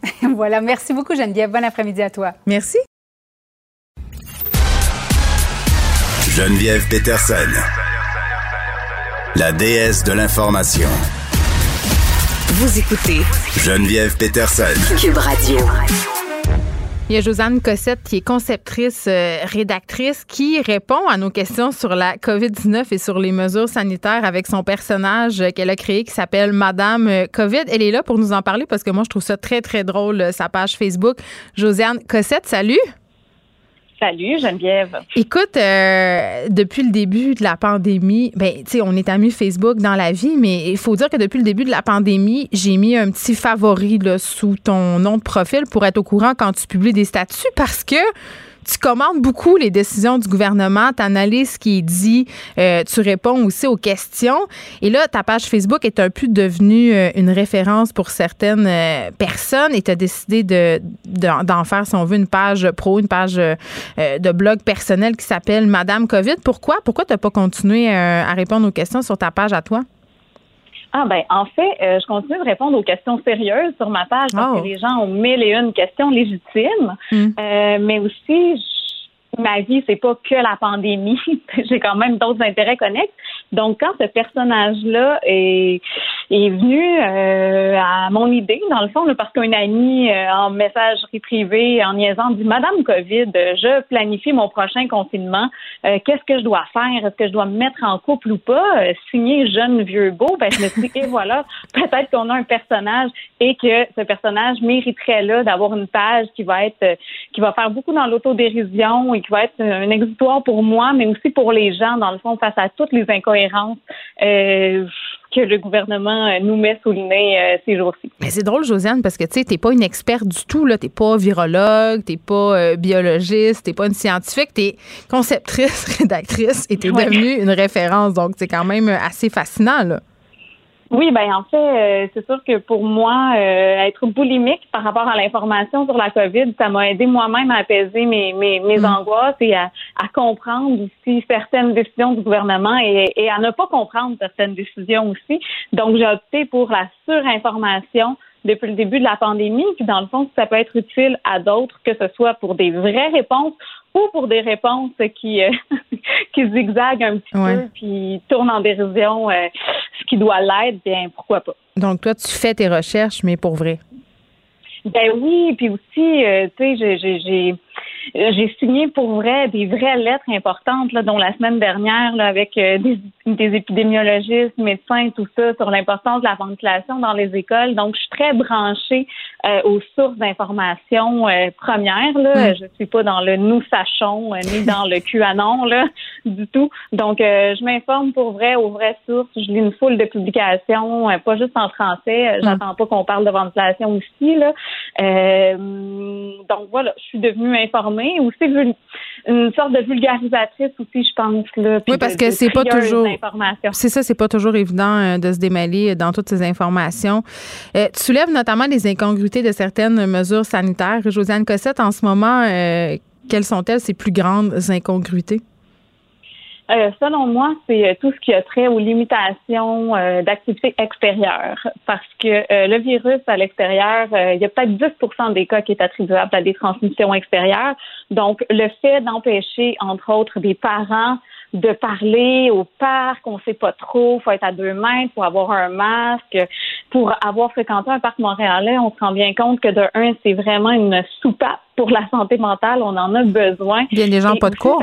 (laughs) voilà, merci beaucoup Geneviève. Bon après-midi à toi. Merci. Geneviève Peterson, la déesse de l'information. Vous écoutez Geneviève Peterson, Cube Radio. Il y a Josiane Cossette qui est conceptrice, euh, rédactrice, qui répond à nos questions sur la COVID-19 et sur les mesures sanitaires avec son personnage qu'elle a créé qui s'appelle Madame euh, COVID. Elle est là pour nous en parler parce que moi, je trouve ça très, très drôle, euh, sa page Facebook. Josiane Cossette, salut. Salut Geneviève. Écoute, euh, depuis le début de la pandémie, ben tu sais, on est amis Facebook dans la vie, mais il faut dire que depuis le début de la pandémie, j'ai mis un petit favori sous ton nom de profil pour être au courant quand tu publies des statuts parce que tu commandes beaucoup les décisions du gouvernement, tu analyses ce qui est dit, euh, tu réponds aussi aux questions. Et là, ta page Facebook est un peu devenue euh, une référence pour certaines euh, personnes et tu as décidé de, d'en faire, si on veut, une page pro, une page de blog personnel qui s'appelle Madame COVID. Pourquoi? Pourquoi tu n'as pas continué à répondre aux questions sur ta page à toi? Ah ben en fait, je continue de répondre aux questions sérieuses sur ma page parce que oh. les gens ont mille et une questions légitimes, hmm. mais aussi ma vie, c'est pas que la pandémie. (laughs) J'ai quand même d'autres intérêts connexes. Donc, quand ce personnage-là est, est venu euh, à mon idée, dans le fond, parce qu'un ami euh, en messagerie privée, en niaisant, dit Madame COVID, je planifie mon prochain confinement. Euh, qu'est-ce que je dois faire? Est-ce que je dois me mettre en couple ou pas? signer jeune, vieux, beau? Ben, je me suis dit, et voilà, (laughs) peut-être qu'on a un personnage et que ce personnage mériterait là d'avoir une page qui va être, qui va faire beaucoup dans l'autodérision et qui va être un exutoire pour moi, mais aussi pour les gens, dans le fond, face à toutes les incohérences euh, que le gouvernement euh, nous met sous le nez euh, ces jours-ci. Mais c'est drôle, Josiane, parce que tu sais, t'es pas une experte du tout, là. T'es pas virologue, t'es pas biologiste, t'es pas une scientifique, t'es conceptrice, (laughs) rédactrice et t'es devenue une référence. Donc, c'est quand même assez fascinant, là. Oui, ben en fait, euh, c'est sûr que pour moi, euh, être boulimique par rapport à l'information sur la COVID, ça m'a aidé moi-même à apaiser mes, mes, mes mm. angoisses et à, à comprendre aussi certaines décisions du gouvernement et, et à ne pas comprendre certaines décisions aussi. Donc, j'ai opté pour la surinformation depuis le début de la pandémie. Puis dans le fond, ça peut être utile à d'autres, que ce soit pour des vraies réponses ou pour des réponses qui euh, (laughs) qui zigzaguent un petit peu puis tournent en dérision euh, ce qui doit l'être, bien pourquoi pas. Donc toi, tu fais tes recherches, mais pour vrai. Ben oui, puis aussi, euh, tu sais, j'ai j'ai signé pour vrai des vraies lettres importantes, là, dont la semaine dernière, là, avec euh, des, des, épidémiologistes, médecins, tout ça, sur l'importance de la ventilation dans les écoles. Donc, je suis très branchée euh, aux sources d'information premières. Là. Mm. Je suis pas dans le nous sachons ni dans le QAnon là, du tout. Donc, je m'informe pour vrai aux vraies sources. Je lis une foule de publications, pas juste en français. Mm. J'attends pas qu'on parle de ventilation aussi. Là. donc voilà, je suis devenue informée mais aussi une sorte de vulgarisatrice aussi, je pense. Là, oui, parce que c'est pas toujours. C'est ça, c'est pas toujours évident euh, de se démêler dans toutes ces informations. Euh, tu soulèves notamment les incongruités de certaines mesures sanitaires. Josiane Cossette, en ce moment, euh, quelles sont-elles ces plus grandes incongruités? Euh, selon moi, c'est euh, tout ce qui a trait aux limitations euh, d'activité extérieure. Parce que le virus à l'extérieur, il y a peut-être 10% des cas qui est attribuable à des transmissions extérieures. Donc, le fait d'empêcher, entre autres, des parents de parler au parc, on sait pas trop, faut être à deux mètres, faut avoir un masque. Pour avoir fréquenté un parc montréalais, on se rend bien compte que de un, c'est vraiment une soupape pour la santé mentale, on en a besoin. Il y a des gens pas de cours.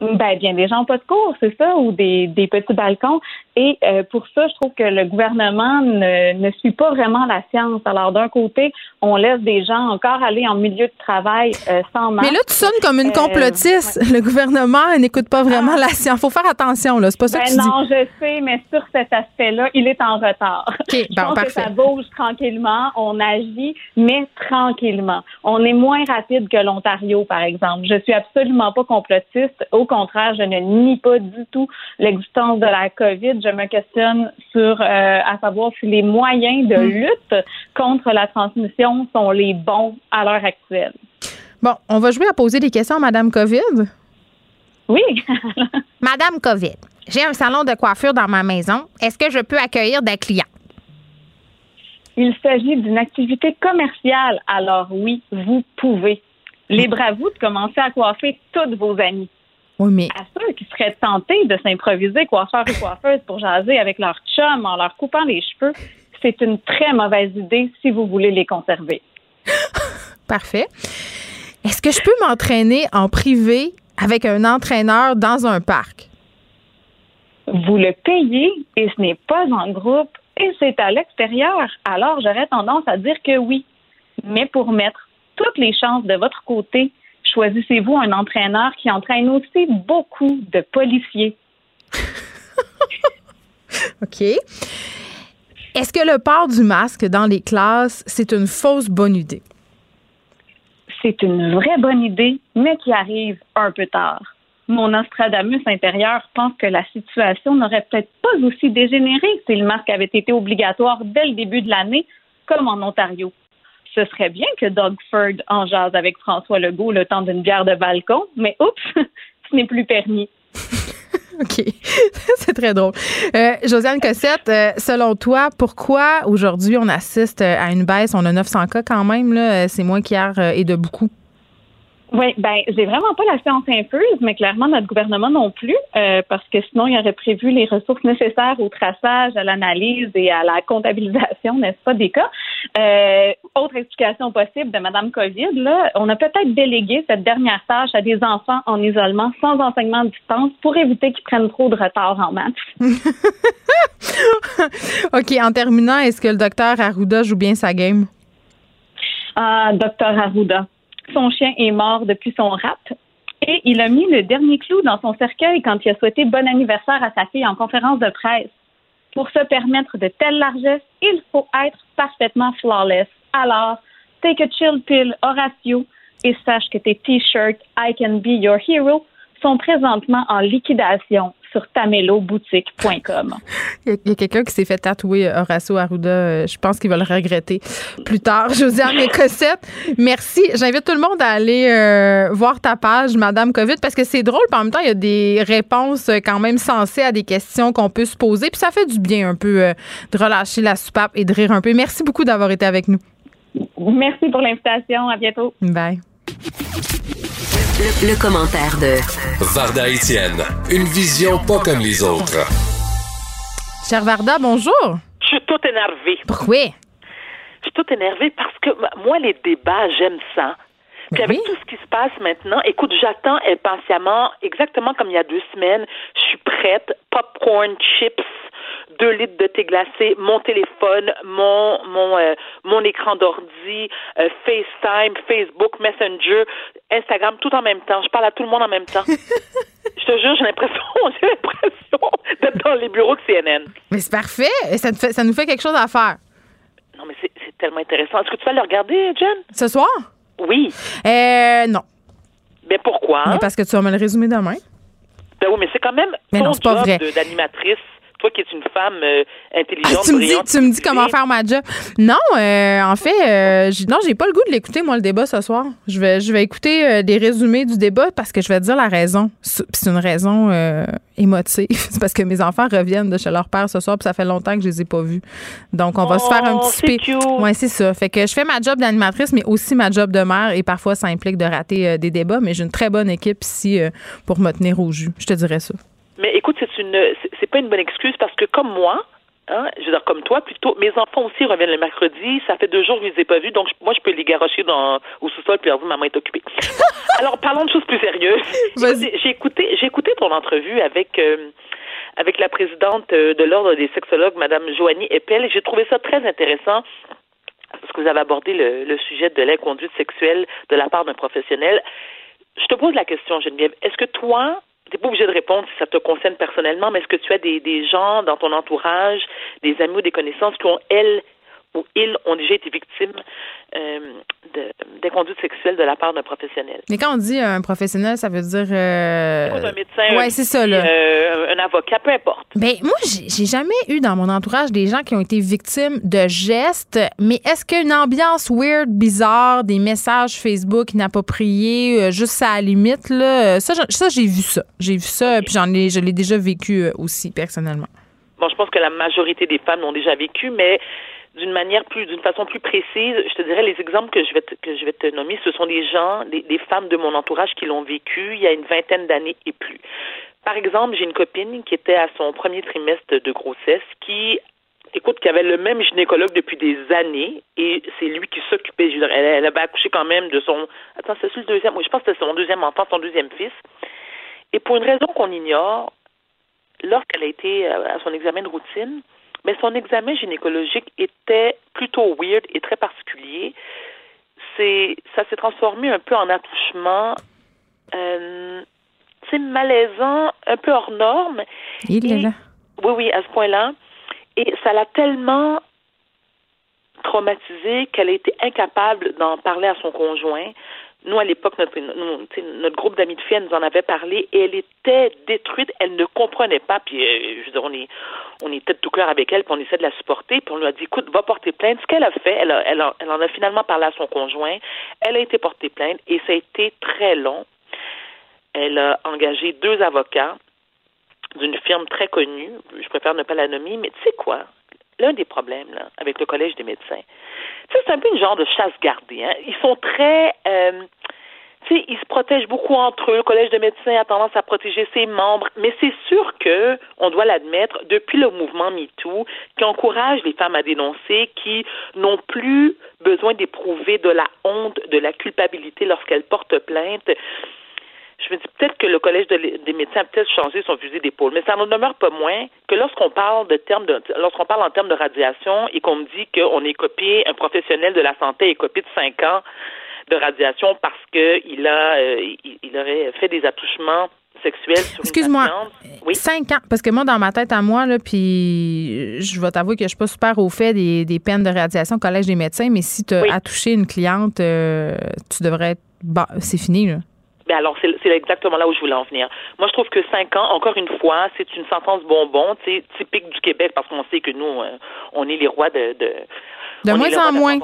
Ben, bien des gens pas de cours, c'est ça, ou des, des petits balcons. Et euh, pour ça, je trouve que le gouvernement ne, ne suit pas vraiment la science. Alors, d'un côté, on laisse des gens encore aller en milieu de travail euh, sans masque. Mais là, tu sonnes comme une euh, complotiste. Le gouvernement n'écoute pas vraiment ah. la science. Faut faire attention, là. C'est pas ça que ben tu non, je sais, mais sur cet aspect-là, il est en retard. Okay, (laughs) je pense que ça bouge tranquillement. On agit, mais tranquillement. On est moins rapide que l'Ontario, par exemple. Je suis absolument pas complotiste. Au contraire, je ne nie pas du tout l'existence de la COVID je me questionne sur, euh, à savoir si les moyens de hmm. lutte contre la transmission sont les bons à l'heure actuelle. Bon, on va jouer à poser des questions à Madame COVID? Oui. (laughs) Madame COVID, j'ai un salon de coiffure dans ma maison. Est-ce que je peux accueillir des clients? Il s'agit d'une activité commerciale, alors oui, vous pouvez. Libre à vous de commencer à coiffer toutes vos amies. Oui, mais... À ceux qui seraient tentés de s'improviser coiffeur et coiffeuse pour jaser avec leur chum en leur coupant les cheveux, c'est une très mauvaise idée si vous voulez les conserver. (laughs) Parfait. Est-ce que je peux m'entraîner en privé avec un entraîneur dans un parc? Vous le payez et ce n'est pas en groupe et c'est à l'extérieur. Alors, j'aurais tendance à dire que oui. Mais pour mettre toutes les chances de votre côté, choisissez-vous un entraîneur qui entraîne aussi beaucoup de policiers. (laughs) OK. Est-ce que le port du masque dans les classes, c'est une fausse bonne idée? C'est une vraie bonne idée, mais qui arrive un peu tard. Mon Nostradamus intérieur pense que la situation n'aurait peut-être pas aussi dégénéré si le masque avait été obligatoire dès le début de l'année, comme en Ontario ce serait bien que Doug Ford en jase avec François Legault le temps d'une bière de balcon, mais oups, (laughs) ce n'est plus permis. (laughs) OK. (laughs) C'est très drôle. Euh, Josiane Cossette, euh, selon toi, pourquoi aujourd'hui on assiste à une baisse? On a 900 cas quand même, là. C'est moins qu'hier euh, et de beaucoup. Oui, ben j'ai vraiment pas la science infuse, mais clairement notre gouvernement non plus, euh, parce que sinon il aurait prévu les ressources nécessaires au traçage, à l'analyse et à la comptabilisation, n'est-ce pas, des cas. Euh, autre explication possible de Madame COVID, là, on a peut-être délégué cette dernière tâche à des enfants en isolement sans enseignement à distance pour éviter qu'ils prennent trop de retard en maths. (laughs) OK, en terminant, est-ce que le docteur Arruda joue bien sa game? Ah, docteur Arruda. Son chien est mort depuis son rap. Et il a mis le dernier clou dans son cercueil quand il a souhaité bon anniversaire à sa fille en conférence de presse. Pour se permettre de telles largesses, il faut être parfaitement flawless. Alors, take a chill pill, Horatio, et sache que tes t-shirts I can be your hero sont présentement en liquidation. Sur tameloboutique.com. Il y a, quelqu'un qui s'est fait tatouer Horacio Arruda. Euh, je pense qu'il va le regretter plus tard. (laughs) Josiane Cossette, merci. J'invite tout le monde à aller euh, voir ta page, Madame COVID, parce que c'est drôle. Puis en même temps, il y a des réponses quand même sensées à des questions qu'on peut se poser. Puis ça fait du bien un peu euh, de relâcher la soupape et de rire un peu. Merci beaucoup d'avoir été avec nous. Merci pour l'invitation. À bientôt. Bye. Le, commentaire de Varda Etienne, une vision pas comme les autres. Cher Varda, bonjour. Je suis tout énervée. Pourquoi? Je suis tout énervée parce que moi, les débats, j'aime ça. Puis avec tout ce qui se passe maintenant, écoute, j'attends impatiemment, exactement comme il y a deux semaines, je suis prête, popcorn, chips, deux litres de thé glacé, mon téléphone, mon mon euh, mon écran d'ordi, euh, FaceTime, Facebook, Messenger, Instagram, tout en même temps. Je parle à tout le monde en même temps. (laughs) Je te jure, j'ai l'impression, (laughs) j'ai l'impression d'être dans les bureaux de CNN. Mais c'est parfait. Ça, ça nous fait quelque chose à faire. Non, mais c'est tellement intéressant. Est-ce que tu vas le regarder, Jen? Ce soir? Oui. Euh, non. Mais pourquoi? Mais parce que tu vas me le résumer demain. Ben oui, mais c'est quand même mais ton job d'animatrice toi qui es une femme euh, intelligente, ah, tu, me dis, tu me dis comment faire ma job. Non, euh, en fait, euh, non, j'ai pas le goût de l'écouter, moi, le débat ce soir. Je vais, je vais écouter des résumés du débat parce que je vais te dire la raison. C'est une raison émotive. (laughs) C'est parce que mes enfants reviennent de chez leur père ce soir, puis ça fait longtemps que je les ai pas vus. Donc, on va se faire un oh, petit spé. Ouais, c'est ça. Fait que je fais ma job d'animatrice, mais aussi ma job de mère, et parfois ça implique de rater des débats. Mais j'ai une très bonne équipe ici pour me tenir au jus. Je te dirais ça. Mais écoute, c'est une, c'est pas une bonne excuse parce que comme moi, Hein, je veux dire, comme toi, plutôt, mes enfants aussi reviennent le mercredi. Ça fait deux jours que je les ai pas vus, donc moi, je peux les garocher dans, au sous-sol puis leur dire, maman est occupée. (laughs) Alors, parlons de choses plus sérieuses. J'ai écouté, j'ai écouté ton entrevue avec, euh, avec la présidente euh, de l'Ordre des sexologues, Madame Joanie Eppel. J'ai trouvé ça très intéressant parce que vous avez abordé le, le sujet de l'inconduite sexuelle de la part d'un professionnel. Je te pose la question, Geneviève. Est-ce que toi, n'es pas obligé de répondre si ça te concerne personnellement, mais est-ce que tu as des, des gens dans ton entourage, des amis ou des connaissances qui ont, elles, ou ils ont déjà été victimes euh, d'inconduite sexuelle de la part d'un professionnel. Mais quand on dit un professionnel, ça veut dire. Euh... Un médecin, ouais, c'est ça, là. Euh, un avocat, peu importe. Ben, moi, j'ai jamais eu dans mon entourage des gens qui ont été victimes de gestes, mais est-ce qu'une ambiance weird, bizarre, des messages Facebook inappropriés, euh, juste à la limite, là, ça, ça j'ai vu ça. J'ai vu ça, puis j'en ai, je l'ai déjà vécu aussi, personnellement. Bon, je pense que la majorité des femmes l'ont déjà vécu, mais d'une manière plus, d'une façon plus précise, je te dirais les exemples que je vais te, que je vais te nommer, ce sont des gens, des, femmes de mon entourage qui l'ont vécu il y a une vingtaine d'années et plus. Par exemple, j'ai une copine qui était à son premier trimestre de grossesse qui écoute, qui avait le même gynécologue depuis des années et c'est lui qui s'occupait. Elle, elle avait accouché quand même de son. Attends, c'est le deuxième? je pense que c'était son deuxième enfant, son deuxième fils. Et pour une raison qu'on ignore, lorsqu'elle a été à son examen de routine, mais son examen gynécologique était plutôt weird et très particulier. C'est, ça s'est transformé un peu en attouchement, euh, c'est malaisant, un peu hors norme. Il est là. Oui, oui, à ce point-là. Et ça l'a tellement traumatisée qu'elle a été incapable d'en parler à son conjoint. Nous, à l'époque, notre, notre groupe d'amis de filles, elle nous en avait parlé et elle était détruite. Elle ne comprenait pas. Puis, euh, je veux dire, on est, on était de tout cœur avec elle, puis on essaie de la supporter. Puis on lui a dit, écoute, va porter plainte. Ce qu'elle a fait, elle, elle, elle en a finalement parlé à son conjoint. Elle a été portée plainte et ça a été très long. Elle a engagé deux avocats d'une firme très connue. Je préfère ne pas la nommer, mais tu sais quoi? L'un des problèmes là, avec le Collège des médecins, c'est un peu une genre de chasse gardée. Hein? Ils sont très... Euh, tu sais, ils se protègent beaucoup entre eux. Le Collège de médecins a tendance à protéger ses membres, mais c'est sûr que, on doit l'admettre, depuis le mouvement MeToo, qui encourage les femmes à dénoncer, qui n'ont plus besoin d'éprouver de la honte, de la culpabilité lorsqu'elles portent plainte, je me dis peut-être que le Collège des médecins a peut-être changé son fusil d'épaule, mais ça n'en demeure pas moins que lorsqu'on parle de termes de, lorsqu'on parle en termes de radiation et qu'on me dit qu'on est copié, un professionnel de la santé est copié de cinq ans de radiation parce qu'il a, euh, il, aurait fait des attouchements sexuels sur Excuse-moi, oui? cinq ans, parce que moi, dans ma tête à moi, là, puis je vais t'avouer que je suis pas super au fait des, des peines de radiation au Collège des médecins, mais si tu as touché une cliente, euh, tu devrais être... Bah, c'est fini, là. Ben alors, c'est exactement là où je voulais en venir. Moi, je trouve que cinq ans, encore une fois, c'est une sentence bonbon, tu typique du Québec, parce qu'on sait que nous, euh, on est les rois de... De, de moins en moins.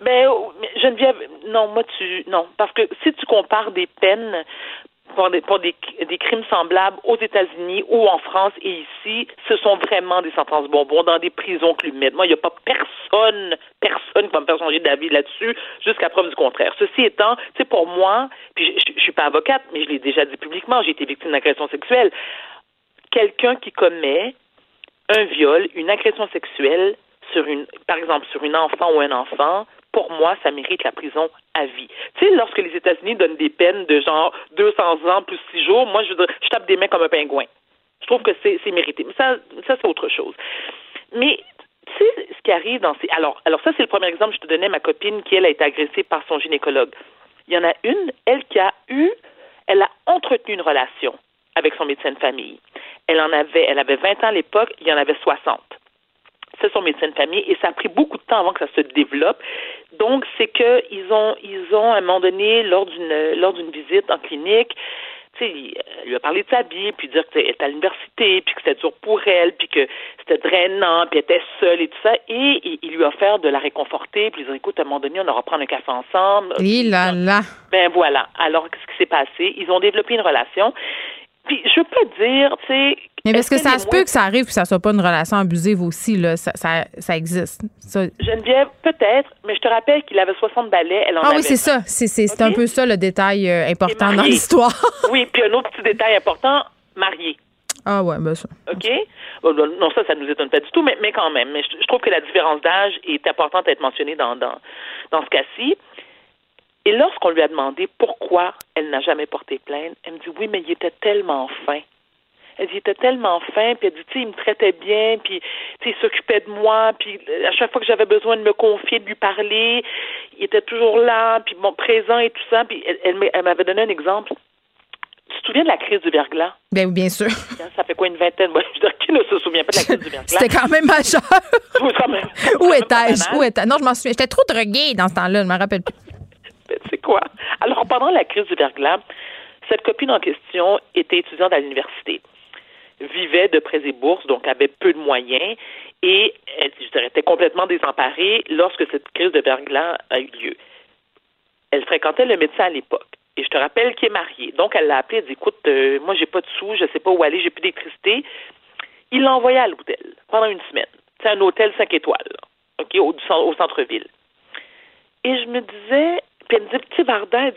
Ben, oh, Geneviève, non, moi, tu... Non, parce que si tu compares des peines pour des, pour des, des crimes semblables aux États-Unis ou en France et ici, ce sont vraiment des sentences bonbons dans des prisons clumettes. Moi, il n'y a pas personne, personne qui va me faire changer d'avis là-dessus jusqu'à preuve du contraire. Ceci étant, c'est pour moi, puis je, je, suis pas avocate, mais je l'ai déjà dit publiquement, j'ai été victime d'agression sexuelle. Quelqu'un qui commet un viol, une agression sexuelle sur une, par exemple, sur une enfant ou un enfant, pour moi, ça mérite la prison à vie. Tu sais, lorsque les États-Unis donnent des peines de genre 200 ans plus 6 jours, moi, je, je tape des mains comme un pingouin. Je trouve que c'est mérité. Mais ça, ça c'est autre chose. Mais tu sais, ce qui arrive dans ces... Alors, alors ça, c'est le premier exemple. Je te donnais ma copine qui, elle, a été agressée par son gynécologue. Il y en a une, elle, qui a eu... Elle a entretenu une relation avec son médecin de famille. Elle en avait... Elle avait 20 ans à l'époque. Il y en avait 60 c'est son médecin de famille et ça a pris beaucoup de temps avant que ça se développe. Donc, c'est que ils ont, ils ont à un moment donné, lors d'une, lors d'une visite en clinique, tu sais, il lui a parlé de sa vie, puis dire qu'elle était à l'université, puis que c'était dur pour elle, puis que c'était drainant, puis elle était seule et tout ça. Et il, lui a offert de la réconforter, puis il dit écoute, à un moment donné, on aura prendre un café ensemble. Et là là. Ben voilà. Alors, qu'est-ce qui s'est passé? Ils ont développé une relation. Puis je peux dire, tu sais. Mais parce que, ça se peut que ça arrive que ça soit pas une relation abusive aussi, là. Ça, ça, ça existe. Ça... Geneviève, peut-être, mais je te rappelle qu'il avait 60 balais. Elle en ah oui, c'est ça. C'est un peu ça le détail euh, important dans l'histoire. (laughs) oui, puis un autre petit détail important, marié. Ah ouais, ben ça. OK? Non, ça, ça nous étonne pas du tout, mais, mais quand même. Mais je, trouve que la différence d'âge est importante à être mentionnée dans, dans, dans ce cas-ci. Et lorsqu'on lui a demandé pourquoi elle n'a jamais porté plainte, elle me dit oui, mais il était tellement fin. Elle dit, il était tellement fin, puis elle dit, tu sais, il me traitait bien, puis tu sais, il s'occupait de moi, puis à chaque fois que j'avais besoin de me confier, de lui parler, il était toujours là, puis bon, présent et tout ça. Puis elle, elle m'avait donné un exemple. Tu te souviens de la crise du verglas? Bien, bien sûr. Ça fait quoi, une vingtaine? Moi, je veux dire, qui ne se souvient pas de la crise du verglas? C'était quand même majeur. (laughs) Où étais-je? Où étais Non, je m'en souviens. J'étais trop droguée dans ce temps-là, je me rappelle plus. C'est quoi? Alors, pendant la crise du verglas, cette copine en question était étudiante à l'université, vivait de prêts et bourses, donc avait peu de moyens, et elle, je dirais, était complètement désemparée lorsque cette crise de verglas a eu lieu. Elle fréquentait le médecin à l'époque. Et je te rappelle qu'il est marié. Donc, elle l'a appelé, elle dit Écoute, euh, moi, j'ai pas de sous, je sais pas où aller, j'ai plus d'électricité. Il l'a envoyé à l'hôtel pendant une semaine. C'est un hôtel 5 étoiles, OK, au centre-ville. Et je me disais, puis elle me dit, tu sais, Varda,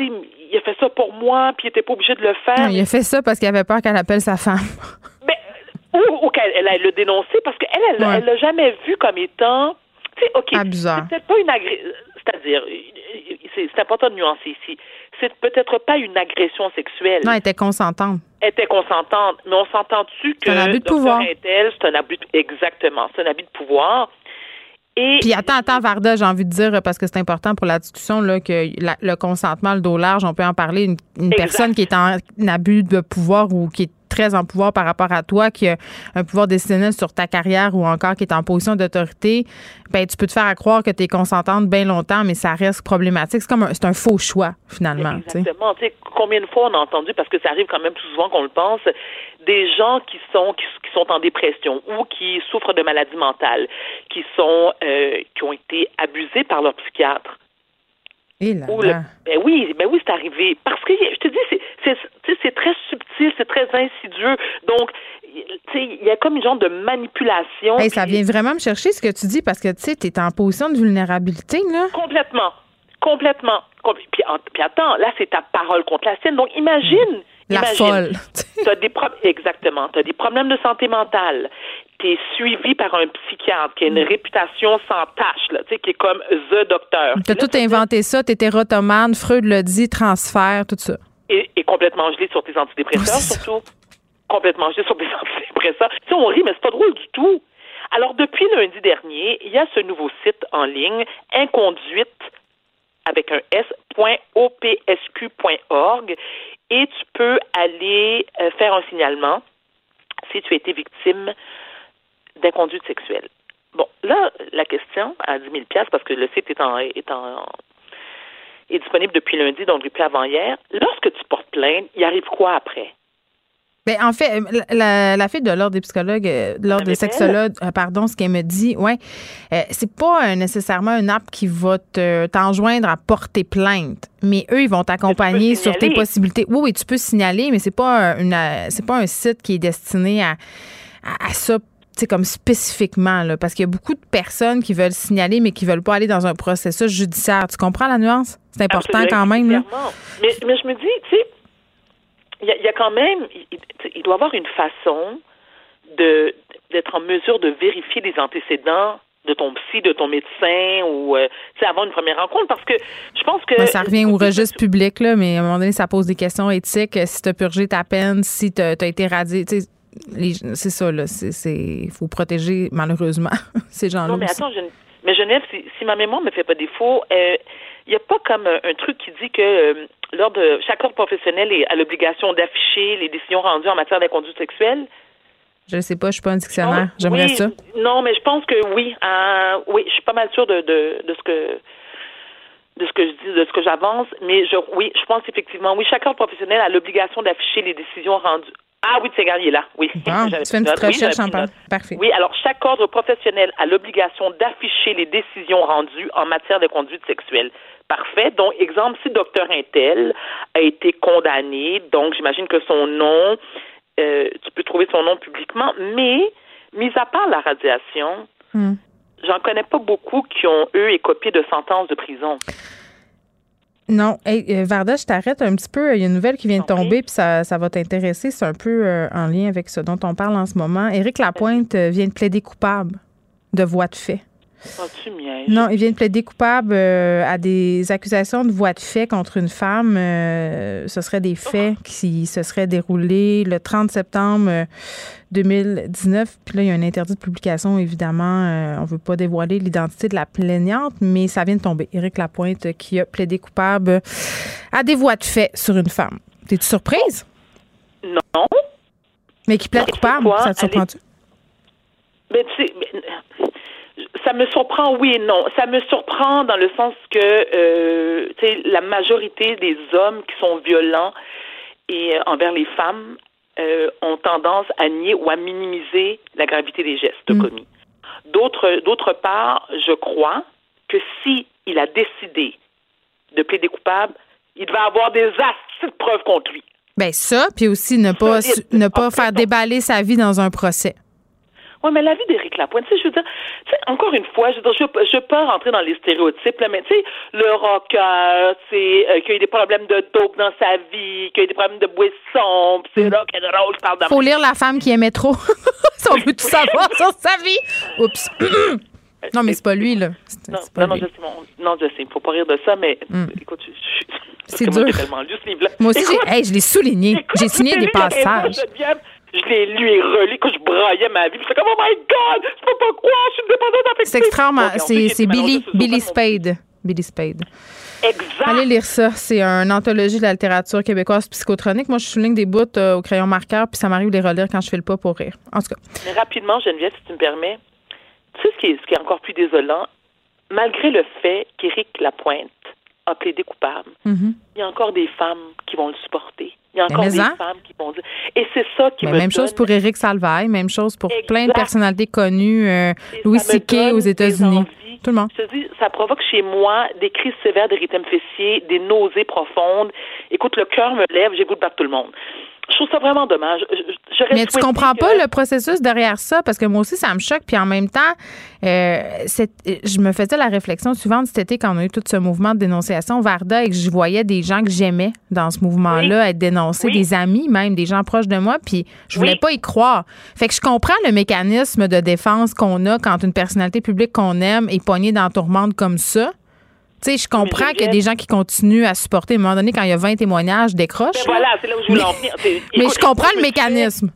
il, a fait ça pour moi, puis il était pas obligé de le faire. il a fait ça parce qu'il avait peur qu'elle appelle sa femme. Mais, (laughs) ou, ou qu'elle elle, le dénoncé, parce qu'elle, elle l'a l'a jamais vu comme étant. Tu sais, OK. C'est peut-être pas une agression. C'est-à-dire, c'est important de nuancer ici. C'est peut-être pas une agression sexuelle. Non, elle était consentante. Elle était consentante. Mais on s'entend-tu que. C'est un abus de pouvoir. C'est un abus. Exactement. C'est un abus de pouvoir. Puis attends, attends, Varda, j'ai envie de dire, parce que c'est important pour la discussion, là, que le consentement, le dos large, on peut en parler. Une, personne qui est en abus de pouvoir ou qui est en pouvoir par rapport à toi, qui a un pouvoir décisionnel sur ta carrière ou encore qui est en position d'autorité, ben tu peux te faire croire que tu es consentante bien longtemps, mais ça reste problématique. C'est comme un, c'est un faux choix, finalement. Exactement. Tu sais, combien de fois on a entendu, parce que ça arrive quand même plus souvent qu'on le pense, des gens qui sont qui, sont en dépression ou qui souffrent de maladies mentales, qui sont euh, qui ont été abusés par leur psychiatre et là, ben oui, ben oui, c'est arrivé. Parce que je te dis, c'est très subtil, c'est très insidieux. Donc, il y a comme une genre de manipulation. Ça vient vraiment me chercher ce que tu dis parce que tu sais, tu es en position de vulnérabilité, là. Complètement. Complètement. Puis, puis attends, là, c'est ta parole contre la sienne. Donc, imagine. La folle. (laughs) as des exactement. Tu as des problèmes de santé mentale tu es suivi par un psychiatre qui a une réputation sans tâche, là, qui est comme The Docteur. Tu as tout inventé ça, tu étais rotomane, Freud l'a dit, transfert, tout ça. Et, complètement gelé sur tes antidépresseurs, surtout. Complètement gelé sur tes (laughs) antidépresseurs. Tu sais, on rit, mais c'est pas drôle du tout. Alors, depuis lundi dernier, il y a ce nouveau site en ligne, inconduite, avec un s.opsq.org, et tu peux aller euh, faire un signalement si tu as été victime d'inconduite sexuelle. Bon, là, la question à 10 000 parce que le site est en, est en, est disponible depuis lundi, donc depuis avant-hier. Lorsque tu portes plainte, il arrive quoi après? Ben, en fait, la, la fille de l'ordre des psychologues, euh, de l'ordre des sexologues, euh, pardon, ce qu'elle me dit, ouais, euh, c'est pas nécessairement une app qui va t'enjoindre à porter plainte, mais eux, ils vont t'accompagner sur tes possibilités. Oui, oui, tu peux signaler, mais c'est pas une, c'est pas un site qui est destiné à, à, ça c'est comme spécifiquement, là, parce qu'il y a beaucoup de personnes qui veulent signaler, mais qui veulent pas aller dans un processus judiciaire. Tu comprends la nuance? C'est important quand même. Là. Mais, mais je me dis, tu sais, il y, a quand même, il, doit y avoir une façon de d'être en mesure de vérifier les antécédents de ton psy, de ton médecin ou euh, avant une première rencontre parce que je pense que ça revient au registre public là, mais à un moment donné ça pose des questions éthiques si tu as purgé ta peine, si tu as, été radié, c'est ça là, c'est faut protéger malheureusement (laughs) ces gens-là. Non mais attends, mais Genève, si, si, ma mémoire me fait pas défaut, euh, il n'y a pas comme un, truc qui dit que euh, lors de chaque ordre professionnel a l'obligation d'afficher les décisions rendues en matière d'inconduite sexuelle? Je ne sais pas, je suis pas un dictionnaire. J'aimerais ça. Non, mais je pense que oui. Euh, oui, je suis pas mal sûre de, de, de ce que de ce que je dis, de ce que j'avance, mais je, oui, je pense effectivement, oui, chaque ordre professionnel a l'obligation d'afficher les décisions rendues. Ah oui, c'est il est là. Oui. tu fais une petite recherche en Parfait. Oui, alors chaque ordre professionnel a l'obligation d'afficher les décisions rendues en matière de conduite sexuelle. Parfait. Donc, exemple, si docteur Intel a été condamné, donc j'imagine que son nom, euh, tu peux trouver son nom publiquement, mais, mis à part la radiation, hmm. j'en connais pas beaucoup qui ont, eux, écopé de sentences de prison. Non. Hey, euh, Varda, je t'arrête un petit peu. Il y a une nouvelle qui vient de tomber, puis ça, ça va t'intéresser. C'est un peu euh, en lien avec ce dont on parle en ce moment. Éric Lapointe vient de plaider coupable de voie de fait. Non, il vient de plaider coupable euh, à des accusations de voie de fait contre une femme. Euh, ce seraient des faits qui se seraient déroulés le 30 septembre 2019. Euh, Puis là, il y a un interdit de publication, évidemment. on ne veut pas dévoiler l'identité de la plaignante, mais ça vient de tomber. Éric Lapointe qui a plaidé coupable à des voies de fait sur une femme. T'es-tu surprise? Non. Mais qui plaide coupable, ça te surprend-tu? Ben, tu sais, ça me surprend, oui et non. Ça me surprend dans le sens que, euh, la majorité des hommes qui sont violents et euh, envers les femmes euh, ont tendance à nier ou à minimiser la gravité des gestes mm. commis. D'autre, d'autre part, je crois que si il a décidé de plaider coupable, il va avoir des astuces de preuves contre lui. Ben ça, puis aussi ne pas, ne pas faire déballer sa vie dans un procès. Mais la vie d'Éric Lapointe, tu sais, je veux dire, tu sais, encore une fois, je veux dire, je, je peux rentrer dans les stéréotypes, là, mais tu sais, le rocker, tu sais, euh, qu'il y a eu des problèmes de dope dans sa vie, qu'il y a eu des problèmes de boisson, pis c'est mm. rock and roll, je parle Faut lire La femme qui aimait trop. (laughs) si on veut tout savoir sur sa vie. Oups. (coughs) non, mais c'est pas lui, là. Non, non, non, je sais, non, je sais, faut pas rire de ça, mais mm. écoute, je, je c'est dur. Moi, lu ce livre-là. moi aussi, hey, je l'ai souligné. J'ai signé des passages je l'ai lu et relu quand je braillais ma vie. Je comme, oh my God, je peux pas croire, je suis dépendante affective. C'est extrêmement. c'est Billy, Billy Spade. Billy Spade. Exact. Allez lire ça. C'est une anthologie de la littérature québécoise psychotronique. Moi, je souligne des bouts euh, au crayon marqueur, puis ça m'arrive de les relire quand je fais le pas pour rire. En tout cas. Mais rapidement, Geneviève, si tu me permets, tu sais ce qui est, ce qui est encore plus désolant? Malgré le fait qu'Éric Lapointe a plaidé coupable, mm-hmm. il y a encore des femmes qui vont le supporter. Il y a encore des hein? femmes qui vont dire. Et c'est ça qui me Même chose pour Éric Salvaille, même chose pour plein de personnalités connues, euh, Louis C.K. aux États-Unis. Tout le monde. Je te dis, ça provoque chez moi des crises sévères d'érythème fessier, des nausées profondes. Écoute, le cœur me lève, j'ai goût de battre tout le monde je trouve ça vraiment dommage. Mais tu comprends pas le processus derrière ça parce que moi aussi ça me choque puis en même temps euh, je me faisais la réflexion suivante cet été quand on a eu tout ce mouvement de dénonciation Varda et que je voyais des gens que j'aimais dans ce mouvement-là être dénoncés, des amis même, des gens proches de moi puis je voulais pas y croire. Fait que je comprends le mécanisme de défense qu'on a quand une personnalité publique qu'on aime est poignée dans tourmente comme ça. Tu sais, je comprends qu'il y a des gens qui continuent à supporter. À un moment donné, quand il y a 20 témoignages, décroche. Ben voilà, c'est là où je voulais en venir. (laughs) mais je comprends le mécanisme.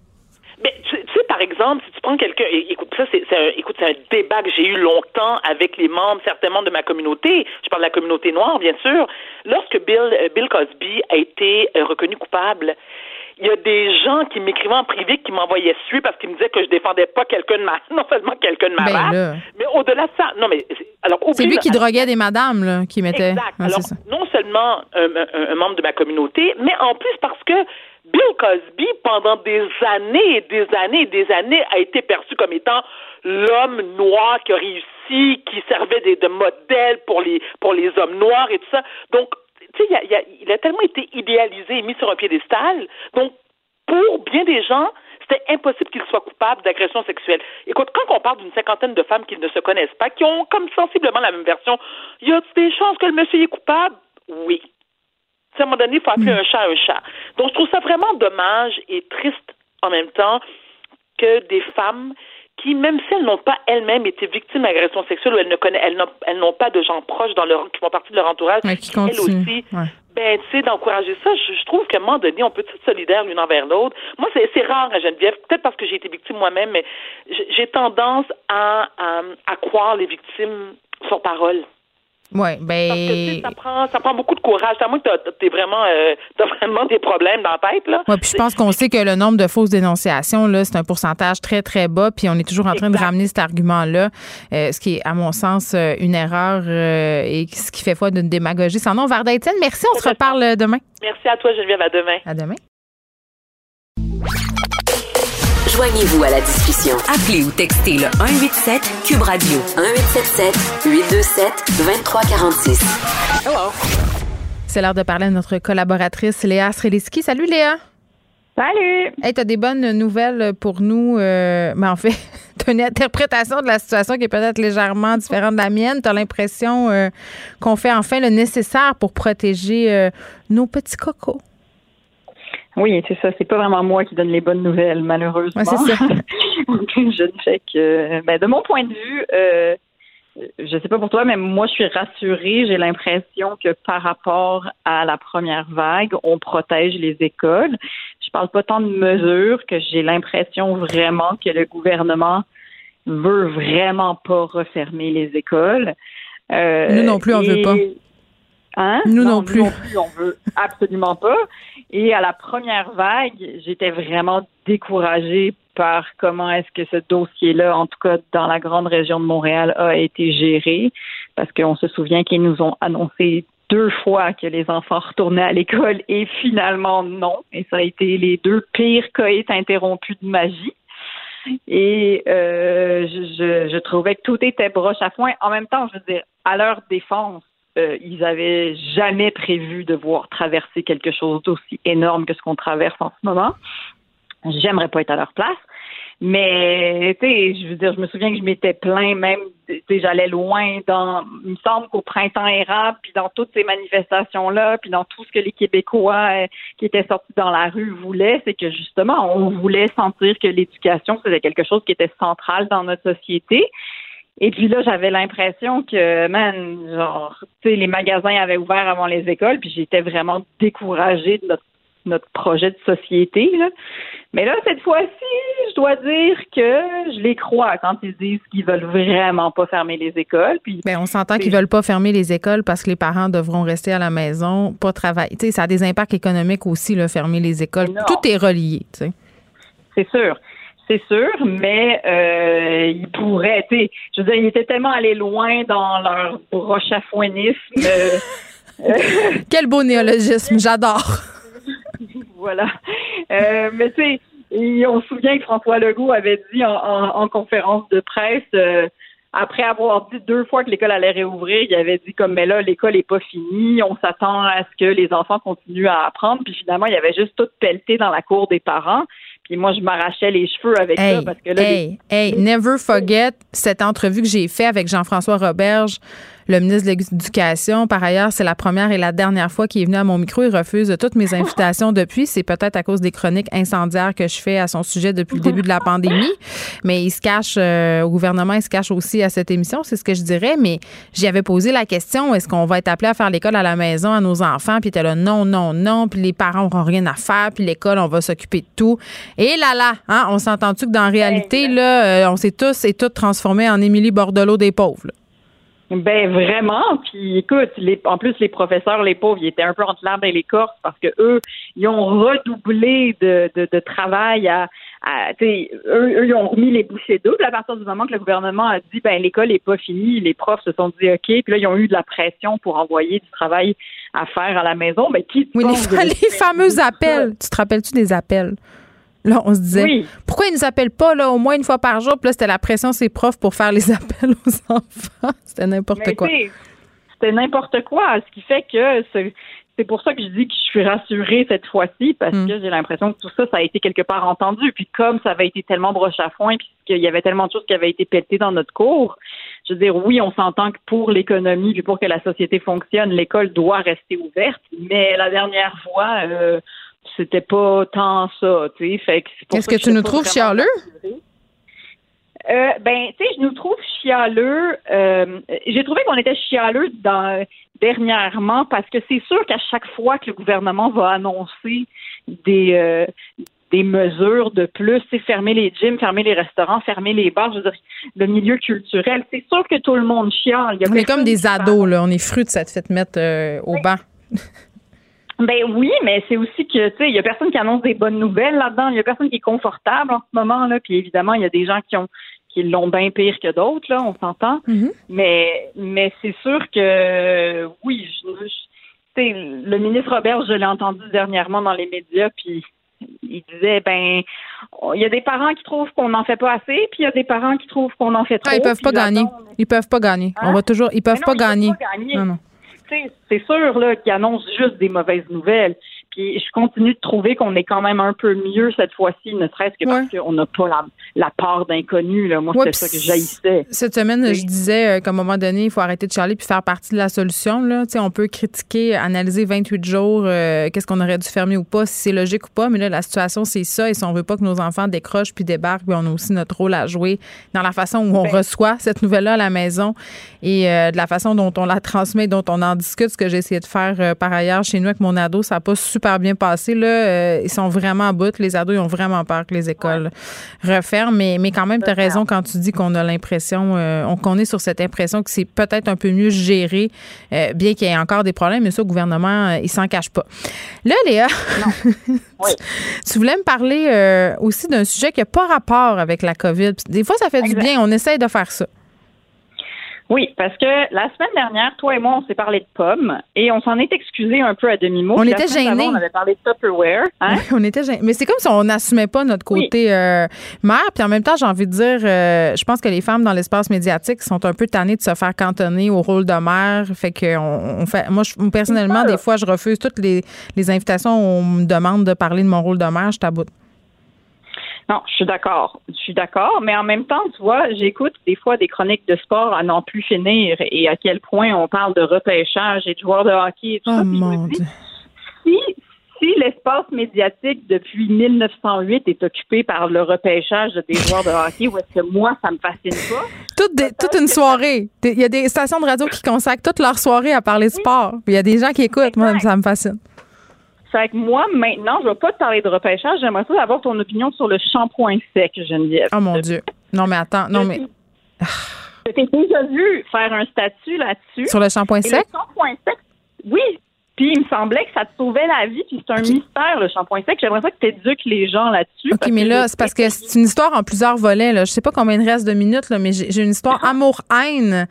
Mais tu, sais, par exemple, si tu prends quelqu'un, écoute, ça, c'est un, écoute, c'est un débat que j'ai eu longtemps avec les membres, certainement, de ma communauté. Je parle de la communauté noire, bien sûr. Lorsque Bill, euh, Bill Cosby a été euh, reconnu coupable, il y a des gens qui m'écrivaient en privé qui m'envoyaient suer parce qu'ils me disaient que je défendais pas quelqu'un de ma (laughs) non seulement quelqu'un de ma ben race, mais au-delà de ça, non mais alors c'est lui qui droguait des madames là, qui mettait. Exact. alors non seulement un, membre de ma communauté, mais en plus parce que Bill Cosby, pendant des années et des années et des années, a été perçu comme étant l'homme noir qui a réussi, qui servait de, de modèle pour les pour les hommes noirs et tout ça. Donc tu sais, il, il, a tellement été idéalisé et mis sur un piédestal. Donc, pour bien des gens, c'était impossible qu'il soit coupable d'agression sexuelle. Écoute, quand on parle d'une cinquantaine de femmes qui ne se connaissent pas, qui ont comme sensiblement la même version, y a des chances que le monsieur est coupable? Oui. à un moment donné, il faut appeler hmm. un chat un chat. Donc, je trouve ça vraiment dommage et triste en même temps que des femmes qui, même si elles n'ont pas elles-mêmes été victimes d'agressions sexuelles ou elles ne connaissent, elles n'ont, pas de gens proches dans leur, qui font partie de leur entourage, elles aussi, ben, tu sais, d'encourager ça, je, trouve qu'à un moment donné, on peut être solidaire l'une envers l'autre. Moi, c'est, c'est rare à Geneviève, peut-être parce que j'ai été victime moi-même, mais j'ai tendance à, à, à croire les victimes sur parole. Oui, ben. Parce que, ça prend, ça prend beaucoup de courage. À moins que tu vraiment, euh, (laughs) vraiment des problèmes dans la tête, là. Oui, puis je pense qu'on sait que le nombre de fausses dénonciations, là, c'est un pourcentage très, très bas. Puis on est toujours en train de ramener cet argument-là, euh, ce qui est, à mon sens, euh, une erreur et ce qui fait foi d'une démagogie sans nom. Varda Etienne, merci. On se reparle demain. Merci à toi, Geneviève. À demain. À demain. Joignez-vous à la discussion. Appelez ou textez le 187 Cube Radio 1877 827 2346. Hello. C'est l'heure de parler à notre collaboratrice Léa Streliski. Salut Léa. Salut! Hey, t'as des bonnes nouvelles pour nous. Euh, mais en fait, (laughs) t'as une interprétation de la situation qui est peut-être légèrement différente de la mienne. T'as l'impression euh, qu'on fait enfin le nécessaire pour protéger euh, nos petits cocos. Oui, c'est ça. C'est pas vraiment moi qui donne les bonnes nouvelles, malheureusement. c'est ça. (laughs) je ne fais que, ben, de mon point de vue, euh, je sais pas pour toi, mais moi, je suis rassurée. J'ai l'impression que par rapport à la première vague, on protège les écoles. Je parle pas tant de mesures que j'ai l'impression vraiment que le gouvernement veut vraiment pas refermer les écoles. Euh, Nous non plus, on veut pas. Hein? Nous non, plus. Nous non plus, on veut absolument pas. Et à la première vague, j'étais vraiment découragée par comment est-ce que ce dossier-là, en tout cas dans la grande région de Montréal, a été géré. Parce qu'on se souvient qu'ils nous ont annoncé deux fois que les enfants retournaient à l'école et finalement non. Et ça a été les deux pires coïts interrompus de ma vie. Et euh, je, je trouvais que tout était broche à foin. En même temps, je veux dire, à leur défense, euh, ils avaient jamais prévu de voir traverser quelque chose d'aussi énorme que ce qu'on traverse en ce moment. J'aimerais pas être à leur place. Mais, tu sais, je veux dire, je me souviens que je m'étais plaint même, tu sais, j'allais loin dans, il me semble qu'au printemps érable, puis dans toutes ces manifestations-là, puis dans tout ce que les Québécois euh, qui étaient sortis dans la rue voulaient, c'est que justement, on voulait sentir que l'éducation, c'était quelque chose qui était central dans notre société. Et puis là, j'avais l'impression que, man, genre, tu sais, les magasins avaient ouvert avant les écoles, puis j'étais vraiment découragée de notre, notre projet de société. Là. Mais là, cette fois-ci, je dois dire que je les crois quand ils disent qu'ils veulent vraiment pas fermer les écoles. Puis, ben, on s'entend qu'ils veulent pas fermer les écoles parce que les parents devront rester à la maison, pas travailler. Tu sais, ça a des impacts économiques aussi, là, fermer les écoles. Tout est relié, tu sais. C'est sûr c'est sûr, mais euh, ils pourraient, tu sais, je veux dire, ils étaient tellement allés loin dans leur brochafouinisme. Euh, (laughs) Quel beau néologisme, j'adore. (laughs) voilà. Euh, mais tu sais, on se souvient que François Legault avait dit en, conférence de presse, euh, après avoir dit deux fois que l'école allait réouvrir, il avait dit comme mais là l'école est pas finie, on s'attend à ce que les enfants continuent à apprendre, puis finalement il y avait juste tout pelleté dans la cour des parents. Puis moi, je m'arrachais les cheveux avec ça parce que là. Hey, hey, never forget cette entrevue que j'ai faite avec Jean-François Roberge le ministre de l'Éducation. Par ailleurs, c'est la première et la dernière fois qu'il est venu à mon micro. Il refuse toutes mes invitations (laughs) depuis. C'est peut-être à cause des chroniques incendiaires que je fais à son sujet depuis le début de la pandémie. Mais il se cache euh, au gouvernement, il se cache aussi à cette émission, c'est ce que je dirais. Mais j'y avais posé la question est-ce qu'on va être appelé à faire l'école à la maison à nos enfants? Puis il était là non, non, non. Puis les parents n'auront rien à faire. Puis l'école, on va s'occuper de tout. Et là, là, hein, on s'entend-tu que dans la réalité, là, euh, on s'est tous et toutes transformés en Émilie Bordelot des pauvres? Ben vraiment. Puis écoute, les, en plus les professeurs, les pauvres, ils étaient un peu entre l'arbre et l'écorce parce que eux, ils ont redoublé de, de, de travail à, à eux, eux, ils ont remis les bouchées doubles à partir du moment que le gouvernement a dit ben l'école est pas finie, les profs se sont dit ok, puis là ils ont eu de la pression pour envoyer du travail à faire à la maison. Ben qui Oui, les, (laughs) les fameux appels. Tu te rappelles-tu des appels? Là, on se disait, pourquoi ils nous appellent pas là, au moins une fois par jour? Puis là, c'était la pression ses profs pour faire les (laughs) appels aux enfants. C'était n'importe quoi. C'était n'importe quoi. Ce qui fait que c'est pour ça que je dis que je suis rassurée cette fois-ci parce mm. que j'ai l'impression que tout ça, ça a été quelque part entendu. Puis comme ça avait été tellement broche à foin, puis qu'il y avait tellement de choses qui avaient été pétées dans notre cours, je veux dire, oui, on s'entend que pour l'économie puis pour que la société fonctionne, l'école doit rester ouverte. Mais la dernière fois, euh, c'était pas tant ça, tu sais. Est-ce que, tu nous trouves chialeux? Euh, ben, tu sais, je nous trouve chialeux. Euh, j'ai trouvé qu'on était chialeux dans, dernièrement parce que c'est sûr qu'à chaque fois que le gouvernement va annoncer des euh, des mesures de plus, c'est fermer les gyms, fermer les restaurants, fermer les bars, je veux dire, le milieu culturel, c'est sûr que tout le monde chiale. on est comme des ados, là. On est fruits de cette fête mettre au banc. Ben oui, mais c'est aussi que tu sais, il y a personne qui annonce des bonnes nouvelles là-dedans. Il y a personne qui est confortable en ce moment là. Puis évidemment, il y a des gens qui ont qui l'ont bien pire que d'autres là, on s'entend. Mm-hmm. Mais mais c'est sûr que oui, je, sais, le ministre Robert, je l'ai entendu dernièrement dans les médias, puis il disait ben il y a des parents qui trouvent qu'on n'en fait pas assez, puis il y a des parents qui trouvent qu'on en fait trop. Ah, ils peuvent pas gagner. Ils peuvent pas gagner. On hein? va toujours. Ils peuvent pas, gagner. pas gagner. Non, non c'est sûr là qu'ils annoncent juste des mauvaises nouvelles. Puis je continue de trouver qu'on est quand même un peu mieux cette fois-ci, ne serait-ce que parce qu'on n'a pas la, la part d'inconnu. Moi, c'est ça que j'haïssais. Cette semaine, je disais euh, qu'à un moment donné, il faut arrêter de charler puis faire partie de la solution. Là. on peut critiquer, analyser 28 jours, euh, qu'est-ce qu'on aurait dû fermer ou pas, si c'est logique ou pas. Mais là, la situation, c'est ça. Et si on veut pas que nos enfants décrochent puis débarquent, puis on a aussi notre rôle à jouer dans la façon où on ben reçoit cette nouvelle-là à la maison et euh, de la façon dont on la transmet, dont on en discute. Ce que j'ai essayé de faire par ailleurs chez nous avec mon ado, ça n'a pas super bien passé. Là, euh, ils sont vraiment à bout. Les ados, ils ont vraiment peur que les écoles referment. Mais, mais quand même, tu as raison quand tu dis qu'on a l'impression, euh, qu'on est sur cette impression que c'est peut-être un peu mieux géré, euh, bien qu'il y ait encore des problèmes. Mais ça, le gouvernement, il s'en cache pas. Là, Léa, (laughs) tu, voulais me parler aussi d'un sujet qui n'a pas rapport avec la COVID. Des fois, ça fait du bien. On essaye de faire ça. Oui, parce que la semaine dernière, toi et moi, on s'est parlé de pommes et on s'en est excusé un peu à demi-mot. On était gênés. On avait parlé de Tupperware. Hein? on était gênés. Mais c'est comme si on n'assumait pas notre côté euh, mère. Puis en même temps, j'ai envie de dire, euh, je pense que les femmes dans l'espace médiatique sont un peu tannées de se faire cantonner au rôle de mère. Fait que on, fait. Moi, personnellement, des fois, je refuse toutes les, les invitations où on me demande de parler de mon rôle de mère. Je taboute. Non, je suis d'accord. Je suis d'accord, mais en même temps, tu vois, j'écoute des fois des chroniques de sport à n'en plus finir et à quel point on parle de repêchage et de joueurs de hockey et tout ça. si, si l'espace médiatique depuis 1908 est occupé par le repêchage des joueurs de hockey, ou est-ce que moi, ça me fascine pas? Toute, toute une soirée. Il y a des stations de radio qui consacrent toute leur soirée à parler de sport. Il y a des gens qui écoutent. Moi, ça me fascine. Fait que moi, maintenant, je ne vais pas te parler de repêchage. J'aimerais ça avoir ton opinion sur le shampoing sec, Geneviève. Oh mon Dieu. Non, mais attends. Non, mais. Je t'ai déjà vu faire un statut là-dessus. Sur le shampoing sec? Le shampoing sec, oui. Puis il me semblait que ça te sauvait la vie, puis c'est un mystère, le shampoing sec. J'aimerais ça que tu éduques les gens là-dessus. OK, mais là, c'est parce que c'est une histoire en plusieurs volets. Là. Je sais pas combien il reste de minutes, là, mais j'ai une histoire amour-haine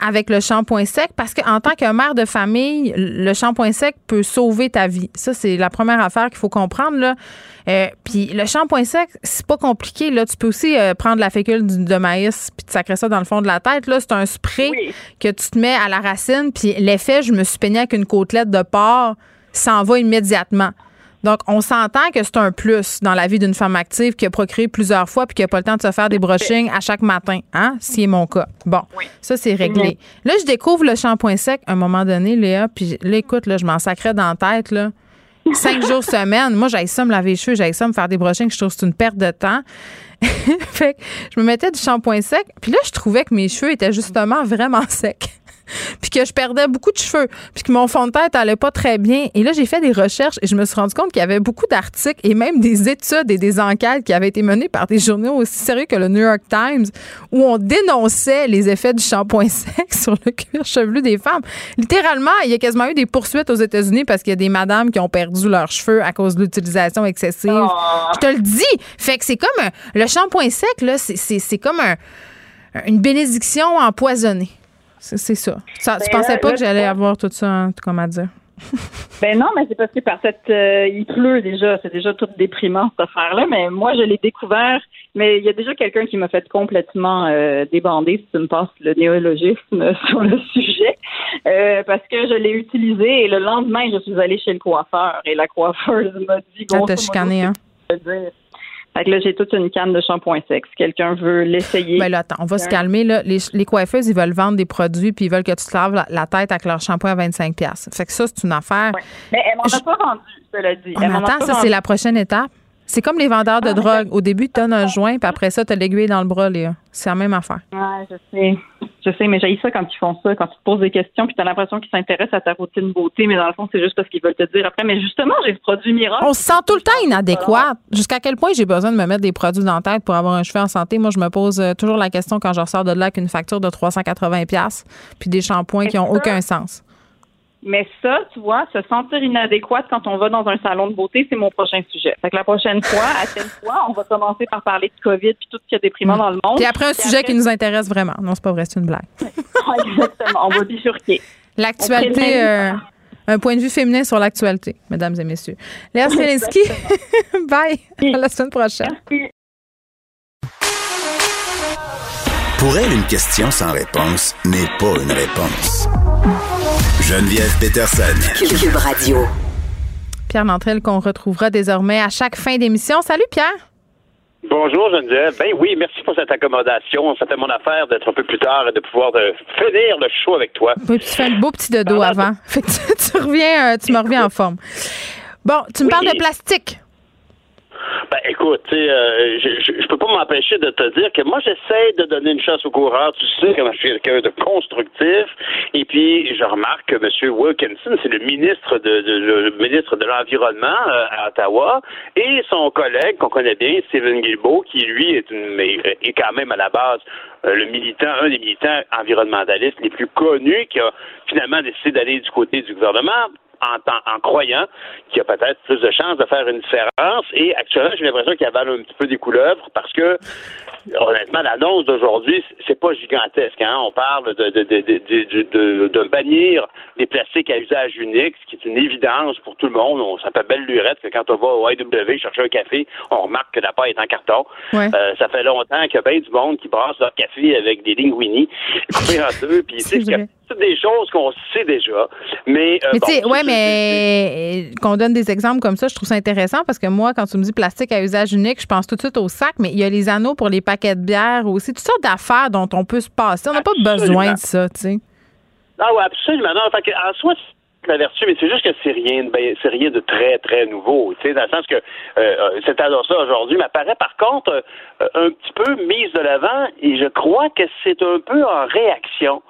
avec le shampoing sec parce qu'en tant que mère de famille, le shampoing sec peut sauver ta vie. Ça, c'est la première affaire qu'il faut comprendre. Là. Euh, puis le shampoing sec, c'est pas compliqué. Là. Tu peux aussi euh, prendre la fécule de maïs puis te sacrer ça dans le fond de la tête. Là, c'est un spray que tu te mets à la racine. Puis l'effet, je me suis peignée avec une côtelette de porc, s'en va immédiatement. Donc, on s'entend que c'est un plus dans la vie d'une femme active qui a procréé plusieurs fois puis qui n'a pas le temps de se faire des brushings à chaque matin, hein, si c'est mon cas. Bon, ça, c'est réglé. Là, je découvre le shampoing sec à un moment donné, Léa, puis là, écoute, là, je m'en sacrais dans la tête, là. Cinq jours semaine. Moi, j'aille ça me laver les cheveux, j'aille ça me faire des brushings. Je trouve que c'est une perte de temps. (laughs) fait que je me mettais du shampoing sec. Puis là, je trouvais que mes cheveux étaient justement vraiment secs. (laughs) puis que je perdais beaucoup de cheveux, puis que mon fond de tête allait pas très bien. Et là, j'ai fait des recherches et je me suis rendu compte qu'il y avait beaucoup d'articles et même des études et des enquêtes qui avaient été menées par des journaux aussi sérieux que le New York Times où on dénonçait les effets du shampoing sec (laughs) sur le cuir chevelu des femmes. Littéralement, il y a quasiment eu des poursuites aux États-Unis parce qu'il y a des madames qui ont perdu leurs cheveux à cause de l'utilisation excessive. Oh. Je te le dis. Fait que c'est comme le shampoing sec, là, c'est comme une bénédiction empoisonnée. C'est ça. ça tu ben pensais pas que j'allais avoir tout ça, hein, comme à dire? (laughs) ben non, mais c'est parce que par cette euh, il pleut déjà, c'est déjà tout déprimant cette affaire-là. Mais moi, je l'ai découvert. Mais il y a déjà quelqu'un qui m'a fait complètement euh, débander, si tu me passes le néologisme (laughs) sur le sujet, euh, parce que je l'ai utilisé et le lendemain, je suis allée chez le coiffeur et la coiffeuse m'a dit. Ça t'a chicané, hein? Fait que là, j'ai toute une canne de shampoing sec. Si quelqu'un veut l'essayer. Ben là, attends, on va se calmer. Là. Les, les, coiffeuses, ils veulent vendre des produits puis ils veulent que tu te laves la, tête avec leur shampoing à 25$. Fait que ça, c'est une affaire. Mais elle m'en a pas vendu, cela dit. On attend, ça, c'est la prochaine étape. C'est comme les vendeurs de ah, drogue. Au début, tu donnes un joint, puis après ça, tu as l'aiguille dans le bras, Léa. C'est la même affaire. Oui, je sais. Je sais, mais j'ai ça quand ils font ça, quand tu te poses des questions, puis tu as l'impression qu'ils s'intéressent à ta routine beauté, mais dans le fond, c'est juste parce qu'ils veulent te dire après. Mais justement, j'ai ce produit miracle. On se sent tout le temps inadéquat. Jusqu'à quel point j'ai besoin de me mettre des produits dans la tête pour avoir un cheveu en santé? Moi, je me pose euh, toujours la question quand je ressors de là avec une facture de 380$, puis des shampoings qui n'ont aucun sens. Mais ça, tu vois, se sentir inadéquate quand on va dans un salon de beauté, c'est mon prochain sujet. Fait que la prochaine fois, à telle fois, on va commencer par parler de COVID puis tout ce qui est déprimant dans le monde. Puis après, un sujet qui nous intéresse vraiment. Non, c'est pas vrai, c'est une blague. (laughs) Exactement. On va bifurquer. L'actualité, euh, un point de vue féminin sur l'actualité, mesdames et messieurs. Léa Srelinski, (laughs) bye. À la semaine prochaine. Merci. Pour elle, une question sans réponse n'est pas une réponse. Geneviève Peterson. Cube Radio. Pierre Nantrel qu'on retrouvera désormais à chaque fin d'émission. Salut Pierre. Bonjour Geneviève. Ben oui, merci pour cette accommodation. Ça fait mon affaire d'être un peu plus tard et de pouvoir de finir le show avec toi. Oui, tu fais un beau petit dodo avant. Fait que tu, reviens, euh, tu me reviens en forme. Bon, tu me parles de plastique. Ben écoute, euh, je, je, peux pas m'empêcher de te dire que moi j'essaie de donner une chance au coureur. Tu sais que je suis quelqu'un de constructif. Et puis je remarque que M. Wilkinson, c'est le ministre de, le ministre de l'environnement euh, à Ottawa, et son collègue qu'on connaît bien, Stephen Guilbeault, qui lui est une, est quand même à la base euh, le militant, un des militants environnementalistes les plus connus, qui a finalement décidé d'aller du côté du gouvernement en, en croyant qu'il y a peut-être plus de chances de faire une différence. Et actuellement, j'ai l'impression qu'il avale un petit peu des couleuvres parce que honnêtement, l'annonce d'aujourd'hui, c'est pas gigantesque. Hein? On parle de, de, de, de, bannir les plastiques à usage unique, ce qui est une évidence pour tout le monde. On s'appelle belle lurette que quand on va au IW chercher un café, on remarque que la pâte est en carton. Euh, ça fait longtemps qu'il y a bien du monde qui brasse leur café avec des linguini (laughs) coupés en deux. Puis des choses qu'on sait déjà. Mais, euh, mais ouais, mais qu'on donne des exemples comme ça, je trouve ça intéressant parce que moi, quand tu me dis plastique à usage unique, je pense tout de suite au sac, mais il y a les anneaux pour les paquets de bière aussi, toutes sortes d'affaires dont on peut se passer. On n'a pas besoin de ça, tu sais. Ah oui, absolument. Non, en soi, la vertu, mais c'est juste que c'est rien, de, ben, c'est rien de très, très nouveau. Tu sais, dans le sens que euh, euh cette annonce-là aujourd'hui m'apparaît par contre euh, un petit peu mise de l'avant et je crois que c'est un peu en réaction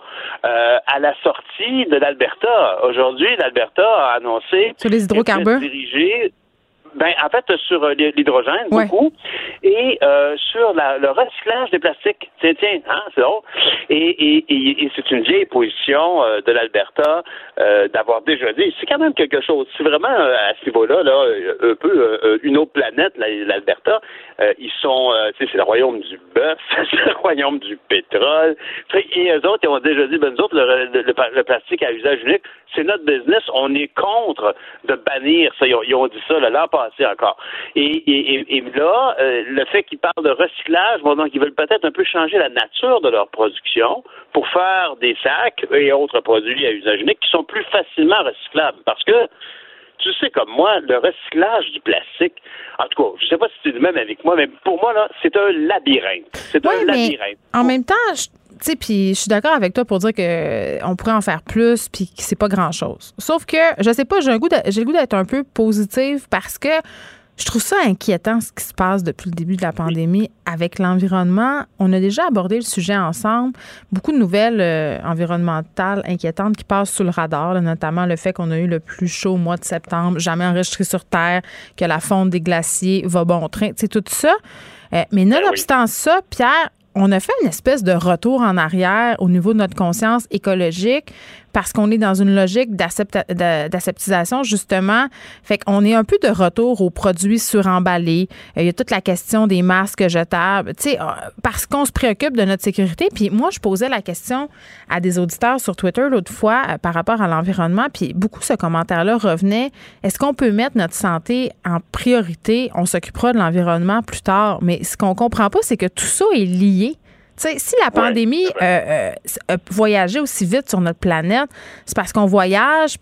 euh, à la sortie de l'Alberta. Aujourd'hui, l'Alberta a annoncé sur les hydrocarbures? Ben, en fait, sur euh, l'hydrogène, beaucoup, et euh, sur la, le recyclage des plastiques. Tiens, tiens, hein, c'est drôle. Et, et, et, c'est une vieille position euh, de l'Alberta euh, d'avoir déjà dit. C'est quand même quelque chose. C'est vraiment à ce niveau-là, là, un peu une autre planète, l'Alberta. ils sont, tu sais, c'est le royaume du bœuf, (laughs) c'est le royaume du pétrole. Et eux autres, ils ont déjà dit, ben, nous autres, le, le, plastique à usage unique, c'est notre business. On est contre de bannir ça. Ils ont, dit ça l'an passé encore. Et, et, et là, euh, le fait qu'ils parlent de recyclage, bon, donc ils veulent peut-être un peu changer la nature de leur production pour faire des sacs et autres produits à usage unique qui sont plus facilement recyclables. Parce que tu sais comme moi, le recyclage du plastique, en tout cas, je sais pas si c'est le même avec moi, mais pour moi, là, c'est un labyrinthe. C'est un labyrinthe. En même temps, je puis je suis d'accord avec toi pour dire que on pourrait en faire plus, puis que c'est pas grand chose. Sauf que je sais pas, j'ai un goût, j'ai le goût d'être un peu positive parce que Je trouve ça inquiétant ce qui se passe depuis le début de la pandémie avec l'environnement. On a déjà abordé le sujet ensemble. Beaucoup de nouvelles euh, environnementales inquiétantes qui passent sous le radar, notamment le fait qu'on a eu le plus chaud au mois de septembre, jamais enregistré sur Terre, que la fonte des glaciers va bon train. C'est tout ça. Euh, mais nonobstant ça, Pierre, on a fait une espèce de retour en arrière au niveau de notre conscience écologique parce qu'on est dans une logique d'aseptisation, justement. Fait qu'on est un peu de retour aux produits suremballés. Euh, il y a toute la question des masques jetables, tu sais, euh, parce qu'on se préoccupe de notre sécurité. Puis moi, je posais la question à des auditeurs sur Twitter l'autre fois euh, par rapport à l'environnement, puis beaucoup ce commentaire-là revenait. Est-ce qu'on peut mettre notre santé en priorité? On s'occupera de l'environnement plus tard. Mais ce qu'on comprend pas, c'est que tout ça est lié si la pandémie euh, euh, voyagé aussi vite sur notre planète, c'est parce qu'on voyage.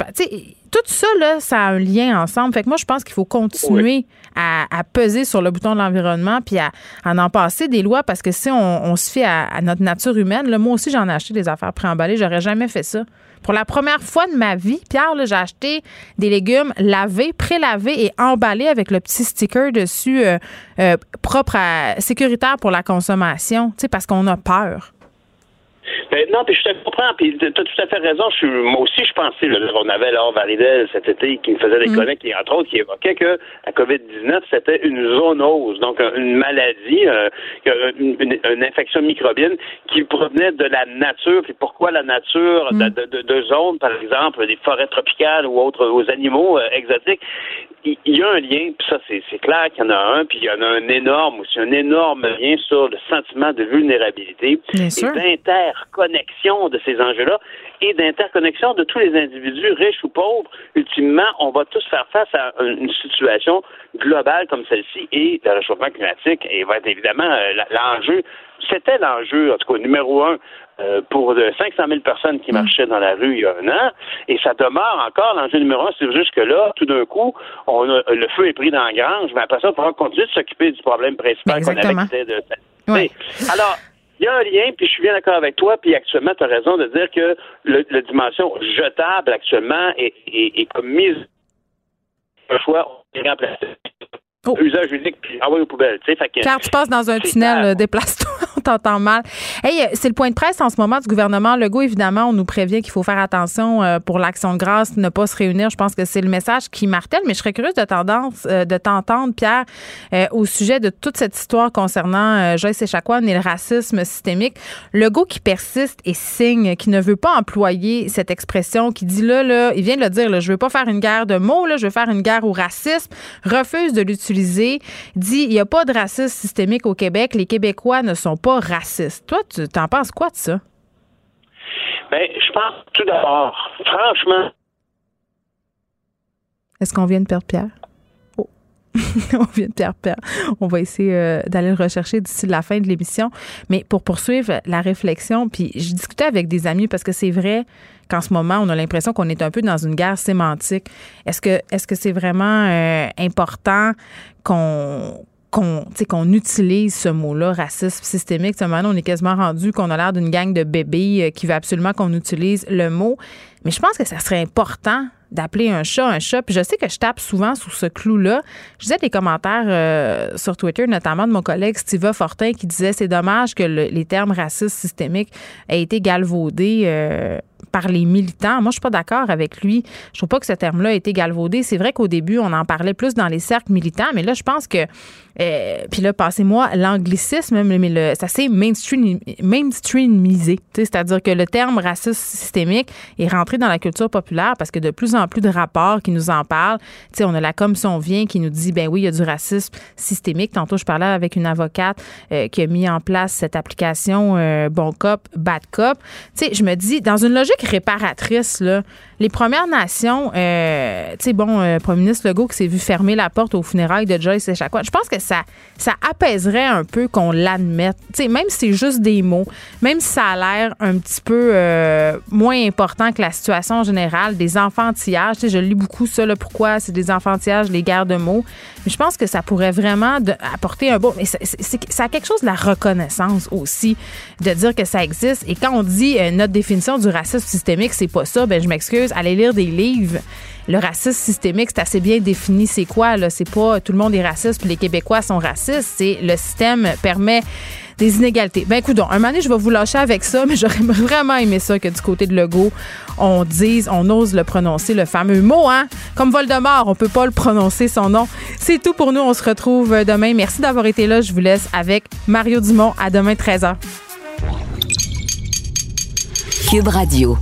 Tout ça, là, ça a un lien ensemble. Fait que moi, je pense qu'il faut continuer à, peser sur le bouton de l'environnement puis à, en passer des lois parce que si on, se fie à, notre nature humaine, là, moi aussi, j'en ai acheté des affaires préemballées. J'aurais jamais fait ça. Pour la première fois de ma vie, Pierre, j'ai acheté des légumes lavés, pré-lavés et emballés avec le petit sticker dessus euh, euh, propre à sécuritaire pour la consommation, parce qu'on a peur. Ben, non, puis je te comprends, puis tu as tout à fait raison. Je moi aussi, je pensais, là, on avait Laure Varidel cet été qui faisait des mm. qui, entre autres, qui évoquait que la COVID-19, c'était une zoonose, donc une maladie, euh, une, infection microbienne qui provenait de la nature. Puis pourquoi la nature de, mm. de, de, zones, par exemple, des forêts tropicales ou autres, aux animaux euh, exotiques, il y a un lien, puis ça, c'est clair qu'il y en a un, puis il y en a un énorme aussi, un énorme lien sur le sentiment de vulnérabilité et d'interconnexion de ces enjeux-là et d'interconnexion de tous les individus, riches ou pauvres. Ultimement, on va tous faire face à une situation globale comme celle-ci et le réchauffement climatique et va être évidemment euh, l'enjeu c'était l'enjeu, en tout cas, numéro un euh, pour 500 000 personnes qui mm. marchaient dans la rue il y a un an, et ça demeure encore l'enjeu numéro un. C'est juste que là, tout d'un coup, on le feu est pris dans la grange, mais après ça, il faudra continuer de s'occuper du problème principal qu'on avait de... Alors, il y a un lien, puis je suis bien d'accord avec toi, puis actuellement, tu as raison de dire que la dimension jetable actuellement est, est, comme mise un choix, est remplacé Oh. Usage unique, puis envoyer aux poubelles. Car tu passes dans un tunnel, euh, déplace-toi, on t'entend mal. Hey, euh, c'est le point de presse en ce moment du gouvernement Legault. Évidemment, on nous prévient qu'il faut faire attention euh, pour l'action de grâce, ne pas se réunir. Je pense que c'est le message qui martèle, mais je serais curieuse de tendance de t'entendre, Pierre, au sujet de toute cette histoire concernant Joyce Echaquan et le racisme systémique. Legault qui persiste et signe, qui ne veut pas employer cette expression, qui dit là, là, il vient de le dire, là, je veux pas faire une guerre de mots, là, je veux faire une guerre au racisme, refuse de l'utiliser dit il n'y a pas de racisme systémique au Québec, les Québécois ne sont pas racistes. Toi, tu t'en penses quoi de ça? Bien, je pense tout d'abord, franchement. Est-ce qu'on vient de perdre Pierre? Oh. (laughs) on vient de perdre Pierre. On va essayer euh, d'aller le rechercher d'ici la fin de l'émission. Mais pour poursuivre la réflexion, puis je discutais avec des amis parce que c'est vrai, qu'en ce moment, on a l'impression qu'on est un peu dans une guerre sémantique. Est-ce que est-ce que c'est vraiment euh, important qu'on qu'on utilise ce mot-là, racisme systémique. Maintenant, on est quasiment rendu qu'on a l'air d'une gang de bébés euh, qui veut absolument qu'on utilise le mot. Mais je pense que ça serait important d'appeler un chat un chat. Puis je sais que je tape souvent sous ce clou-là. Je disais des commentaires euh, sur Twitter, notamment de mon collègue Steve Fortin, qui disait c'est dommage que les termes racistes systémiques aient été galvaudés par les militants. Moi, je suis pas d'accord avec lui. Je trouve pas que ce terme-là ait été galvaudé. C'est vrai qu'au début, on en parlait plus dans les cercles militants, mais là, je pense que euh, puis là, passez-moi l'anglicisme, mais le, ça s'est mainstream, mainstreamisé. C'est-à-dire que le terme racisme systémique est rentré dans la culture populaire parce que de plus en plus de rapports qui nous en parlent. on a la commission vient qui nous dit ben oui, il y a du racisme systémique. Tantôt, je parlais avec une avocate euh, qui a mis en place cette application euh, Bon Cop, Bad Cop. je me dis, dans une logique réparatrice, là, les Premières Nations, euh, tu sais, bon, euh, Premier ministre Legault qui s'est vu fermer la porte aux funérailles de Joyce Echaquan, je pense que ça, ça apaiserait un peu qu'on l'admette. Tu sais, même si c'est juste des mots, même si ça a l'air un petit peu euh, moins important que la situation générale, des enfantillages, tu sais, je lis beaucoup ça, là, pourquoi c'est des enfantillages, les guerres de mots. Mais je pense que ça pourrait vraiment apporter un bon... Mais ça a quelque chose de la reconnaissance aussi, de dire que ça existe. Et quand on dit notre définition du racisme systémique, c'est pas ça. Ben, je m'excuse. Allez lire des livres. Le racisme systémique, c'est assez bien défini. C'est quoi, là? C'est pas tout le monde est raciste puis les Québécois sont racistes. C'est le système permet des inégalités. Ben, écoute, un moment donné, je vais vous lâcher avec ça, mais (laughs) j'aurais vraiment aimé ça que du côté de Legault, on dise, on ose le prononcer, le fameux mot, hein? Comme Voldemort, on peut pas le prononcer, son nom. C'est tout pour nous. On se retrouve demain. Merci d'avoir été là. Je vous laisse avec Mario Dumont. À demain, 13h. Cube Radio.